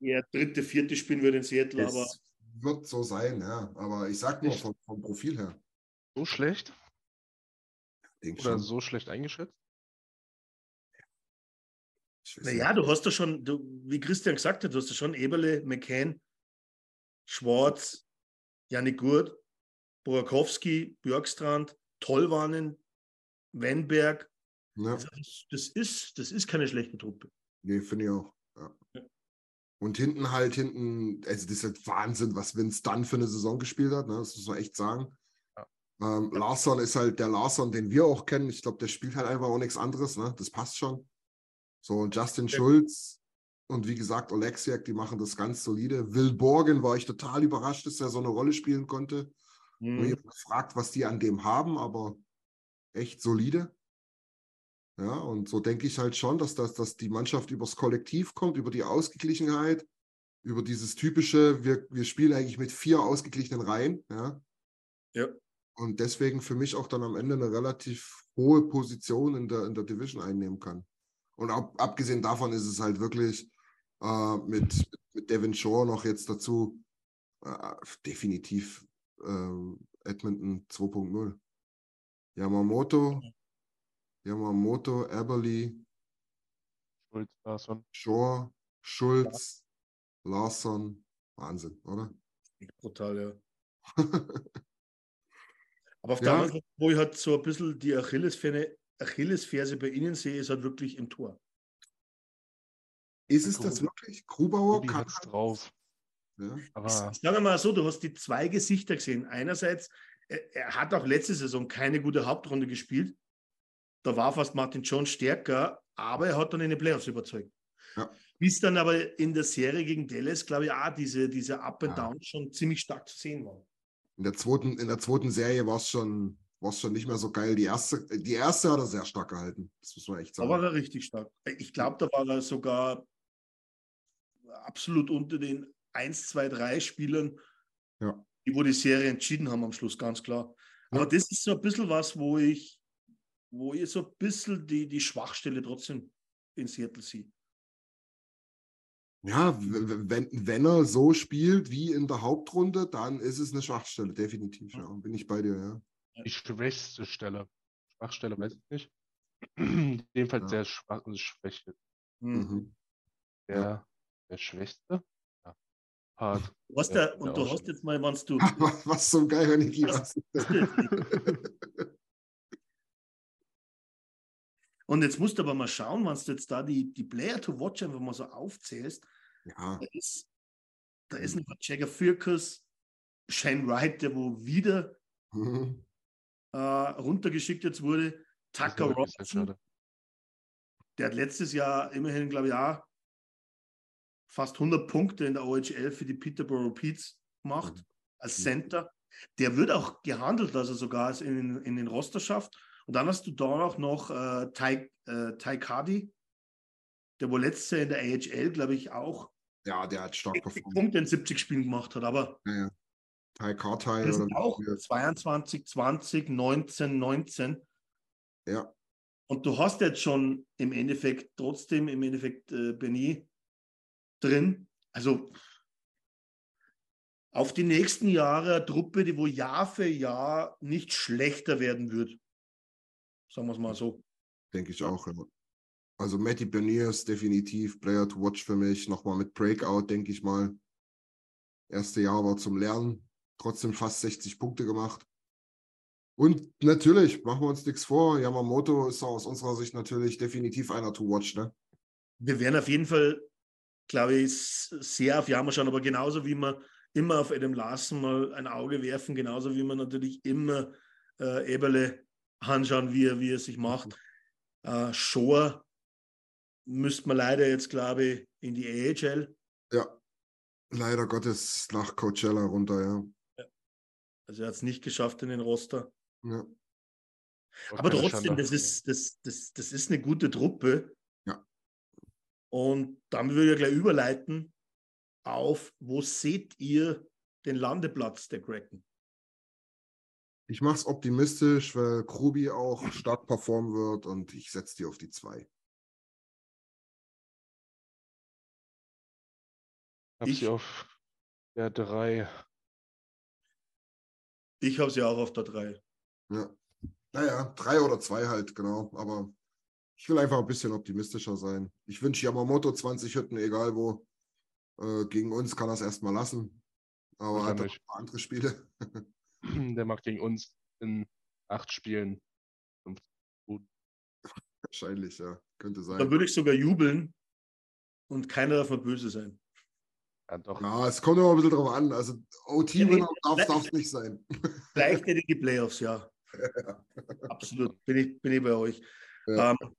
eher dritte, vierte spielen würde in Seattle, aber Es wird so sein, ja. Aber ich sag nur vom, vom Profil her. So schlecht Denk oder schon. so schlecht eingeschätzt? Naja, du hast ja schon, du, wie Christian gesagt hat, du hast ja schon Eberle, McCann, Schwarz, Janik Gurt, Burakowski, Björkstrand, Tollwannen, Wenberg. Ja. Also das, das, ist, das ist keine schlechte Truppe. Nee, finde ich auch. Ja. Und hinten halt, hinten, also das ist halt Wahnsinn, was Vince Dunn für eine Saison gespielt hat, ne? das muss man echt sagen. Ja. Ähm, Larsson ist halt der Larsson, den wir auch kennen. Ich glaube, der spielt halt einfach auch nichts anderes, ne? Das passt schon. So, und Justin Schulz und wie gesagt, Oleksiak, die machen das ganz solide. Will Borgen war ich total überrascht, dass er so eine Rolle spielen konnte. Mhm. Ich habe gefragt, was die an dem haben, aber echt solide. Ja, und so denke ich halt schon, dass, das, dass die Mannschaft übers Kollektiv kommt, über die Ausgeglichenheit, über dieses typische, wir, wir spielen eigentlich mit vier ausgeglichenen Reihen. Ja. Ja. Und deswegen für mich auch dann am Ende eine relativ hohe Position in der, in der Division einnehmen kann. Und ab, abgesehen davon ist es halt wirklich äh, mit, mit Devin Shore noch jetzt dazu äh, definitiv ähm, Edmonton 2.0. Yamamoto, Yamamoto, Eberly, Schulz, Larsson. Shore, Schulz, Larsson. Wahnsinn, oder? Brutal, ja. Aber auf Ja. der anderen Seite, wo ich halt so ein bisschen die Achillesferse, Achillesferse bei Ihnen sehe, ist halt wirklich im Tor. Ist es das wirklich? Grubauer kann hat's drauf. Ja. Aber Sagen wir mal so, du hast die zwei Gesichter gesehen. Einerseits, er, er hat auch letzte Saison keine gute Hauptrunde gespielt. Da war fast Martin Jones stärker, aber er hat dann in den Playoffs überzeugt. Ja. Bis dann aber in der Serie gegen Dallas, glaube ich, auch diese, diese Up and Ja. Down schon ziemlich stark zu sehen war. In der zweiten, in der zweiten Serie war es schon, war's schon nicht mehr so geil. Die erste, die erste hat er sehr stark gehalten. Das muss man echt Da sagen. war er richtig stark. Ich glaube, da war er sogar absolut unter den 1, 2, 3 Spielern, Ja. die wo die Serie entschieden haben am Schluss, ganz klar. Aber Ja. das ist so ein bisschen was, wo ich, wo ich so ein bisschen die, die Schwachstelle trotzdem in Seattle sehe. Ja, wenn, wenn er so spielt wie in der Hauptrunde, dann ist es eine Schwachstelle, definitiv. Ja. Bin ich bei dir, ja. die schwächste Stelle. Schwachstelle weiß ich nicht. Jedenfalls Ja. sehr schwach und schwäche. Mhm. Der, der schwächste ja. Hast Ja, ja, und der du hast jetzt mal, wenn du. Was, was zum Geier, Niki. Was? Und jetzt musst du aber mal schauen, wenn du jetzt da die, die Player to Watch einfach mal so aufzählst, ja, da ist, da ist ein Jagger Fürkus, Shane Wright, der wo wieder mhm. äh, runtergeschickt jetzt wurde, Tucker Robinson, der hat letztes Jahr immerhin, glaube ich, auch fast 100 Punkte in der OHL für die Peterborough Petes gemacht, Mhm. als Center. Der wird auch gehandelt, also sogar in, in den Roster schafft. Und dann hast du da auch noch äh, Ty, äh, Ty Cardi, der wohl letztes Jahr in der AHL, glaube ich, auch ja, der hat stark 60 performt. Punkte in 70 Spielen gemacht hat. Aber Ja, ja. Ty das sind auch wie- 22, 20, 19, 19. Ja, Und du hast jetzt schon im Endeffekt trotzdem im Endeffekt äh, Benny drin. Also auf die nächsten Jahre eine Truppe, die wo Jahr für Jahr nicht schlechter werden wird. Sagen wir es mal so. denke ich auch. Ja. Also Matty Bernier ist definitiv Player to watch für mich. Nochmal mit Breakout, denke ich mal. Erste Jahr war zum Lernen. Trotzdem fast 60 Punkte gemacht. Und natürlich, machen wir uns nichts vor. Yamamoto ist aus unserer Sicht natürlich definitiv einer to watch. Ne? Wir werden auf jeden Fall, glaube ich, sehr auf Jammer schauen, aber genauso wie wir immer auf Adam Larsen mal ein Auge werfen, genauso wie wir natürlich immer äh, Eberle anschauen, wie er, wie er sich macht. Äh, Shore müsste man leider jetzt, glaube ich, in die AHL. Ja. Leider Gottes nach Coachella runter, ja. Also er hat es nicht geschafft in den Roster. ja. Aber trotzdem, das ist, das, das, das ist eine gute Truppe. Ja. Und damit würde ich gleich überleiten auf, wo seht ihr den Landeplatz der Kraken? Ich mache es optimistisch, weil Krubi auch stark performen wird und ich setze die auf die zwei. Hab Ich- sie auf der 3. Ich habe sie auch auf der 3. Ja. Naja, drei oder zwei halt, genau. Aber ich will einfach ein bisschen optimistischer sein. Ich wünsche Yamamoto 20 Hütten, egal wo. Äh, gegen uns kann er es erstmal lassen. Aber hat er ein paar andere Spiele. Der macht gegen uns in acht Spielen. fünf Buden. Wahrscheinlich, ja. Könnte Da sein. würde ich sogar jubeln und keiner darf mir böse sein. Ja, doch. Ja, es kommt immer ein bisschen drauf an. Also OT-Winner Ja, darf es nicht sein. Vielleicht in die Playoffs, ja. Absolut, bin ich, bin ich bei euch. Ja. Ähm,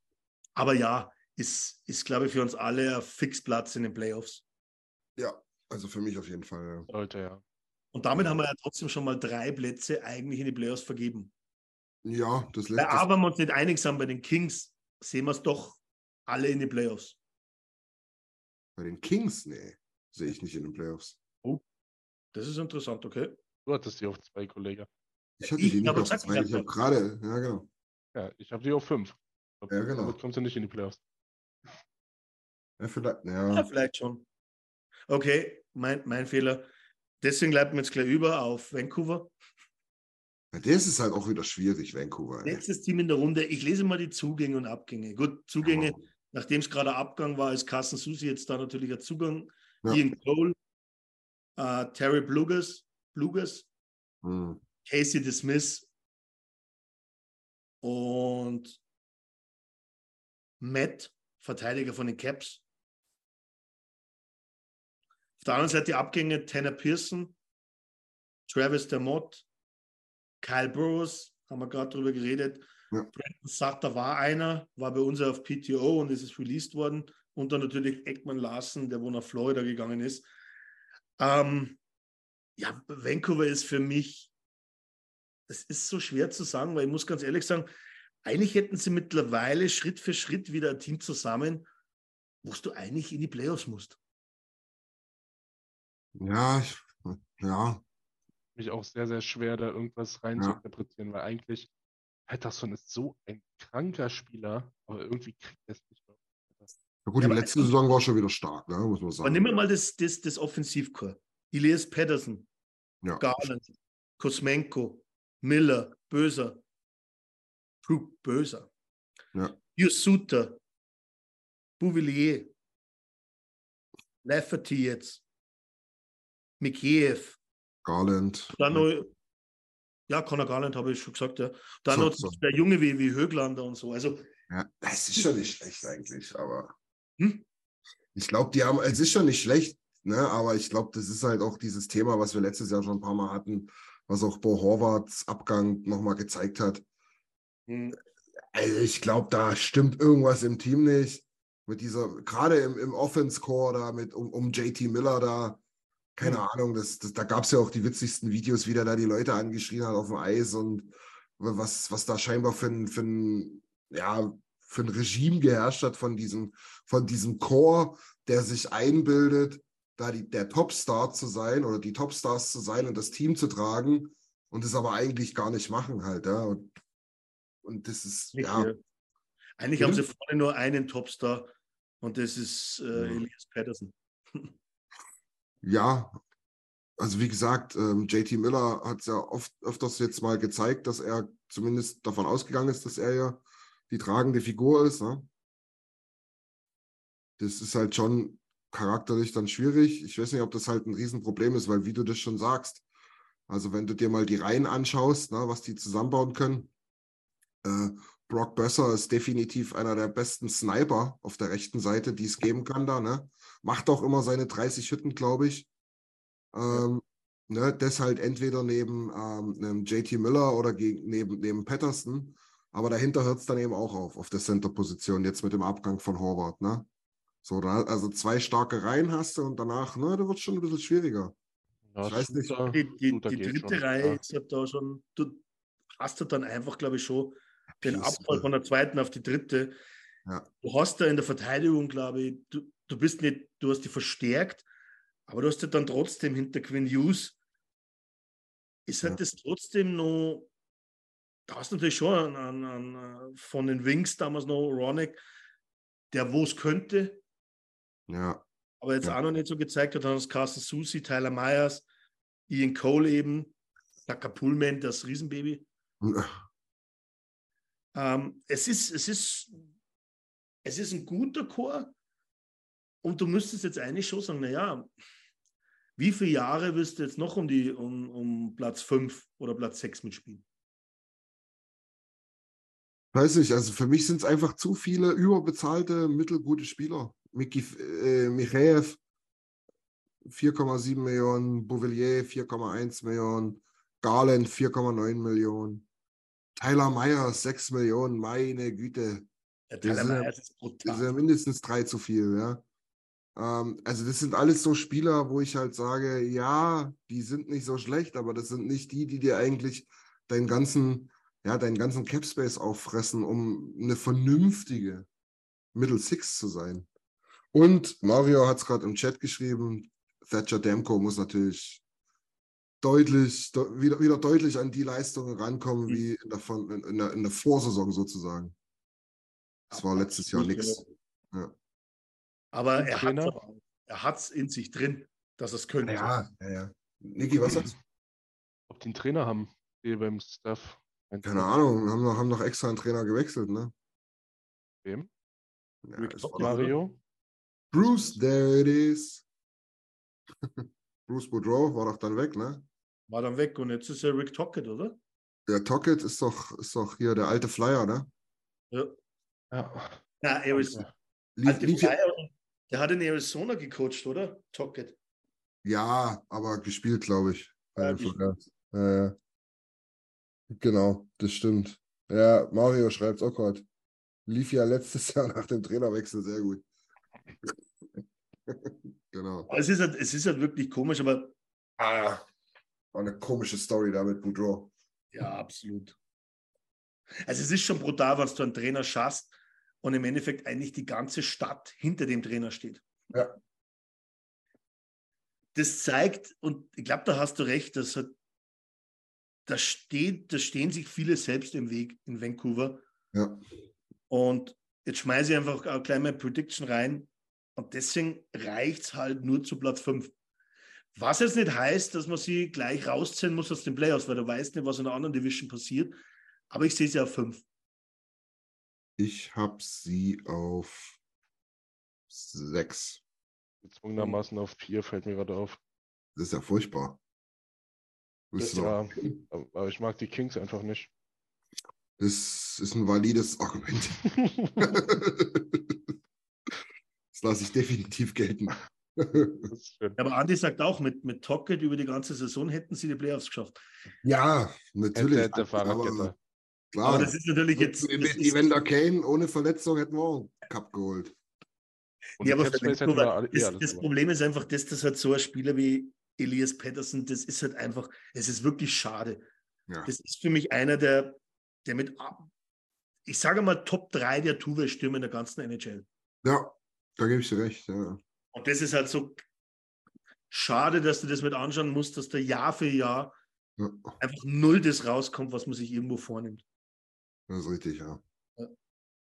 aber ja, ist, ist glaube ich, für uns alle ein Fixplatz in den Playoffs. Ja, also für mich auf jeden Fall. Sollte, ja. Und damit haben wir ja trotzdem schon mal drei Plätze eigentlich in die Playoffs vergeben. Ja, das lässt aber wenn wir uns nicht einig sind bei den Kings, sehen wir es doch alle in die Playoffs. bei den Kings, nee, sehe ich nicht in den Playoffs. Das ist interessant, okay? Du hattest die auf zwei, Kollege. Ich hatte Ich die nicht auf zwei. ich habe hab- gerade, ja genau. Ja, ich habe die auf fünf. Glaub, Ja, genau. Damit kommst du nicht in die Playoffs. Ja, vielleicht, Ja, ja. vielleicht schon. Okay, mein, mein Fehler. Deswegen leiten wir jetzt gleich über auf Vancouver. Ja, Das ist halt auch wieder schwierig, Vancouver. ey. Letztes Team in der Runde. Ich lese mal die Zugänge und Abgänge. Gut, Zugänge, Ja. nachdem es gerade Abgang war, ist Carsten Susi jetzt da natürlich ein Zugang. Ja. Ian Cole, äh, Terry Blugas, Blugas, Hm. Casey DeSmith und Matt, Verteidiger von den Caps. Auf der anderen Seite die Abgänge Tanner Pearson, Travis Dermott, Kyle Burrows, haben wir gerade drüber geredet. Ja. Brandon Sutter war einer, war bei uns auf PTO und ist es released worden. Und dann natürlich Ekman Larsen, der wo nach Florida gegangen ist. Ähm, ja, Vancouver ist für mich, es ist so schwer zu sagen, weil ich muss ganz ehrlich sagen, eigentlich hätten sie mittlerweile Schritt für Schritt wieder ein Team zusammen, wo du eigentlich in die Playoffs musst. Ja, ich, ja, Mich auch sehr, sehr schwer, da irgendwas rein zu interpretieren, weil eigentlich Patterson ist so ein kranker Spieler, aber irgendwie kriegt er es nicht mehr. ja gut, Ja, die aber- letzte Saison war schon wieder stark, ne, muss man Aber sagen. nehmen wir mal das, das, das Offensivcore. Elias Patterson, ja. Garland, Kosmenko, Miller, Böser, Böser, Ja. Yusuta, Bouvillier, Lafferty jetzt, Mikheyev, Garland. dann noch, ja, Conor Garland habe ich schon gesagt, ja. Dann So, noch so. der Junge wie, wie Höglander und so. Also, Ja, das ist schon nicht schlecht eigentlich, aber Hm? ich glaube, die haben, es ist schon nicht schlecht, ne, aber ich glaube, das ist halt auch dieses Thema, was wir letztes Jahr schon ein paar Mal hatten, was auch Bo Horvaths Abgang nochmal gezeigt hat. hm, Also ich glaube, da stimmt irgendwas im Team nicht. Mit dieser, gerade im, im Offense-Core da mit um, um JT Miller da, keine Hm. Ahnung, das, das, da gab es ja auch die witzigsten Videos, wie der da die Leute angeschrien hat auf dem Eis und was, was da scheinbar für ein, für ein, ja, für ein Regime geherrscht hat von diesem, von diesem Core, der sich einbildet, da die, der Topstar zu sein oder die Topstars zu sein und das Team zu tragen und es aber eigentlich gar nicht machen halt, ja. Und, und das ist, nicht ja, mehr. Eigentlich Bitte? haben sie vorne nur einen Topstar und das ist äh, Ja. Elias Patterson. Ja, also wie gesagt, ähm, JT Miller hat es ja oft öfters jetzt mal gezeigt, dass er zumindest davon ausgegangen ist, dass er ja die tragende Figur ist. Ne? Das ist halt schon charakterlich dann schwierig. Ich weiß nicht, ob das halt ein Riesenproblem ist, weil wie du das schon sagst, also wenn du dir mal die Reihen anschaust, ne, was die zusammenbauen können, äh, Brock Besser ist definitiv einer der besten Sniper auf der rechten Seite, die es geben kann da. Ne? Macht auch immer seine 30 Hütten, glaube ich. Ähm, ne, das halt entweder neben ähm, einem JT Miller oder gegen, neben, neben Patterson. Aber dahinter hört es dann eben auch auf, auf der Center-Position, jetzt mit dem Abgang von Horvath. Ne? So, da, also zwei starke Reihen hast du und danach, ne, da wird es schon ein bisschen schwieriger. Ja, Ich weiß nicht. Shooter- Die, die, die dritte schon, Reihe ja. ist ja da schon, du hast ja dann einfach, glaube ich, schon den Abfall von der zweiten auf die dritte. Ja. Du hast da in der Verteidigung, glaube ich, du, du bist nicht, du hast die verstärkt, aber du hast ja dann trotzdem hinter Quinn Hughes, ist halt Ja. das trotzdem noch, da hast du natürlich schon an, an, von den Wings damals noch Ronick, der wo es könnte, Ja, aber jetzt Ja. auch noch nicht so gezeigt hat. Dann hast du Carsten Susi, Tyler Myers, Ian Cole eben, Tucker Pullman, das Riesenbaby. Ähm, es, ist, es, ist, es ist ein guter Chor und du müsstest jetzt eigentlich schon sagen, naja, wie viele Jahre wirst du jetzt noch um, die, um, um Platz 5 oder Platz 6 mitspielen? weiß nicht, also für mich sind es einfach zu viele überbezahlte, mittelgute Spieler. Miki, äh, Michaev 4,7 Millionen, Bouvillier 4,1 Millionen, Garland 4,9 Millionen, Tyler Myers 6 Millionen, meine Güte. Das Tyler ja- Myers ist Das ist brutal. ja mindestens drei zu viel, ja. Ähm, also das sind alles so Spieler, wo ich halt sage, ja, die sind nicht so schlecht, aber das sind nicht die, die dir eigentlich deinen ganzen, ja, deinen ganzen Capspace auffressen, um eine vernünftige Middle Six zu sein. Und Mario hat es gerade im Chat geschrieben, Thatcher Demko muss natürlich deutlich, de wieder, wieder deutlich an die Leistungen rankommen, Mhm. wie in der, in, der, in der Vorsaison sozusagen. Das war letztes Jahr nichts. Ja. Aber er hat er hat's in sich drin, dass er es könnte. Ja, ja, ja. Niki, was sagst du? Ob die einen Trainer haben, die beim Staff. Keine Ahnung, haben noch, haben noch extra einen Trainer gewechselt, ne? Wem? Ja, ist Mario? Bruce, there it is. Bruce Boudreau war doch dann weg, ne? War dann weg und jetzt ist er Rick Tockett, oder? Der Tocket ist doch, ist doch hier der alte Flyer, ne? Ja. Ja. Na, Arizona. Lief, Alte lief ja, Flyer, der hat in Arizona gecoacht, oder? Tockett. ja, aber gespielt, glaube ich. Ja, ja. Genau, das stimmt. Ja, Mario schreibt auch gerade. Lief ja letztes Jahr nach dem Trainerwechsel sehr gut. genau. Es ist halt, es ist halt wirklich komisch, aber Ah, war eine komische Story da mit Boudreau. ja, absolut. Also es ist schon brutal, was du einen Trainer schaffst und im Endeffekt eigentlich die ganze Stadt hinter dem Trainer steht. Ja. Das zeigt, und ich glaube, da hast du recht, dass hat, da, steht, da stehen sich viele selbst im Weg in Vancouver. Ja. Und jetzt schmeiße ich einfach auch gleich mal Prediction rein. Und deswegen reicht es halt nur zu Platz 5. Was jetzt nicht heißt, dass man sie gleich rausziehen muss aus den Playoffs, weil du weißt nicht, was in der anderen Division passiert. Aber ich sehe sie auf 5. Ich habe sie auf sechs. Gezwungenermaßen auf vier fällt mir gerade auf. Das ist ja furchtbar. Du Ja, aber ich mag die Kings einfach nicht. Das ist ein valides Argument. das lasse ich definitiv gelten. Ist schön. Aber Andi sagt auch, mit, mit Tocket über die ganze Saison hätten sie die Playoffs geschafft. ja, natürlich. Der, der Fahrradgetter. aber klar, Aber das ist natürlich jetzt. mit, ist- Evander Kane ohne Verletzung hätten wir auch einen Cup geholt. Und Ja, aber alle- eh das. Problem ist einfach, dass das halt so ein Spieler wie Elias Patterson, das ist halt einfach, es ist wirklich schade. Ja. Das ist für mich einer, der, der mit, ich sage mal, Top 3 der Tuve-Stürmer in der ganzen NHL. ja, da gebe ich dir recht. Ja. Und das ist halt so schade, dass du das mit anschauen musst, dass da Jahr für Jahr Ja, einfach null das rauskommt, was man sich irgendwo vornimmt. Das ist richtig, ja.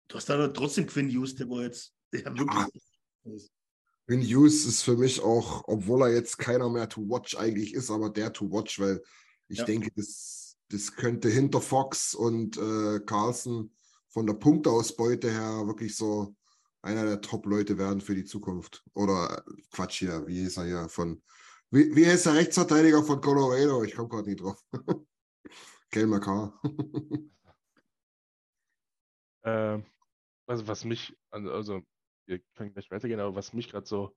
Du hast dann trotzdem Quinn Hughes, der war jetzt der wirklich. Vin Hughes ist für mich auch, obwohl er jetzt keiner mehr to watch eigentlich ist, aber der to watch, weil ich Ja. denke, das, das könnte hinter Fox und äh, Carlson von der Punkteausbeute her wirklich so einer der Top-Leute werden für die Zukunft. Oder äh, Quatsch hier, wie ist er hier von, wie, wie ist der Rechtsverteidiger von Colorado? Ich komme gerade nicht drauf. Kel McCarr. Äh, also was mich, also, also wir können gleich weitergehen, aber was mich gerade so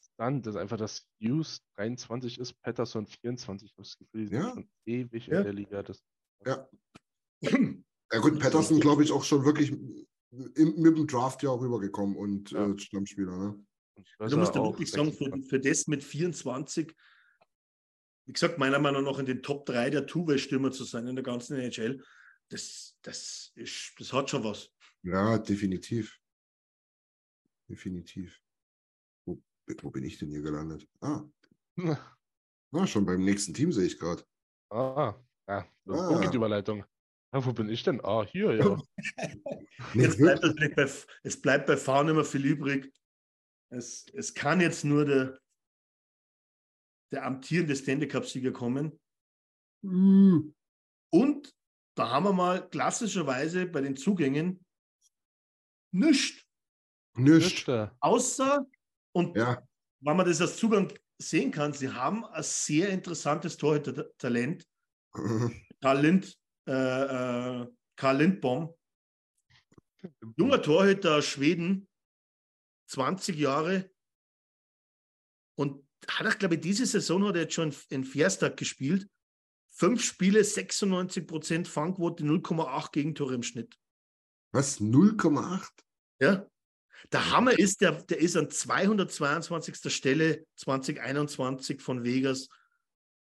stunt, ist einfach, dass Hughes 23 ist, Patterson 24. Ich habe das Gefühl, die sind Ja. schon ewig Ja. in der Liga. Das, ja. Ja gut, Patterson, glaube ich, auch schon wirklich im, mit dem Draft ja rübergekommen und Ja. äh, Stammspieler, ne? Du musst ja auch wirklich sagen, für, 26. für das mit 24, wie gesagt, meiner Meinung nach in den Top 3 der Two-Way-Stürmer zu sein in der ganzen NHL, das, das, ist, das hat schon was. Ja, definitiv. Definitiv. Wo, wo bin ich denn hier gelandet? Ah, ah schon beim nächsten Team sehe ich gerade. Ah, ja, so, Ah. wo geht die Überleitung? Ah, wo bin ich denn? Ah, hier, ja. Jetzt bleibt natürlich bei, es bleibt bei Fahren immer viel übrig. Es, es kann jetzt nur der, der amtierende Stanley Cup-Sieger kommen. Hm, Und da haben wir mal klassischerweise bei den Zugängen nichts. Nicht. Lüster. Außer, und Ja, wenn man das als Zugang sehen kann, sie haben ein sehr interessantes Torhüter-Talent. Karl Lind, äh, äh, Karl Lindbaum, junger Torhüter aus Schweden, 20 Jahre. Und hat er, glaube ich, diese Saison hat er jetzt schon in Fährstag gespielt. Fünf Spiele, 96 Prozent Fangquote, 0,8 Gegentore im Schnitt. was? 0,8? Ja. Der Hammer ist, der, der ist an 222. Stelle 2021 von Vegas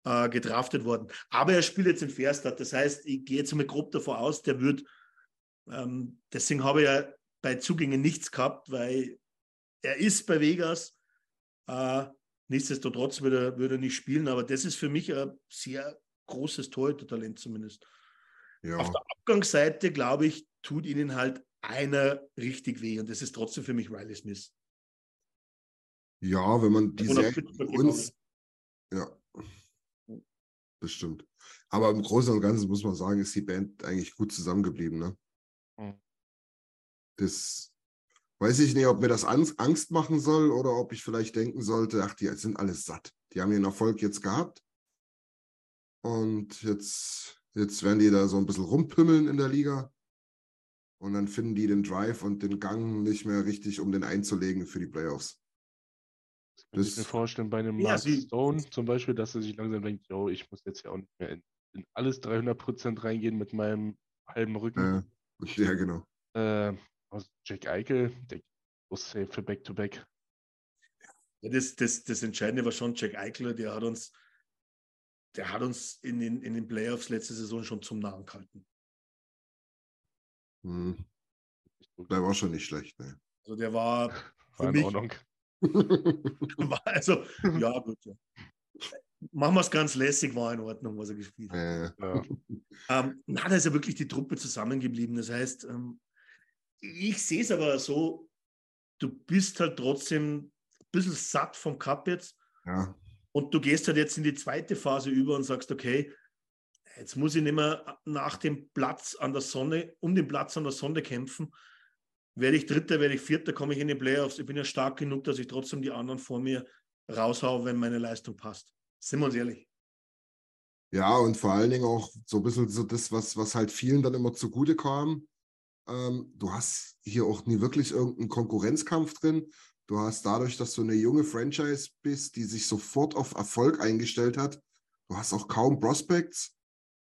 äh, gedraftet worden. Aber er spielt jetzt in Fairstad. Das heißt, ich gehe jetzt mal grob davon aus, der wird, ähm, deswegen habe ich ja bei Zugängen nichts gehabt, weil er ist bei Vegas. Äh, nichtsdestotrotz würde er, würde er nicht spielen, aber das ist für mich ein sehr großes Torhüter-Talent zumindest. Ja. Auf der Abgangsseite, glaube ich, tut ihnen halt einer richtig weh und das ist trotzdem für mich Riley Smith. Ja, wenn man die Serie Pittsburgh uns. Ja. Das stimmt. Aber im Großen und Ganzen muss man sagen, ist die Band eigentlich gut zusammengeblieben, ne? Mhm. Das weiß ich nicht, ob mir das Angst machen soll oder ob ich vielleicht denken sollte, ach, die sind alles satt. Die haben ihren Erfolg jetzt gehabt. Und jetzt, jetzt werden die da so ein bisschen rumpümmeln in der Liga. Und dann finden die den Drive und den Gang nicht mehr richtig, um den einzulegen für die Playoffs. Das kann ich mir vorstellen, bei einem Ja, Mark Stone zum Beispiel, dass er sich langsam denkt, yo, ich muss jetzt ja auch nicht mehr in, in alles 300% reingehen mit meinem halben Rücken. Äh, ja, genau. Äh, also Jack Eichel, der so safe für Back-to-Back. Ja, das, das, das Entscheidende war schon Jack Eichler, der hat uns, der hat uns in den, in den Playoffs letzte Saison schon zum Nahen gehalten. Hm. Der war schon nicht schlecht, ne? Also der war für War in mich, Ordnung. war also, ja gut, ja. Machen wir es ganz lässig, war in Ordnung, was er gespielt hat. äh, Ja. Ähm, na, da ist ja wirklich die Truppe zusammengeblieben. Das heißt, ähm, ich sehe es aber so, du bist halt trotzdem ein bisschen satt vom Cup jetzt ja. Und du gehst halt jetzt in die zweite Phase über und sagst, okay, jetzt muss ich nicht mehr nach dem Platz an der Sonne, um den Platz an der Sonne kämpfen. Werde ich Dritter, werde ich Vierter, komme ich in die Playoffs. Ich bin ja stark genug, dass ich trotzdem die anderen vor mir raushaue, wenn meine Leistung passt. Sind wir uns ehrlich. Ja, und vor allen Dingen auch so ein bisschen so das, was, was halt vielen dann immer zugute kam. Ähm, du hast hier auch nie wirklich irgendeinen Konkurrenzkampf drin. Du hast dadurch, dass du eine junge Franchise bist, die sich sofort auf Erfolg eingestellt hat, du hast auch kaum Prospects.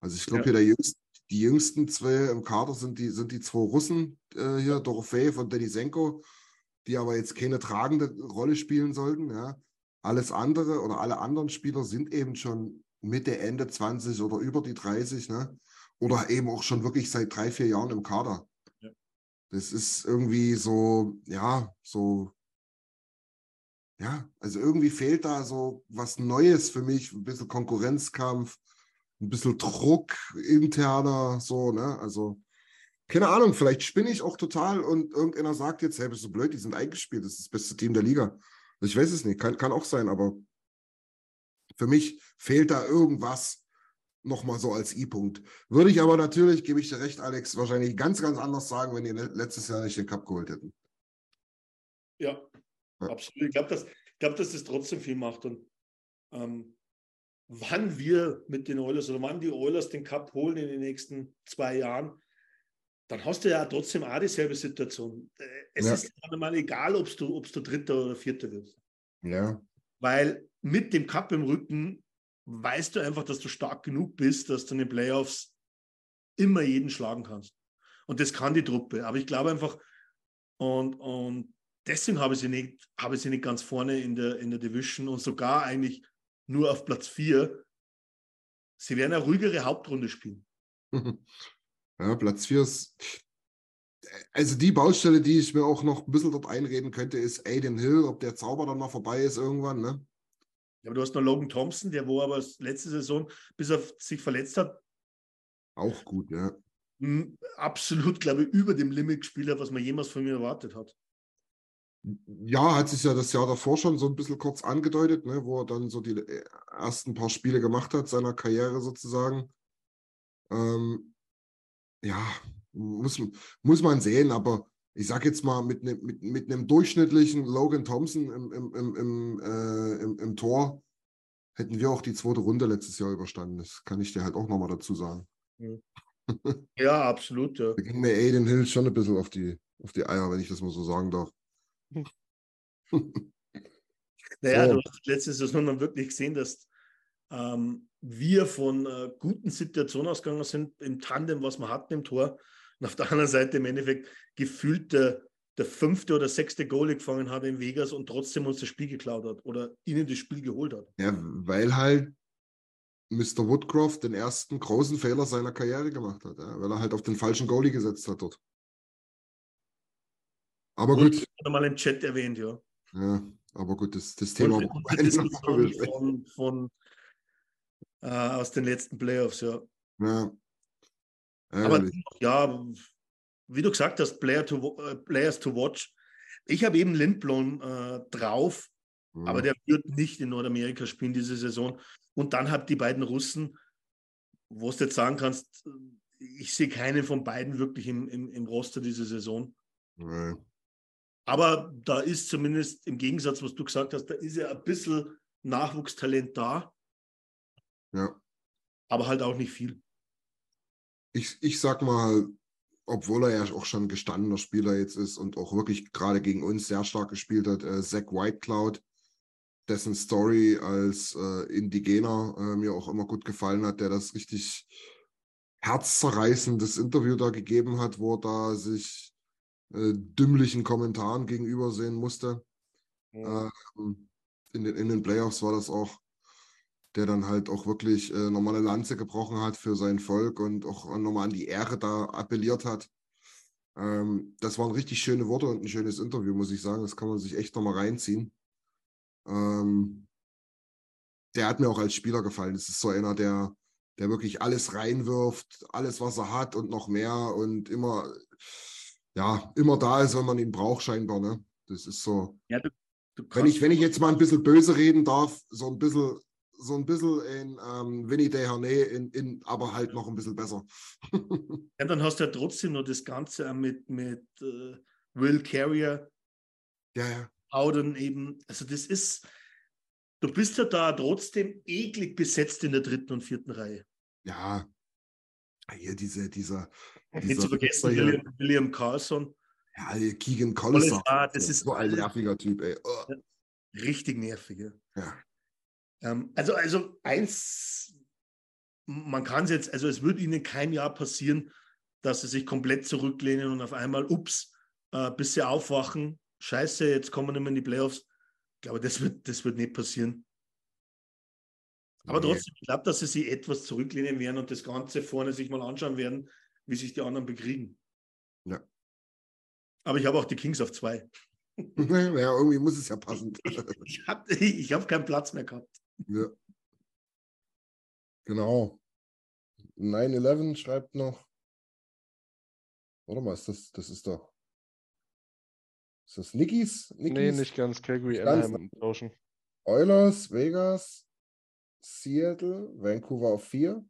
Also ich glaube, Ja. hier der jüngste, die jüngsten zwei im Kader sind die, sind die zwei Russen äh, hier, Dorofeev und Denisenko, die aber jetzt keine tragende Rolle spielen sollten. Ja. Alles andere oder alle anderen Spieler sind eben schon Mitte, Ende 20 oder über die 30, ne? Oder eben auch schon wirklich seit drei, vier Jahren im Kader. Ja. Das ist irgendwie so, ja, so, ja, also irgendwie fehlt da so was Neues für mich, ein bisschen Konkurrenzkampf, ein bisschen Druck interner, so, ne? Also, keine Ahnung, vielleicht spinne ich auch total und irgendeiner sagt jetzt, hey, bist du blöd, die sind eingespielt, das ist das beste Team der Liga. Ich weiß es nicht, kann, kann auch sein, aber für mich fehlt da irgendwas nochmal so als I-Punkt. Würde ich aber natürlich, gebe ich dir recht, Alex, wahrscheinlich ganz, ganz anders sagen, wenn die le- letztes Jahr nicht den Cup geholt hätten. Ja, Ja. absolut. Ich glaube, dass, ich glaub, dass das trotzdem viel macht. Und ähm, wann wir mit den Oilers oder wann die Oilers den Cup holen in den nächsten zwei Jahren, dann hast du ja trotzdem auch dieselbe Situation. Äh, Es Ja. ist dann mal egal, ob du, du Dritter oder Vierter wirst. Ja. Weil mit dem Cup im Rücken weißt du einfach, dass du stark genug bist, dass du in den Playoffs immer jeden schlagen kannst. Und das kann die Truppe. Aber ich glaube einfach, und, und deswegen habe ich sie nicht, habe ich sie nicht ganz vorne in der, in der Division und sogar eigentlich nur auf Platz 4. Sie werden eine ruhigere Hauptrunde spielen. ja, Platz 4 ist. Also die Baustelle, die ich mir auch noch ein bisschen dort einreden könnte, ist Aiden Hill, ob der Zauber dann mal vorbei ist irgendwann, ne? Aber du hast noch Logan Thompson, der wo aber letzte Saison, bis er sich verletzt hat, Auch gut, ja. absolut, glaube ich, über dem Limit gespielt hat, was man jemals von mir erwartet hat. Ja, hat sich ja das Jahr davor schon so ein bisschen kurz angedeutet, ne, wo er dann so die äh, ersten paar Spiele gemacht hat, seiner Karriere sozusagen. Ähm, ja, muss, muss man sehen, aber ich sag jetzt mal, mit, ne, mit, mit einem durchschnittlichen Logan Thompson im, im, im, im, äh, im, im Tor hätten wir auch die zweite Runde letztes Jahr überstanden. Das kann ich dir halt auch nochmal dazu sagen. Ja, absolut. Ja. Da ging mir Aiden Hill schon ein bisschen auf die, auf die Eier, wenn ich das mal so sagen darf. Naja, So. du hast letzte Saison dann wirklich gesehen, dass ähm, wir von äh, guten Situationen ausgegangen sind, im Tandem, was wir hatten im Tor. Und auf der anderen Seite im Endeffekt gefühlt der, der fünfte oder sechste Goalie gefangen hat in Vegas und trotzdem uns das Spiel geklaut hat oder ihnen das Spiel geholt hat. Ja, weil halt Mr. Woodcroft den ersten großen Fehler seiner Karriere gemacht hat, ja, weil er halt auf den falschen Goalie gesetzt hat dort. Aber Und gut, hat er mal im Chat erwähnt, ja. ja, aber gut, das, das Thema Und, und die Diskussion von, von äh, aus den letzten Playoffs, ja. Ja. Aber ja, wie du gesagt hast, Player to, äh, Players to watch. Ich habe eben Lindblom äh, drauf, Mhm. aber der wird nicht in Nordamerika spielen diese Saison. Und dann habt die beiden Russen, wo du jetzt sagen kannst, ich sehe keinen von beiden wirklich im, im, im Roster diese Saison. Nee. Aber da ist zumindest im Gegensatz, was du gesagt hast, da ist ja ein bisschen Nachwuchstalent da, Ja. aber halt auch nicht viel. Ich, ich sag mal, obwohl er ja auch schon gestandener Spieler jetzt ist und auch wirklich gerade gegen uns sehr stark gespielt hat, äh, Zach Whitecloud, dessen Story als äh, Indigener äh, mir auch immer gut gefallen hat, der das richtig herzzerreißendes Interview da gegeben hat, wo er da sich äh, dümmlichen Kommentaren gegenüber sehen musste. Ja. Ähm, in, den, in den Playoffs war das auch, der dann halt auch wirklich äh, nochmal eine Lanze gebrochen hat für sein Volk und auch nochmal an die Ehre da appelliert hat. Ähm, das waren richtig schöne Worte und ein schönes Interview, muss ich sagen. Das kann man sich echt nochmal reinziehen. Ähm, der hat mir auch als Spieler gefallen. Das ist so einer, der, der wirklich alles reinwirft, alles, was er hat und noch mehr und immer, ja, immer da ist, wenn man ihn braucht, scheinbar. Ne? Das ist so. Ja, du, du Wenn ich, wenn ich jetzt mal ein bisschen böse reden darf, so ein bisschen, so ein bisschen in ähm, Winnie Dehane, in, in, aber halt noch ein bisschen besser. ja, dann hast du ja trotzdem noch das Ganze mit, mit äh, Will Carrier, ja, ja. Howden eben. Also das ist, du bist ja da trotzdem eklig besetzt in der dritten und vierten Reihe. Ja. Hier diese, dieser. Nicht dieser zu vergessen. William, William Carlson, Ja, Keegan Collis. Collis, ah, das ist so ein nerviger Typ, ey. Oh. richtig nervig. Ja. Ja. Ähm, also, also eins, man kann es jetzt, also es wird ihnen kein Jahr passieren, dass sie sich komplett zurücklehnen und auf einmal, ups, äh, bis sie aufwachen, scheiße, jetzt kommen wir nicht mehr in die Playoffs. Ich glaube, das wird, das wird nicht passieren. Aber Nee. trotzdem, ich glaube, dass sie sich etwas zurücklehnen werden und das Ganze vorne sich mal anschauen werden, wie sich die anderen bekriegen. Ja. Aber ich habe auch die Kings auf zwei. ja, irgendwie muss es ja passen. Ich, ich habe ich hab keinen Platz mehr gehabt. Ja. Genau. 9-11 schreibt noch. Warte mal, ist das, das ist doch. Ist das Nikis? Nee, nicht ganz. Calgary. Anaheim tauschen. Oilers, Vegas, Seattle, Vancouver auf 4.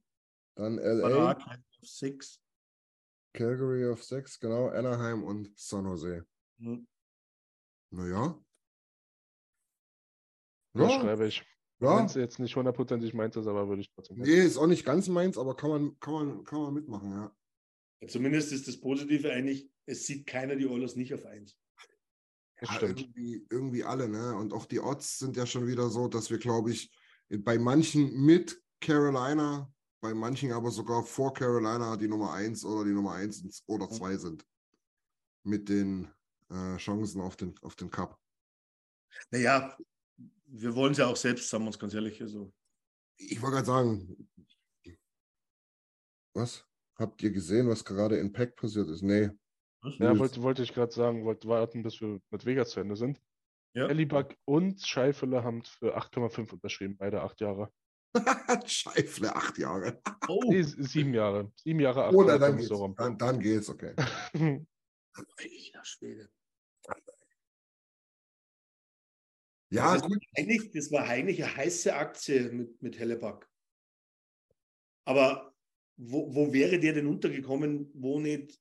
Dann LA, auf six. Calgary auf 6, genau, Anaheim und San Jose. Mhm. Naja. Ja, Ja, schreibe ich. ja. Wenn es jetzt nicht hundertprozentig meint ist, aber würde ich trotzdem. Nee, ist auch nicht ganz meins, aber kann man, kann man, kann man mitmachen, ja. Zumindest ist das Positive eigentlich, es sieht keiner die Oilers nicht auf eins. Das Ja, stimmt. irgendwie, irgendwie alle, ne? Und auch die Odds sind ja schon wieder so, dass wir, glaube ich, bei manchen mit Carolina, bei manchen aber sogar vor Carolina die Nummer 1 oder die Nummer 1 oder 2 sind. Mit den äh, Chancen auf den, auf den Cup. Naja, wir wollen es ja auch selbst, sagen wir uns ganz ehrlich. Also, Ich wollte gerade sagen, was? Habt ihr gesehen, was gerade in Pack passiert ist? Nee. Ja, wollte, wollte ich gerade sagen, wollte warten, bis wir mit Vegas zu Ende sind. Ja. Helibug und Scheifele haben für 8,5 unterschrieben, beide acht Jahre. Scheifle, acht Jahre. Oh, Nee, sieben Jahre. Sieben Jahre, acht Oder dann geht's. so rum. Dann, dann geht's, okay. alter Schwede. Ja, das, gut. war eigentlich, das war eigentlich eine heiße Aktie mit, mit Helleback. Aber wo, wo wäre der denn untergekommen, wo nicht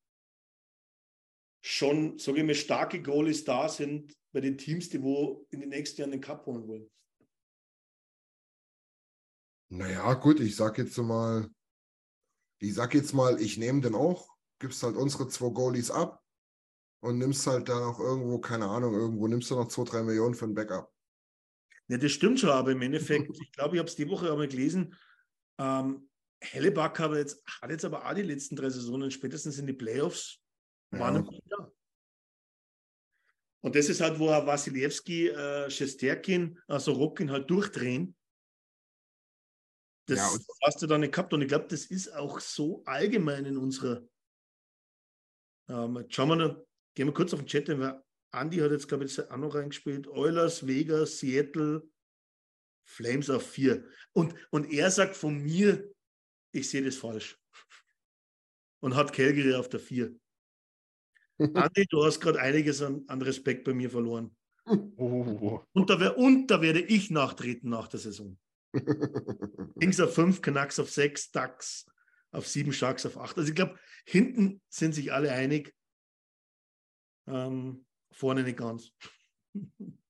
schon, sage ich mal, starke Goalies da sind bei den Teams, die wo in den nächsten Jahren den Cup holen wollen? Naja, gut, ich sag jetzt mal, ich sag jetzt mal, ich nehme den auch, gibst halt unsere zwei Goalies ab und nimmst halt dann auch irgendwo, keine Ahnung, irgendwo nimmst du noch zwei, drei Millionen für ein Backup. Ja, das stimmt schon, aber im Endeffekt, ich glaube, ich habe es die Woche einmal gelesen, ähm, Helleback hat jetzt, hat jetzt aber auch die letzten drei Saisonen, spätestens in die Playoffs, Ja. da. Und das ist halt, wo er Wasilewski, äh, Shesterkin, also Rockin halt durchdrehen. Das Ja, hast du dann nicht gehabt. Und ich glaube, das ist auch so allgemein in unserer. Ähm, jetzt schauen wir noch, gehen wir kurz auf den Chat, denn weil Andi hat jetzt, glaube ich, auch noch reingespielt. Oilers, Vegas, Seattle, Flames auf vier. Und, und er sagt von mir, ich sehe das falsch. Und hat Calgary auf der vier. Andi, du hast gerade einiges an, an Respekt bei mir verloren. Oh, Und da, wär, und da werde ich nachtreten nach der Saison. Kings auf 5, Canucks auf 6, Ducks auf 7, Sharks auf 8. Also ich glaube, hinten sind sich alle einig. Ähm, vorne nicht ganz.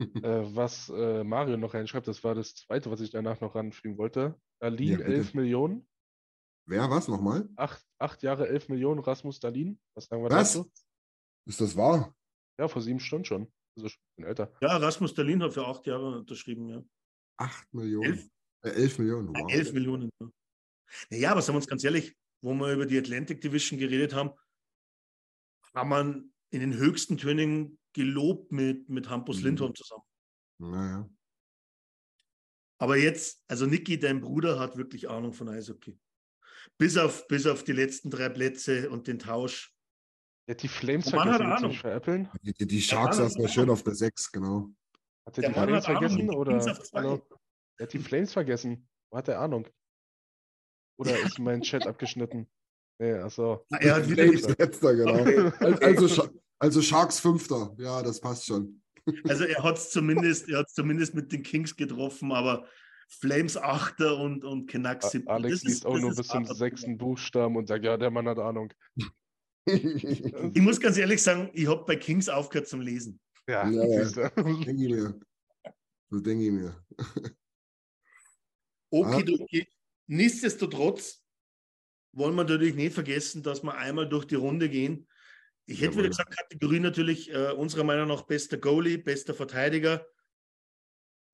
Äh, was äh, Mario noch reinschreibt, das war das zweite, was ich danach noch ranfügen wollte. Dalin, Ja, bitte. 11 Millionen. Wer, was nochmal? Acht, acht Jahre, 11 Millionen, Rasmus Dalin. Was sagen wir Was? dazu? Ist das wahr? Ja, vor sieben Stunden schon. Also schon ein bisschen älter. Ja, Rasmus Berlin hat für acht Jahre unterschrieben, ja. 8 Millionen. Elf? Äh, 11 Millionen. Wow. 11 Millionen. Ja. Naja, aber sagen wir uns ganz ehrlich, wo wir über die Atlantic Division geredet haben, haben man in den höchsten Tönen gelobt mit, mit Hampus Mhm. Lindholm zusammen. Naja. Aber jetzt, also Niki, dein Bruder hat wirklich Ahnung von Eishockey. Bis auf, bis auf die letzten drei Plätze und den Tausch. Hat die Flames hat vergessen, mich veräppeln? Die, die, Sharks saßen ja schön auf der 6, genau. Hat er die Flames vergessen? die Oder? Er hat die Flames vergessen. Wo hat er Ahnung? Oder ist mein Chat abgeschnitten? Nee, achso. Er hat wieder Flames letzter, genau. Also, also Sharks Fünfter. Ja, das passt schon. also er hat es zumindest, er hat's zumindest mit den Kings getroffen, aber Flames Achter und, und Canucks A- siebter. Alex Das ist- liest auch das nur ist bis zum sechsten Buchstaben und sagt, ja, der Mann hat Ahnung. Ich muss ganz ehrlich sagen, ich habe bei Kings aufgehört zum Lesen. Ja, Ja, ja. du. denke ich mir. So denke ich mir. Okay, Nichtsdestotrotz wollen wir natürlich nicht vergessen, dass wir einmal durch die Runde gehen. Ich hätte wieder Jawohl. gesagt, Kategorie natürlich äh, unserer Meinung nach bester Goalie, bester Verteidiger,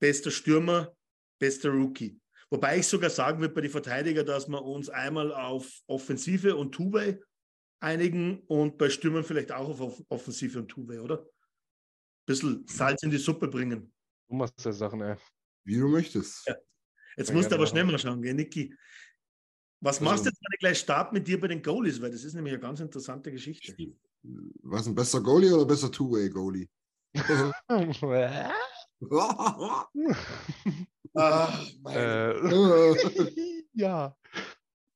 bester Stürmer, bester Rookie. Wobei ich sogar sagen würde bei den Verteidiger, dass wir uns einmal auf Offensive und Two-Way einigen und bei Stürmern vielleicht auch auf Off- Offensive und Two-Way, oder? Bisschen Salz in die Suppe bringen. Du machst ja Sachen, ey. Wie du möchtest. Ja. Jetzt Ja, musst du aber machen. schnell mal schauen, gell, Niki? Was Also- machst du jetzt, wenn ich gleich starte mit dir bei den Goalies? Weil das ist nämlich eine ganz interessante Geschichte. Was ein besser Goalie oder besser Two-Way-Goalie? Ah, äh, ja.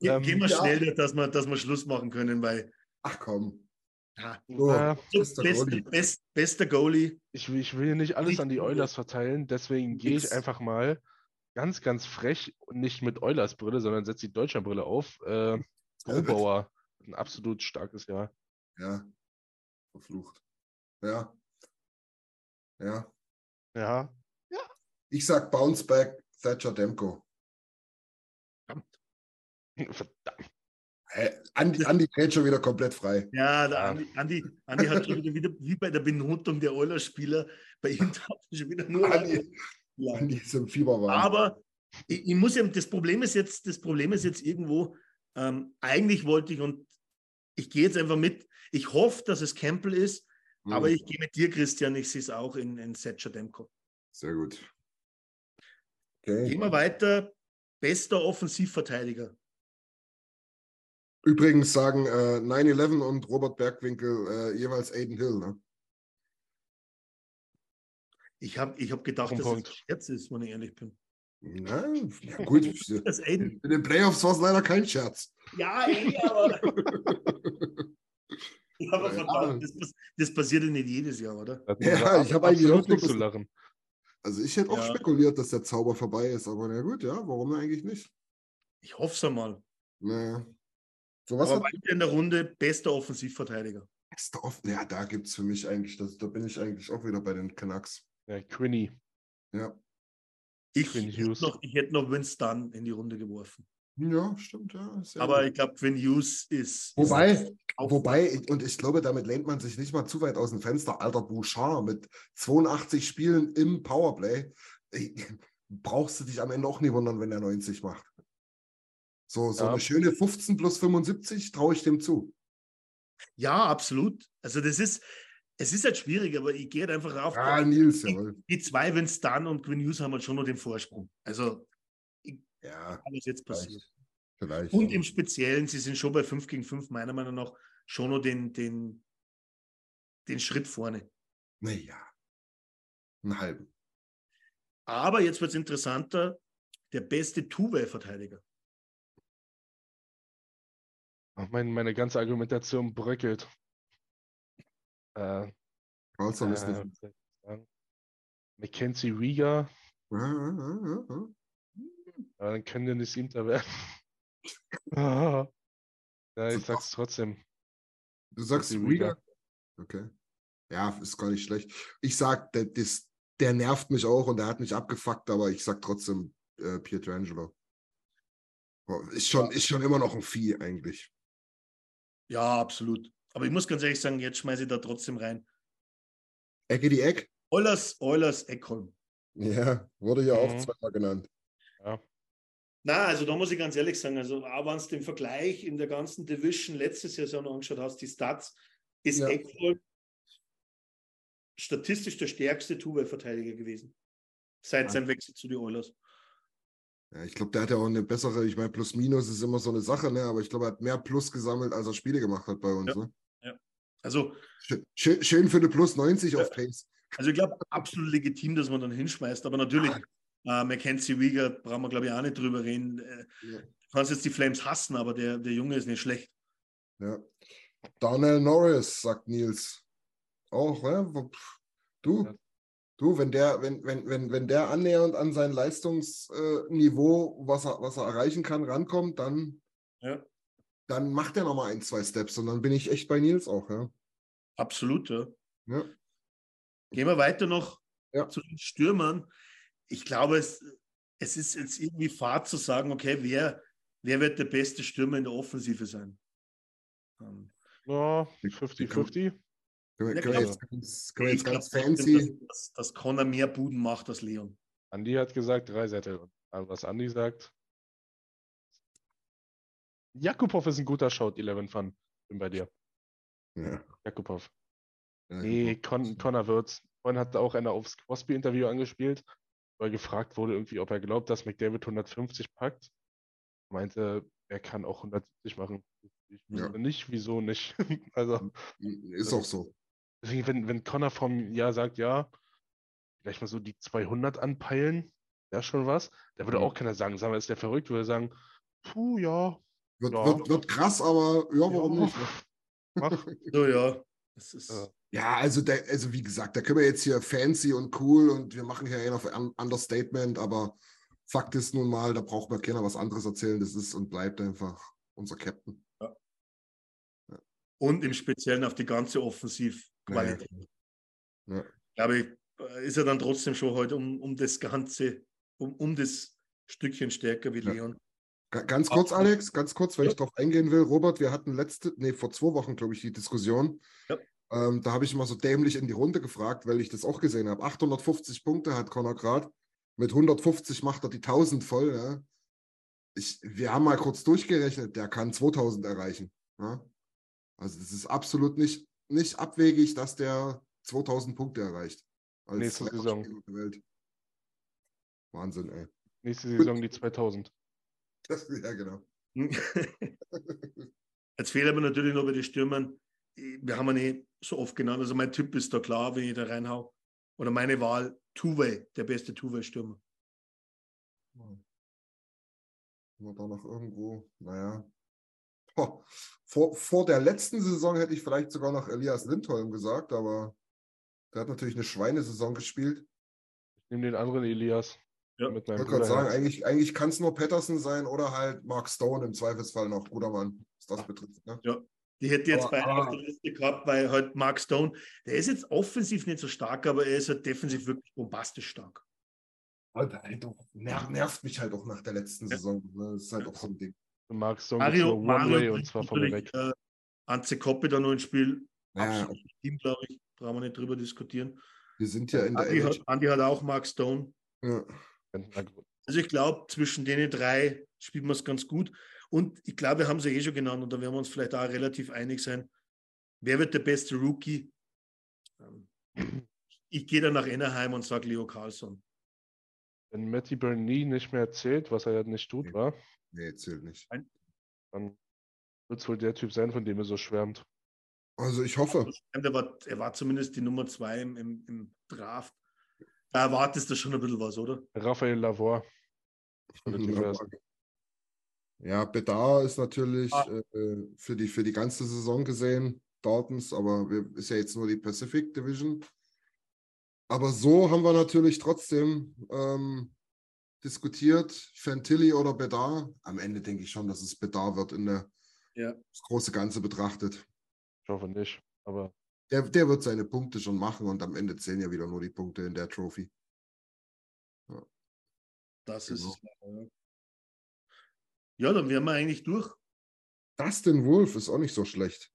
Ge Ähm, gehen wir ja. schnell, dass wir, dass wir Schluss machen können, weil Ach komm. ja, So, Äh, bester beste, Goalie. best, bester Goalie. ich, will- ich will nicht alles an die gut. Oilers verteilen, deswegen gehe ich einfach mal ganz, ganz frech und nicht mit Oilers Brille, sondern setze die Deutschlandbrille auf. Äh, Grubauer, ein absolut starkes Jahr. Ja. Verflucht. Ja. Ja. Ja. Ich sag Bounce Back Thatcher Demko. Verdammt. Hä? Andi, Andi dreht schon wieder komplett frei. Ja, der. Andi, Andi, Andi hat schon wieder, wieder, wie bei der Benotung der Oilers-Spieler, bei ihm tauchen schon wieder nur Andi, Ja. Andi ist im Fieberwahn. Aber ich, ich muss ja, das Problem ist jetzt, das Problem ist jetzt irgendwo, ähm, eigentlich wollte ich und ich gehe jetzt einfach mit, ich hoffe, dass es Campbell ist, Hm, aber ich gehe mit dir, Christian, ich sehe es auch in, in Setcher Demko. Sehr gut. Okay. Gehen wir weiter. Bester Offensivverteidiger. Übrigens sagen äh, 9-11 und Robert Bergwinkel äh, jeweils Aiden Hill. Ne? Ich habe ich hab gedacht, dass es ein Scherz ist, wenn ich ehrlich bin. Na, ja, gut. Das Aiden. In den Playoffs war es leider kein Scherz. Ja, eh, aber, ja, aber Ja. verdammt, das, das passiert ja nicht jedes Jahr, oder? Ja, ich hab eigentlich auch nichts zu lachen. Also ich hätte auch Ja. spekuliert, dass der Zauber vorbei ist, aber na gut, ja, warum eigentlich nicht? Ich hoffe es einmal. Naja. So was aber in der Runde bester Offensivverteidiger. beste offen? Ja, da gibt es für mich eigentlich, das, da bin ich eigentlich auch wieder bei den Canucks. Ja, Quinny. Ja. Ich, ich, hätte noch, ich hätte noch Vince Dunn in die Runde geworfen. Ja, stimmt, ja. Aber gut. ich glaube, Quinn Hughes ist. Wobei, ist wobei, und ich glaube, damit lehnt man sich nicht mal zu weit aus dem Fenster. Alter Bouchard mit 82 Spielen im Powerplay. Brauchst du dich am Ende auch nie wundern, wenn er 90 macht. So, so Ja. eine schöne 15 plus 75 traue ich dem zu. Ja, absolut. Also, das ist, es ist halt schwierig, aber ich gehe halt einfach auf. Ah, Nils, die, jawohl. die zwei, Vince Dunn und Quinn Hughes, haben halt schon noch den Vorsprung. Also, Ja, kann das jetzt passieren. vielleicht. vielleicht. Und im Speziellen, sie sind schon bei 5 gegen 5, meiner Meinung nach, schon noch den, den, den Schritt vorne. Naja. Einen halben. Aber jetzt wird es interessanter: der beste Two-Way-Verteidiger. Ach, Mein, meine ganze Argumentation bröckelt. Äh, Carlson ist äh, nicht. was soll ich sagen? Mackenzie Rieger, ja, ja, ja. Aber dann können wir nicht Siebter werden. Ja, ich sag's trotzdem. Du sagst Rieger. Okay. Ja, ist gar nicht schlecht. Ich sag, der, das, der nervt mich auch und der hat mich abgefuckt, aber ich sag trotzdem äh, Pietrangelo. Ist schon, ist schon immer noch ein Vieh eigentlich. Ja, absolut. Aber ich muss ganz ehrlich sagen, jetzt schmeiße ich da trotzdem rein. Ecke die Eck? Eulers, Eulers, Eckholm. Ja, wurde ja auch Mhm. zweimal genannt. Na, also da muss ich ganz ehrlich sagen, also auch wenn du den Vergleich in der ganzen Division letztes Jahr so noch angeschaut hast, die Stats, ist Ja. Eckholm statistisch der stärkste Two-Way-Verteidiger gewesen. Seit Ja. seinem Wechsel zu den Oilers. Ja, ich glaube, der hat ja auch eine bessere, ich meine, Plus-Minus ist immer so eine Sache, ne? aber ich glaube, er hat mehr Plus gesammelt, als er Spiele gemacht hat bei uns. Ja. Ne? Also, Schön, schön, schön für eine Plus 90 auf Pace. also ich glaube, absolut legitim, dass man dann hinschmeißt. Aber natürlich, äh, Mackenzie Wieger brauchen wir, glaube ich, auch nicht drüber reden. Äh, Ja. Du kannst jetzt die Flames hassen, aber der, der Junge ist nicht schlecht. Ja. Darnell Norris, sagt Nils. Auch, ne? Du, Ja. du, wenn der, wenn, wenn, wenn, wenn der annähernd an sein Leistungsniveau, was er, was er erreichen kann, rankommt, dann, Ja. dann macht er nochmal ein, zwei Steps und dann bin ich echt bei Nils auch, ja. Absolut, ja. ja. Gehen wir weiter noch Ja. zu den Stürmern. Ich glaube, es, es ist jetzt irgendwie fad zu sagen, okay, wer, wer wird der beste Stürmer in der Offensive sein? Ähm, Ja, Die- 50-50. Können können können wir ich jetzt ganz fancy. dass, dass Connor mehr Buden macht als Leon. Andi hat gesagt, drei Sätze. Und was Andi sagt. Jakubov ist ein guter Shout, 11 Fun. Bin bei dir. Ja. Jakubov. Ja, Nee, Con Connor Wirtz. Vorhin hat auch einer aufs Crosby-Interview angespielt, weil gefragt wurde, irgendwie, ob er glaubt, dass McDavid 150 packt. Meinte, er kann auch 170 machen. Ich Ja. wüsste nicht, wieso nicht. Also, Ist auch so. deswegen, wenn, wenn Connor vom Jahr sagt, ja, vielleicht mal so die 200 anpeilen, wäre schon was. Da würde Mhm. auch keiner sagen, sagen wir, ist der verrückt, würde sagen, puh, ja, Wird, Ja. wird, wird krass, aber ja, warum ja, nicht? ne? mach. So, ja. Das ist, Ja. Ja, also, der, also wie gesagt, da können wir jetzt hier fancy und cool und wir machen hier einen auf Understatement, aber Fakt ist nun mal, da braucht mir keiner was anderes erzählen. Das ist und bleibt einfach unser Captain. Und im Speziellen auf die ganze Offensivqualität. Ja. Glaube ich, äh, ist er dann trotzdem schon heute um, um das Ganze, um, um das Stückchen stärker wie Ja. Leon. Ga- Ganz kurz. Alex, ganz kurz, wenn Ja. ich darauf eingehen will. Robert, wir hatten letzte, nee, vor zwei Wochen, glaube ich, die Diskussion. Ja. Ähm, da habe ich mal so dämlich in die Runde gefragt, weil ich das auch gesehen habe. 850 Punkte hat Conor gerade. Mit 150 macht er die 1000 voll. Ja? Ich, wir haben mal kurz durchgerechnet, der kann 2000 erreichen. Ja? Also, das ist absolut nicht, nicht abwegig, dass der 2000 Punkte erreicht. Als Nächste Saison. Spieler der Welt. Wahnsinn, ey. Nächste Saison die 2000. Das, ja, genau. Jetzt fehlt aber natürlich noch bei den Stürmern. Wir haben eh so oft genannt. Also mein Tipp ist da klar, wenn ich da reinhau. Oder meine Wahl, Two-Way, der beste Two-Way-Stürmer. Wir da noch irgendwo, naja. Boah, vor, vor der letzten Saison hätte ich vielleicht sogar noch Elias Lindholm gesagt, aber der hat natürlich eine Schweinesaison gespielt. Ich nehme den anderen Elias. Ja. Mit Ich meinem wollte gerade sagen, eigentlich, eigentlich kann es nur Patterson sein oder halt Mark Stone im Zweifelsfall noch, guter Mann, was das betrifft. Ne? Die hätte jetzt Aber- bei aber- auf der Liste gehabt, weil halt Mark Stone, der ist jetzt offensiv nicht so stark, aber er ist halt defensiv wirklich bombastisch stark. Alter, halt auch, nervt mich halt auch nach der letzten Ja. Saison. Ne? Das ist halt auch so ein Ding. Magst so Mario, nur Mario und zwar natürlich, weg. äh, Anze Koppe da noch ins Spiel. Ja, Absolut Team, glaube ich. Brauchen wir nicht drüber diskutieren. wir sind ja in der Andi NHL. hat, Andi hat auch Mark Stone. Ja. Also ich glaube, zwischen denen drei spielt man es ganz gut. Und ich glaube, wir haben sie eh schon genannt und da werden wir uns vielleicht auch relativ einig sein. Wer wird der beste Rookie? Ähm, Ich gehe dann nach Anaheim und sage Leo Carlson. Wenn Matty Burney nicht mehr erzählt, was er ja nicht tut, Nee. war, Nee, zählt nicht. dann wird es wohl der Typ sein, von dem er so schwärmt. Also ich hoffe. Er war, er war zumindest die Nummer zwei im, im, im Draft. Da erwartest du schon ein bisschen was, oder? Raphael. Oder divers. Ja, Bedar ist natürlich Ah. äh, für, die, für die ganze Saison gesehen, Daltons, aber wir, ist ja jetzt nur die Pacific Division. Aber so haben wir natürlich trotzdem ähm, diskutiert, Fantilli oder Bedar. Am Ende denke ich schon, dass es Bedar wird in der Ja. das große Ganze betrachtet. Ich hoffe nicht. Aber Der, der wird seine Punkte schon machen und am Ende zählen ja wieder nur die Punkte in der Trophy. Das ist Genau. es. Ja, dann wären wir eigentlich durch. Dustin Wolf ist auch nicht so schlecht.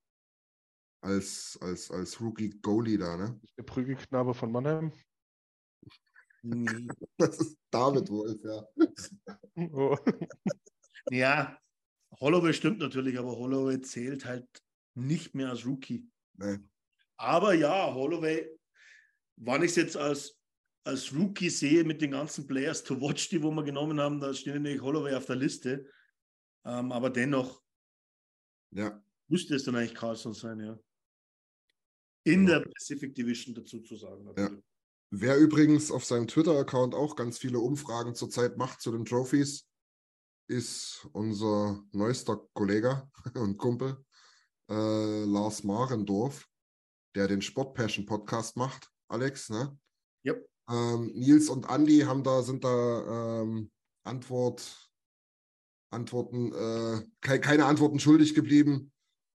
Als, als, als Rookie Goalie da, ne? Der Prügelknabe von Mannheim. Nee. Das ist David Wolf, ja. Oh. Ja, Holloway stimmt natürlich, aber Holloway zählt halt nicht mehr als Rookie. Nee. Aber ja, Holloway, wann ich es jetzt als, als Rookie sehe mit den ganzen Players to watch, die wo wir genommen haben, da steht nämlich Holloway auf der Liste. Ähm, aber dennoch Ja, müsste es dann eigentlich Carlson sein, ja. In Ja. der Pacific Division dazu zu sagen. natürlich. Wer übrigens auf seinem Twitter-Account auch ganz viele Umfragen zurzeit macht zu den Trophies, ist unser neuester Kollege und Kumpel äh, Lars Marendorf, der den Sport Passion Podcast macht. Alex, ne? Yep. Ähm, Nils und Andy haben da, sind da ähm, Antwort, Antworten, äh, kei- keine Antworten schuldig geblieben.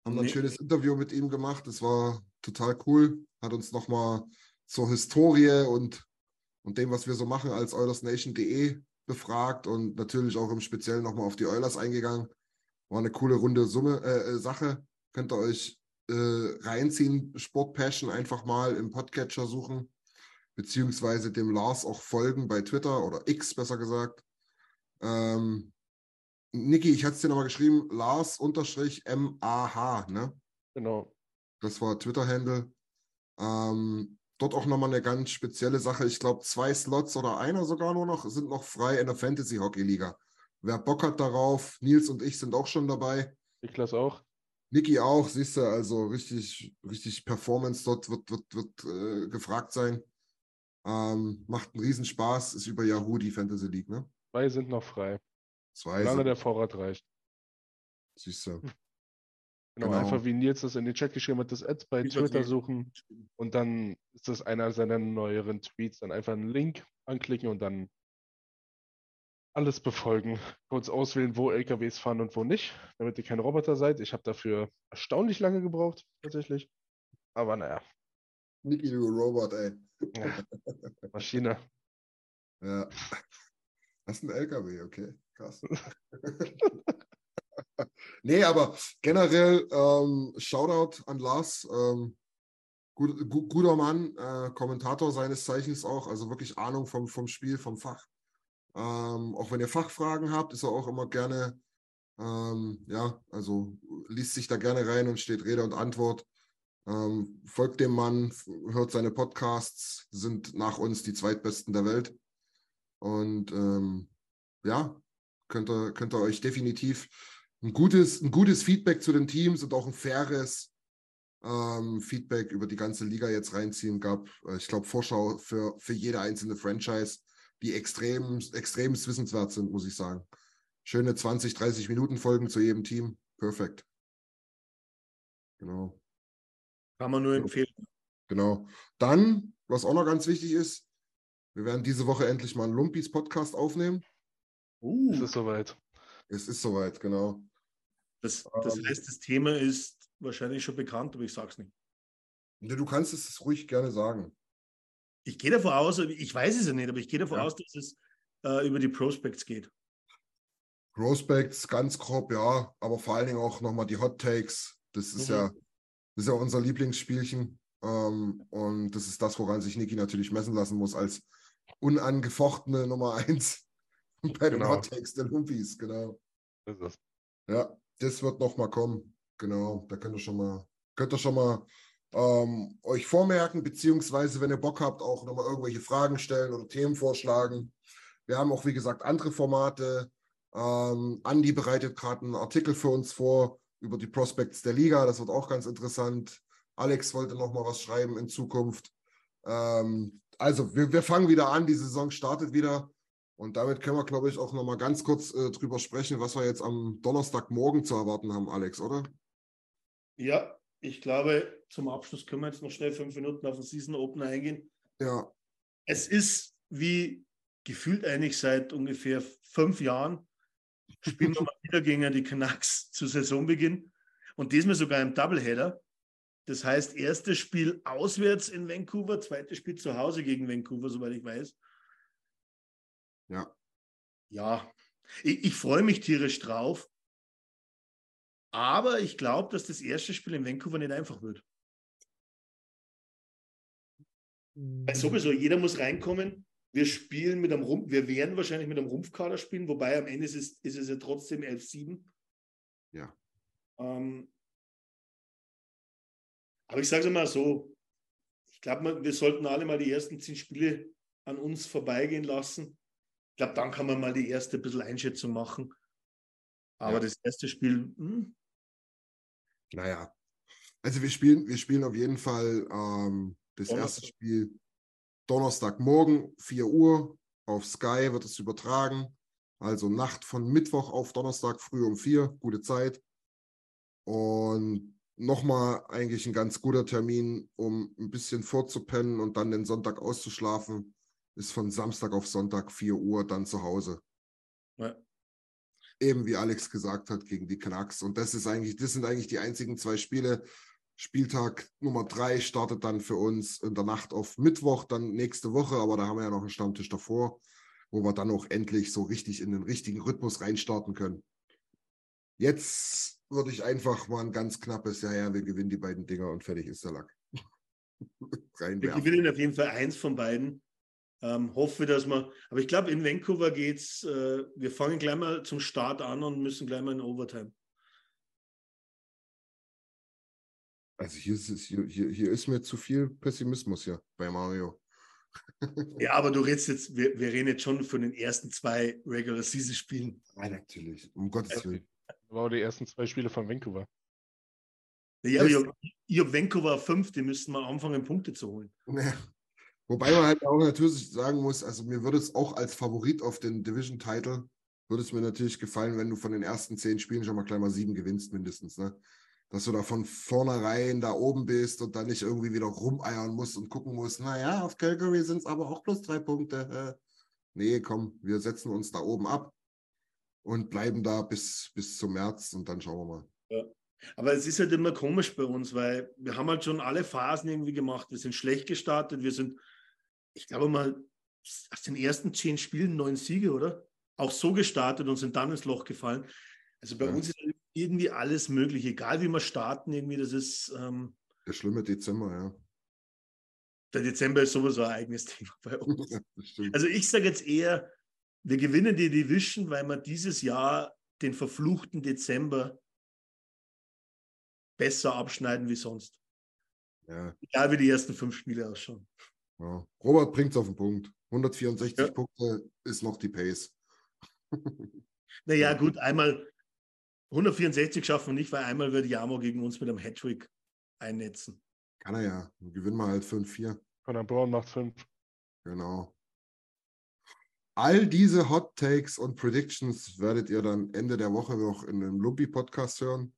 Haben dann ein Nee. schönes Interview mit ihm gemacht. Das war total cool. Hat uns nochmal zur Historie und, und dem, was wir so machen, als OilersNation.de befragt und natürlich auch im Speziellen nochmal auf die Oilers eingegangen. War eine coole runde Summe, äh, äh, Sache. Könnt ihr euch äh, reinziehen, Sport Passion einfach mal im Podcatcher suchen, beziehungsweise dem Lars auch folgen bei Twitter oder X besser gesagt. Ähm, Niki, ich hatte es dir nochmal geschrieben, Lars unterstrich M-A-H, ne? Genau. Das war Twitter-Handle. Ähm, dort auch nochmal eine ganz spezielle Sache. Ich glaube, zwei Slots oder einer sogar nur noch sind noch frei in der Fantasy Hockey Liga. Wer Bock hat darauf, Nils und ich sind auch schon dabei. Niklas auch. Niki auch, siehst du, also richtig, richtig Performance dort wird, wird, wird äh, gefragt sein. Ähm, macht einen Riesenspaß, ist über Yahoo die Fantasy League, ne? Zwei sind noch frei. Zwei Solange der Vorrat reicht. siehst du. Genau, Genau. einfach wie Nils das in den Chat geschrieben hat, das Ads bei Twitter die- suchen und dann ist das einer seiner neueren Tweets. Dann einfach einen Link anklicken und dann alles befolgen. Kurz auswählen, wo LKWs fahren und wo nicht, damit ihr kein Roboter seid. Ich habe dafür erstaunlich lange gebraucht, tatsächlich. Aber naja, Niki, du Robot, ey. ja, Maschine. Ja. Das ist ein LKW, okay, krass. nee, aber generell ähm, Shoutout an Lars. Ähm, gut, gu guter Mann, äh, Kommentator seines Zeichens auch, also wirklich Ahnung vom, vom Spiel, vom Fach. Ähm, auch wenn ihr Fachfragen habt, ist er auch immer gerne, ähm, ja, also liest sich da gerne rein und steht Rede und Antwort. Ähm, folgt dem Mann, hört seine Podcasts, sind nach uns die zweitbesten der Welt. Und ähm, ja, könnt ihr, könnt ihr euch definitiv ein gutes, ein gutes Feedback zu den Teams und auch ein faires ähm, Feedback über die ganze Liga jetzt reinziehen. Gab, äh, ich glaube, Vorschau für, für jede einzelne Franchise, die extrem, extrem wissenswert sind, muss ich sagen. Schöne 20, 30 Minuten Folgen zu jedem Team. Perfekt. Genau. Kann man nur empfehlen. Genau. Dann, was auch noch ganz wichtig ist, wir werden diese Woche endlich mal einen Lumpis Podcast aufnehmen. Uh, Es ist soweit. Es ist soweit, genau. das, das ähm, heißt, das Thema ist wahrscheinlich schon bekannt, aber ich sage es nicht. Ne, Du kannst es ruhig gerne sagen. Ich gehe davon aus, ich weiß es ja nicht, aber ich gehe davon Ja. aus, dass es äh, über die Prospects geht. Prospects, ganz grob, ja, aber vor allen Dingen auch nochmal die Hot Takes. Das ist Mhm. ja, das ist ja unser Lieblingsspielchen. Ähm, und das ist das, woran sich Niki natürlich messen lassen muss, als unangefochtene Nummer eins bei den Genau. Hot Takes der Lumpis, genau. Das ist es. Ja, das wird noch mal kommen. Genau, da könnt ihr schon mal, könnt ihr schon mal ähm, euch vormerken, beziehungsweise, wenn ihr Bock habt, auch nochmal irgendwelche Fragen stellen oder Themen vorschlagen. Wir haben auch, wie gesagt, andere Formate. Ähm, Andi bereitet gerade einen Artikel für uns vor über die Prospects der Liga. Das wird auch ganz interessant. Alex wollte noch mal was schreiben in Zukunft. Ähm, also, wir, wir fangen wieder an. Die Saison startet wieder. Und damit können wir, glaube ich, auch noch mal ganz kurz äh, drüber sprechen, was wir jetzt am Donnerstagmorgen zu erwarten haben, Alex, oder? Ja, ich glaube, zum Abschluss können wir jetzt noch schnell fünf Minuten auf den Season Opener eingehen. Ja, Es ist wie gefühlt eigentlich seit ungefähr fünf Jahren, spielen wir mal wieder gegen die Canucks zu Saisonbeginn und diesmal sogar im Doubleheader. Das heißt, erstes Spiel auswärts in Vancouver, zweites Spiel zu Hause gegen Vancouver, soweit ich weiß. Ja. Ja, ich, ich freue mich tierisch drauf. Aber ich glaube, dass das erste Spiel in Vancouver nicht einfach wird. Weil sowieso, jeder muss reinkommen. Wir spielen mit einem Rumpf, wir werden wahrscheinlich mit einem Rumpfkader spielen, wobei am Ende ist es, ist es ja trotzdem 11-7. Ja. Ähm, aber ich sage es mal so, ich glaube, wir sollten alle mal die ersten zehn Spiele an uns vorbeigehen lassen. Ich glaube, dann kann man mal die erste bisschen Einschätzung machen. Aber Ja. das erste Spiel, hm, Naja. Also wir spielen, wir spielen auf jeden Fall ähm, das erste Donnerstag. Spiel Donnerstagmorgen, 4 Uhr. Auf Sky wird es übertragen. Also Nacht von Mittwoch auf Donnerstag früh um 4, gute Zeit. Und nochmal eigentlich ein ganz guter Termin, um ein bisschen vorzupennen und dann den Sonntag auszuschlafen, ist von Samstag auf Sonntag 4 Uhr dann zu Hause. ja. eben wie Alex gesagt hat, gegen die Canucks. Und das ist eigentlich, das sind eigentlich die einzigen zwei Spiele. Spieltag Nummer drei startet dann für uns in der Nacht auf Mittwoch, dann nächste Woche, aber da haben wir ja noch einen Stammtisch davor, wo wir dann auch endlich so richtig in den richtigen Rhythmus reinstarten können. Jetzt würde ich einfach mal ein ganz knappes, ja, ja, wir gewinnen die beiden Dinger und fertig ist der Lack. Wir gewinnen auf jeden Fall eins von beiden. Ähm, hoffe, dass wir, aber ich glaube, in Vancouver geht's, äh, wir fangen gleich mal zum Start an und müssen gleich mal in Overtime. Also hier ist, es, hier, hier, hier ist mir zu viel Pessimismus ja bei Mario. Ja, aber du redest jetzt, wir, wir reden jetzt schon von den ersten zwei Regular Season Spielen. Ja, natürlich, um Gottes Willen. Das waren auch die ersten zwei Spiele von Vancouver. Ja, aber ich habe hab Vancouver fünf, die müssten mal anfangen, Punkte zu holen. Ja. Wobei man halt auch natürlich sagen muss, also mir würde es auch als Favorit auf den Division-Title, würde es mir natürlich gefallen, wenn du von den ersten zehn Spielen schon mal gleich mal sieben gewinnst, mindestens, ne? Dass du da von vornherein da oben bist und dann nicht irgendwie wieder rumeiern musst und gucken musst, naja, auf Calgary sind es aber auch bloß drei Punkte. Nee, komm, wir setzen uns da oben ab und bleiben da bis, bis zum März und dann schauen wir mal. Aber es ist halt immer komisch bei uns, weil wir haben halt schon alle Phasen irgendwie gemacht. Wir sind schlecht gestartet. Wir sind, ich glaube mal, aus den ersten zehn Spielen neun Siege, oder? Auch so gestartet und sind dann ins Loch gefallen. Also bei Ja. uns ist irgendwie alles möglich, egal wie wir starten, irgendwie, das ist, ähm, Der schlimme Dezember, ja. der Dezember ist sowieso ein eigenes Thema bei uns. stimmt. Also ich sage jetzt eher, wir gewinnen die Division, weil wir dieses Jahr den verfluchten Dezember besser abschneiden wie sonst. ja. Egal wie die ersten fünf Spiele ausschauen. Ja. Robert bringt es auf den Punkt. 164 Ja. Punkte ist noch die Pace. Naja, gut, einmal 164 schaffen wir nicht, weil einmal wird Jamo gegen uns mit einem Hattrick einnetzen. Kann er ja. Dann Gewinnen wir halt 5-4. Conor Brown macht fünf. Genau. All diese Hot Takes und Predictions werdet ihr dann Ende der Woche noch in einem Lumpi-Podcast hören.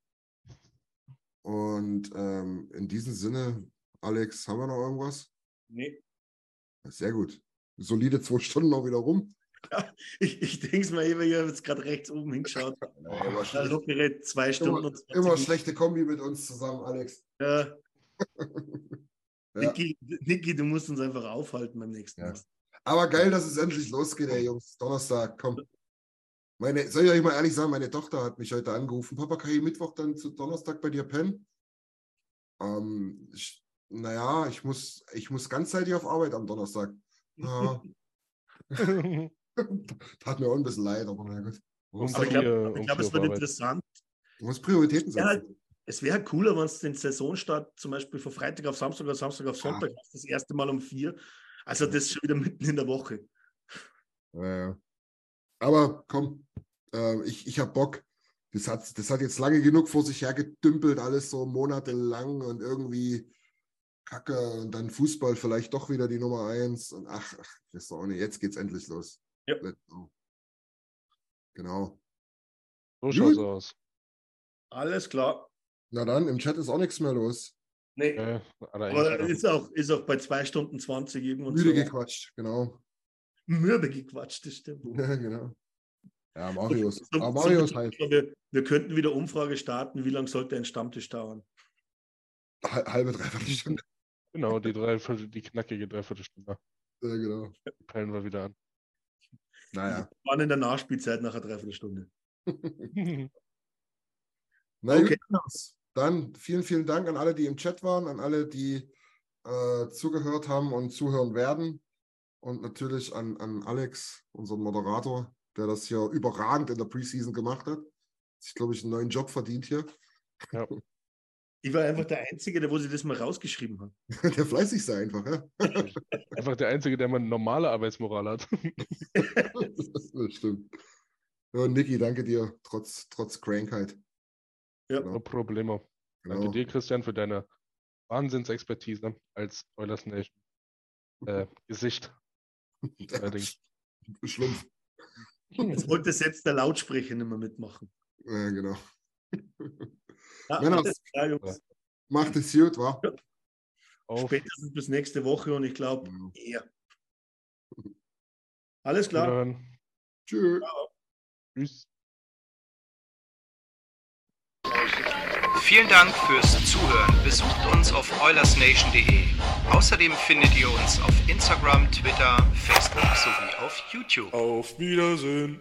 Und ähm, in diesem Sinne, Alex, haben wir noch irgendwas? Nee. Sehr gut. Solide zwei Stunden noch wieder rum. Ich, ich denke es mal, ich habe jetzt gerade rechts oben hingeschaut. immer, Da lockere zwei Stunden und 20 immer schlechte Kombi mit uns zusammen, Alex. Ja, Ja. Niki, Niki, du musst uns einfach aufhalten beim nächsten Ja. Mal. Aber geil, dass es endlich losgeht, ey Jungs. Donnerstag, komm. Meine, soll ich euch mal ehrlich sagen, meine Tochter hat mich heute angerufen. Papa, kann ich Mittwoch dann zu Donnerstag bei dir pennen? Ähm, ich, naja, ich muss, ich muss ganzzeitig auf Arbeit am Donnerstag. Ja, tat mir auch ein bisschen leid, aber na gut. Muss, Aber ich glaube, glaub, es wird Arbeit. interessant. man muss Prioritäten Ja, setzen. Es wäre cooler, wenn es den Saisonstart zum Beispiel von Freitag auf Samstag oder Samstag auf Sonntag hast, das erste Mal um vier. Also das schon wieder mitten in der Woche. Ja, ja. Aber komm, äh, ich, ich habe Bock. Das hat, das hat jetzt lange genug vor sich hergedümpelt, alles so monatelang und irgendwie Kacke und dann Fußball vielleicht doch wieder die Nummer eins. Und ach, ach ich auch nicht, jetzt geht's endlich los. Ja. Genau. So schaut's Gut. aus. Alles klar. Na dann, im Chat ist auch nichts mehr los. Nee. Äh, Aber ist auch, ist auch bei zwei Stunden 20 irgendwo Müde so gequatscht, genau. mürbe gequatscht, das stimmt. Ja, genau. Ja, Marius. So- so- Marius halt. Wir, wir könnten wieder Umfrage starten, wie lange sollte ein Stammtisch dauern? Halbe, dreiviertel Stunde. Genau, die, Dreiviertel, die knackige Dreiviertelstunde. Ja, genau. Die peilen wir wieder an. Naja. Waren in der Nachspielzeit nach einer Dreiviertelstunde. Na Okay. gut, dann vielen, vielen Dank an alle, die im Chat waren, an alle, die äh, zugehört haben und zuhören werden. Und natürlich an, an Alex, unseren Moderator, der das hier überragend in der Preseason gemacht hat. Sich, glaube ich, einen neuen Job verdient hier. Ja. Ich war einfach der Einzige, der wo sie das mal rausgeschrieben hat. Der fleißig sei einfach, ja. Einfach der Einzige, der mal eine normale Arbeitsmoral hat. das stimmt. Ja, und Niki, danke dir, trotz, trotz Krankheit. Ja. No problemo. Danke Genau. dir, Christian, für deine Wahnsinnsexpertise als Oilers Nation äh, Gesicht. Allerdings. Schlumpf. Jetzt wollte selbst der Lautsprecher nicht mehr mitmachen. Ja, genau. Ja, Männer. Jungs. Macht es gut, wa? Auf Spätestens bis nächste Woche und ich glaube Ja. eher. Alles klar. Tschüss. Tschüss. Vielen Dank fürs Zuhören. Besucht uns auf oilersnation.de. Außerdem findet ihr uns auf Instagram, Twitter, Facebook sowie auf YouTube. Auf Wiedersehen.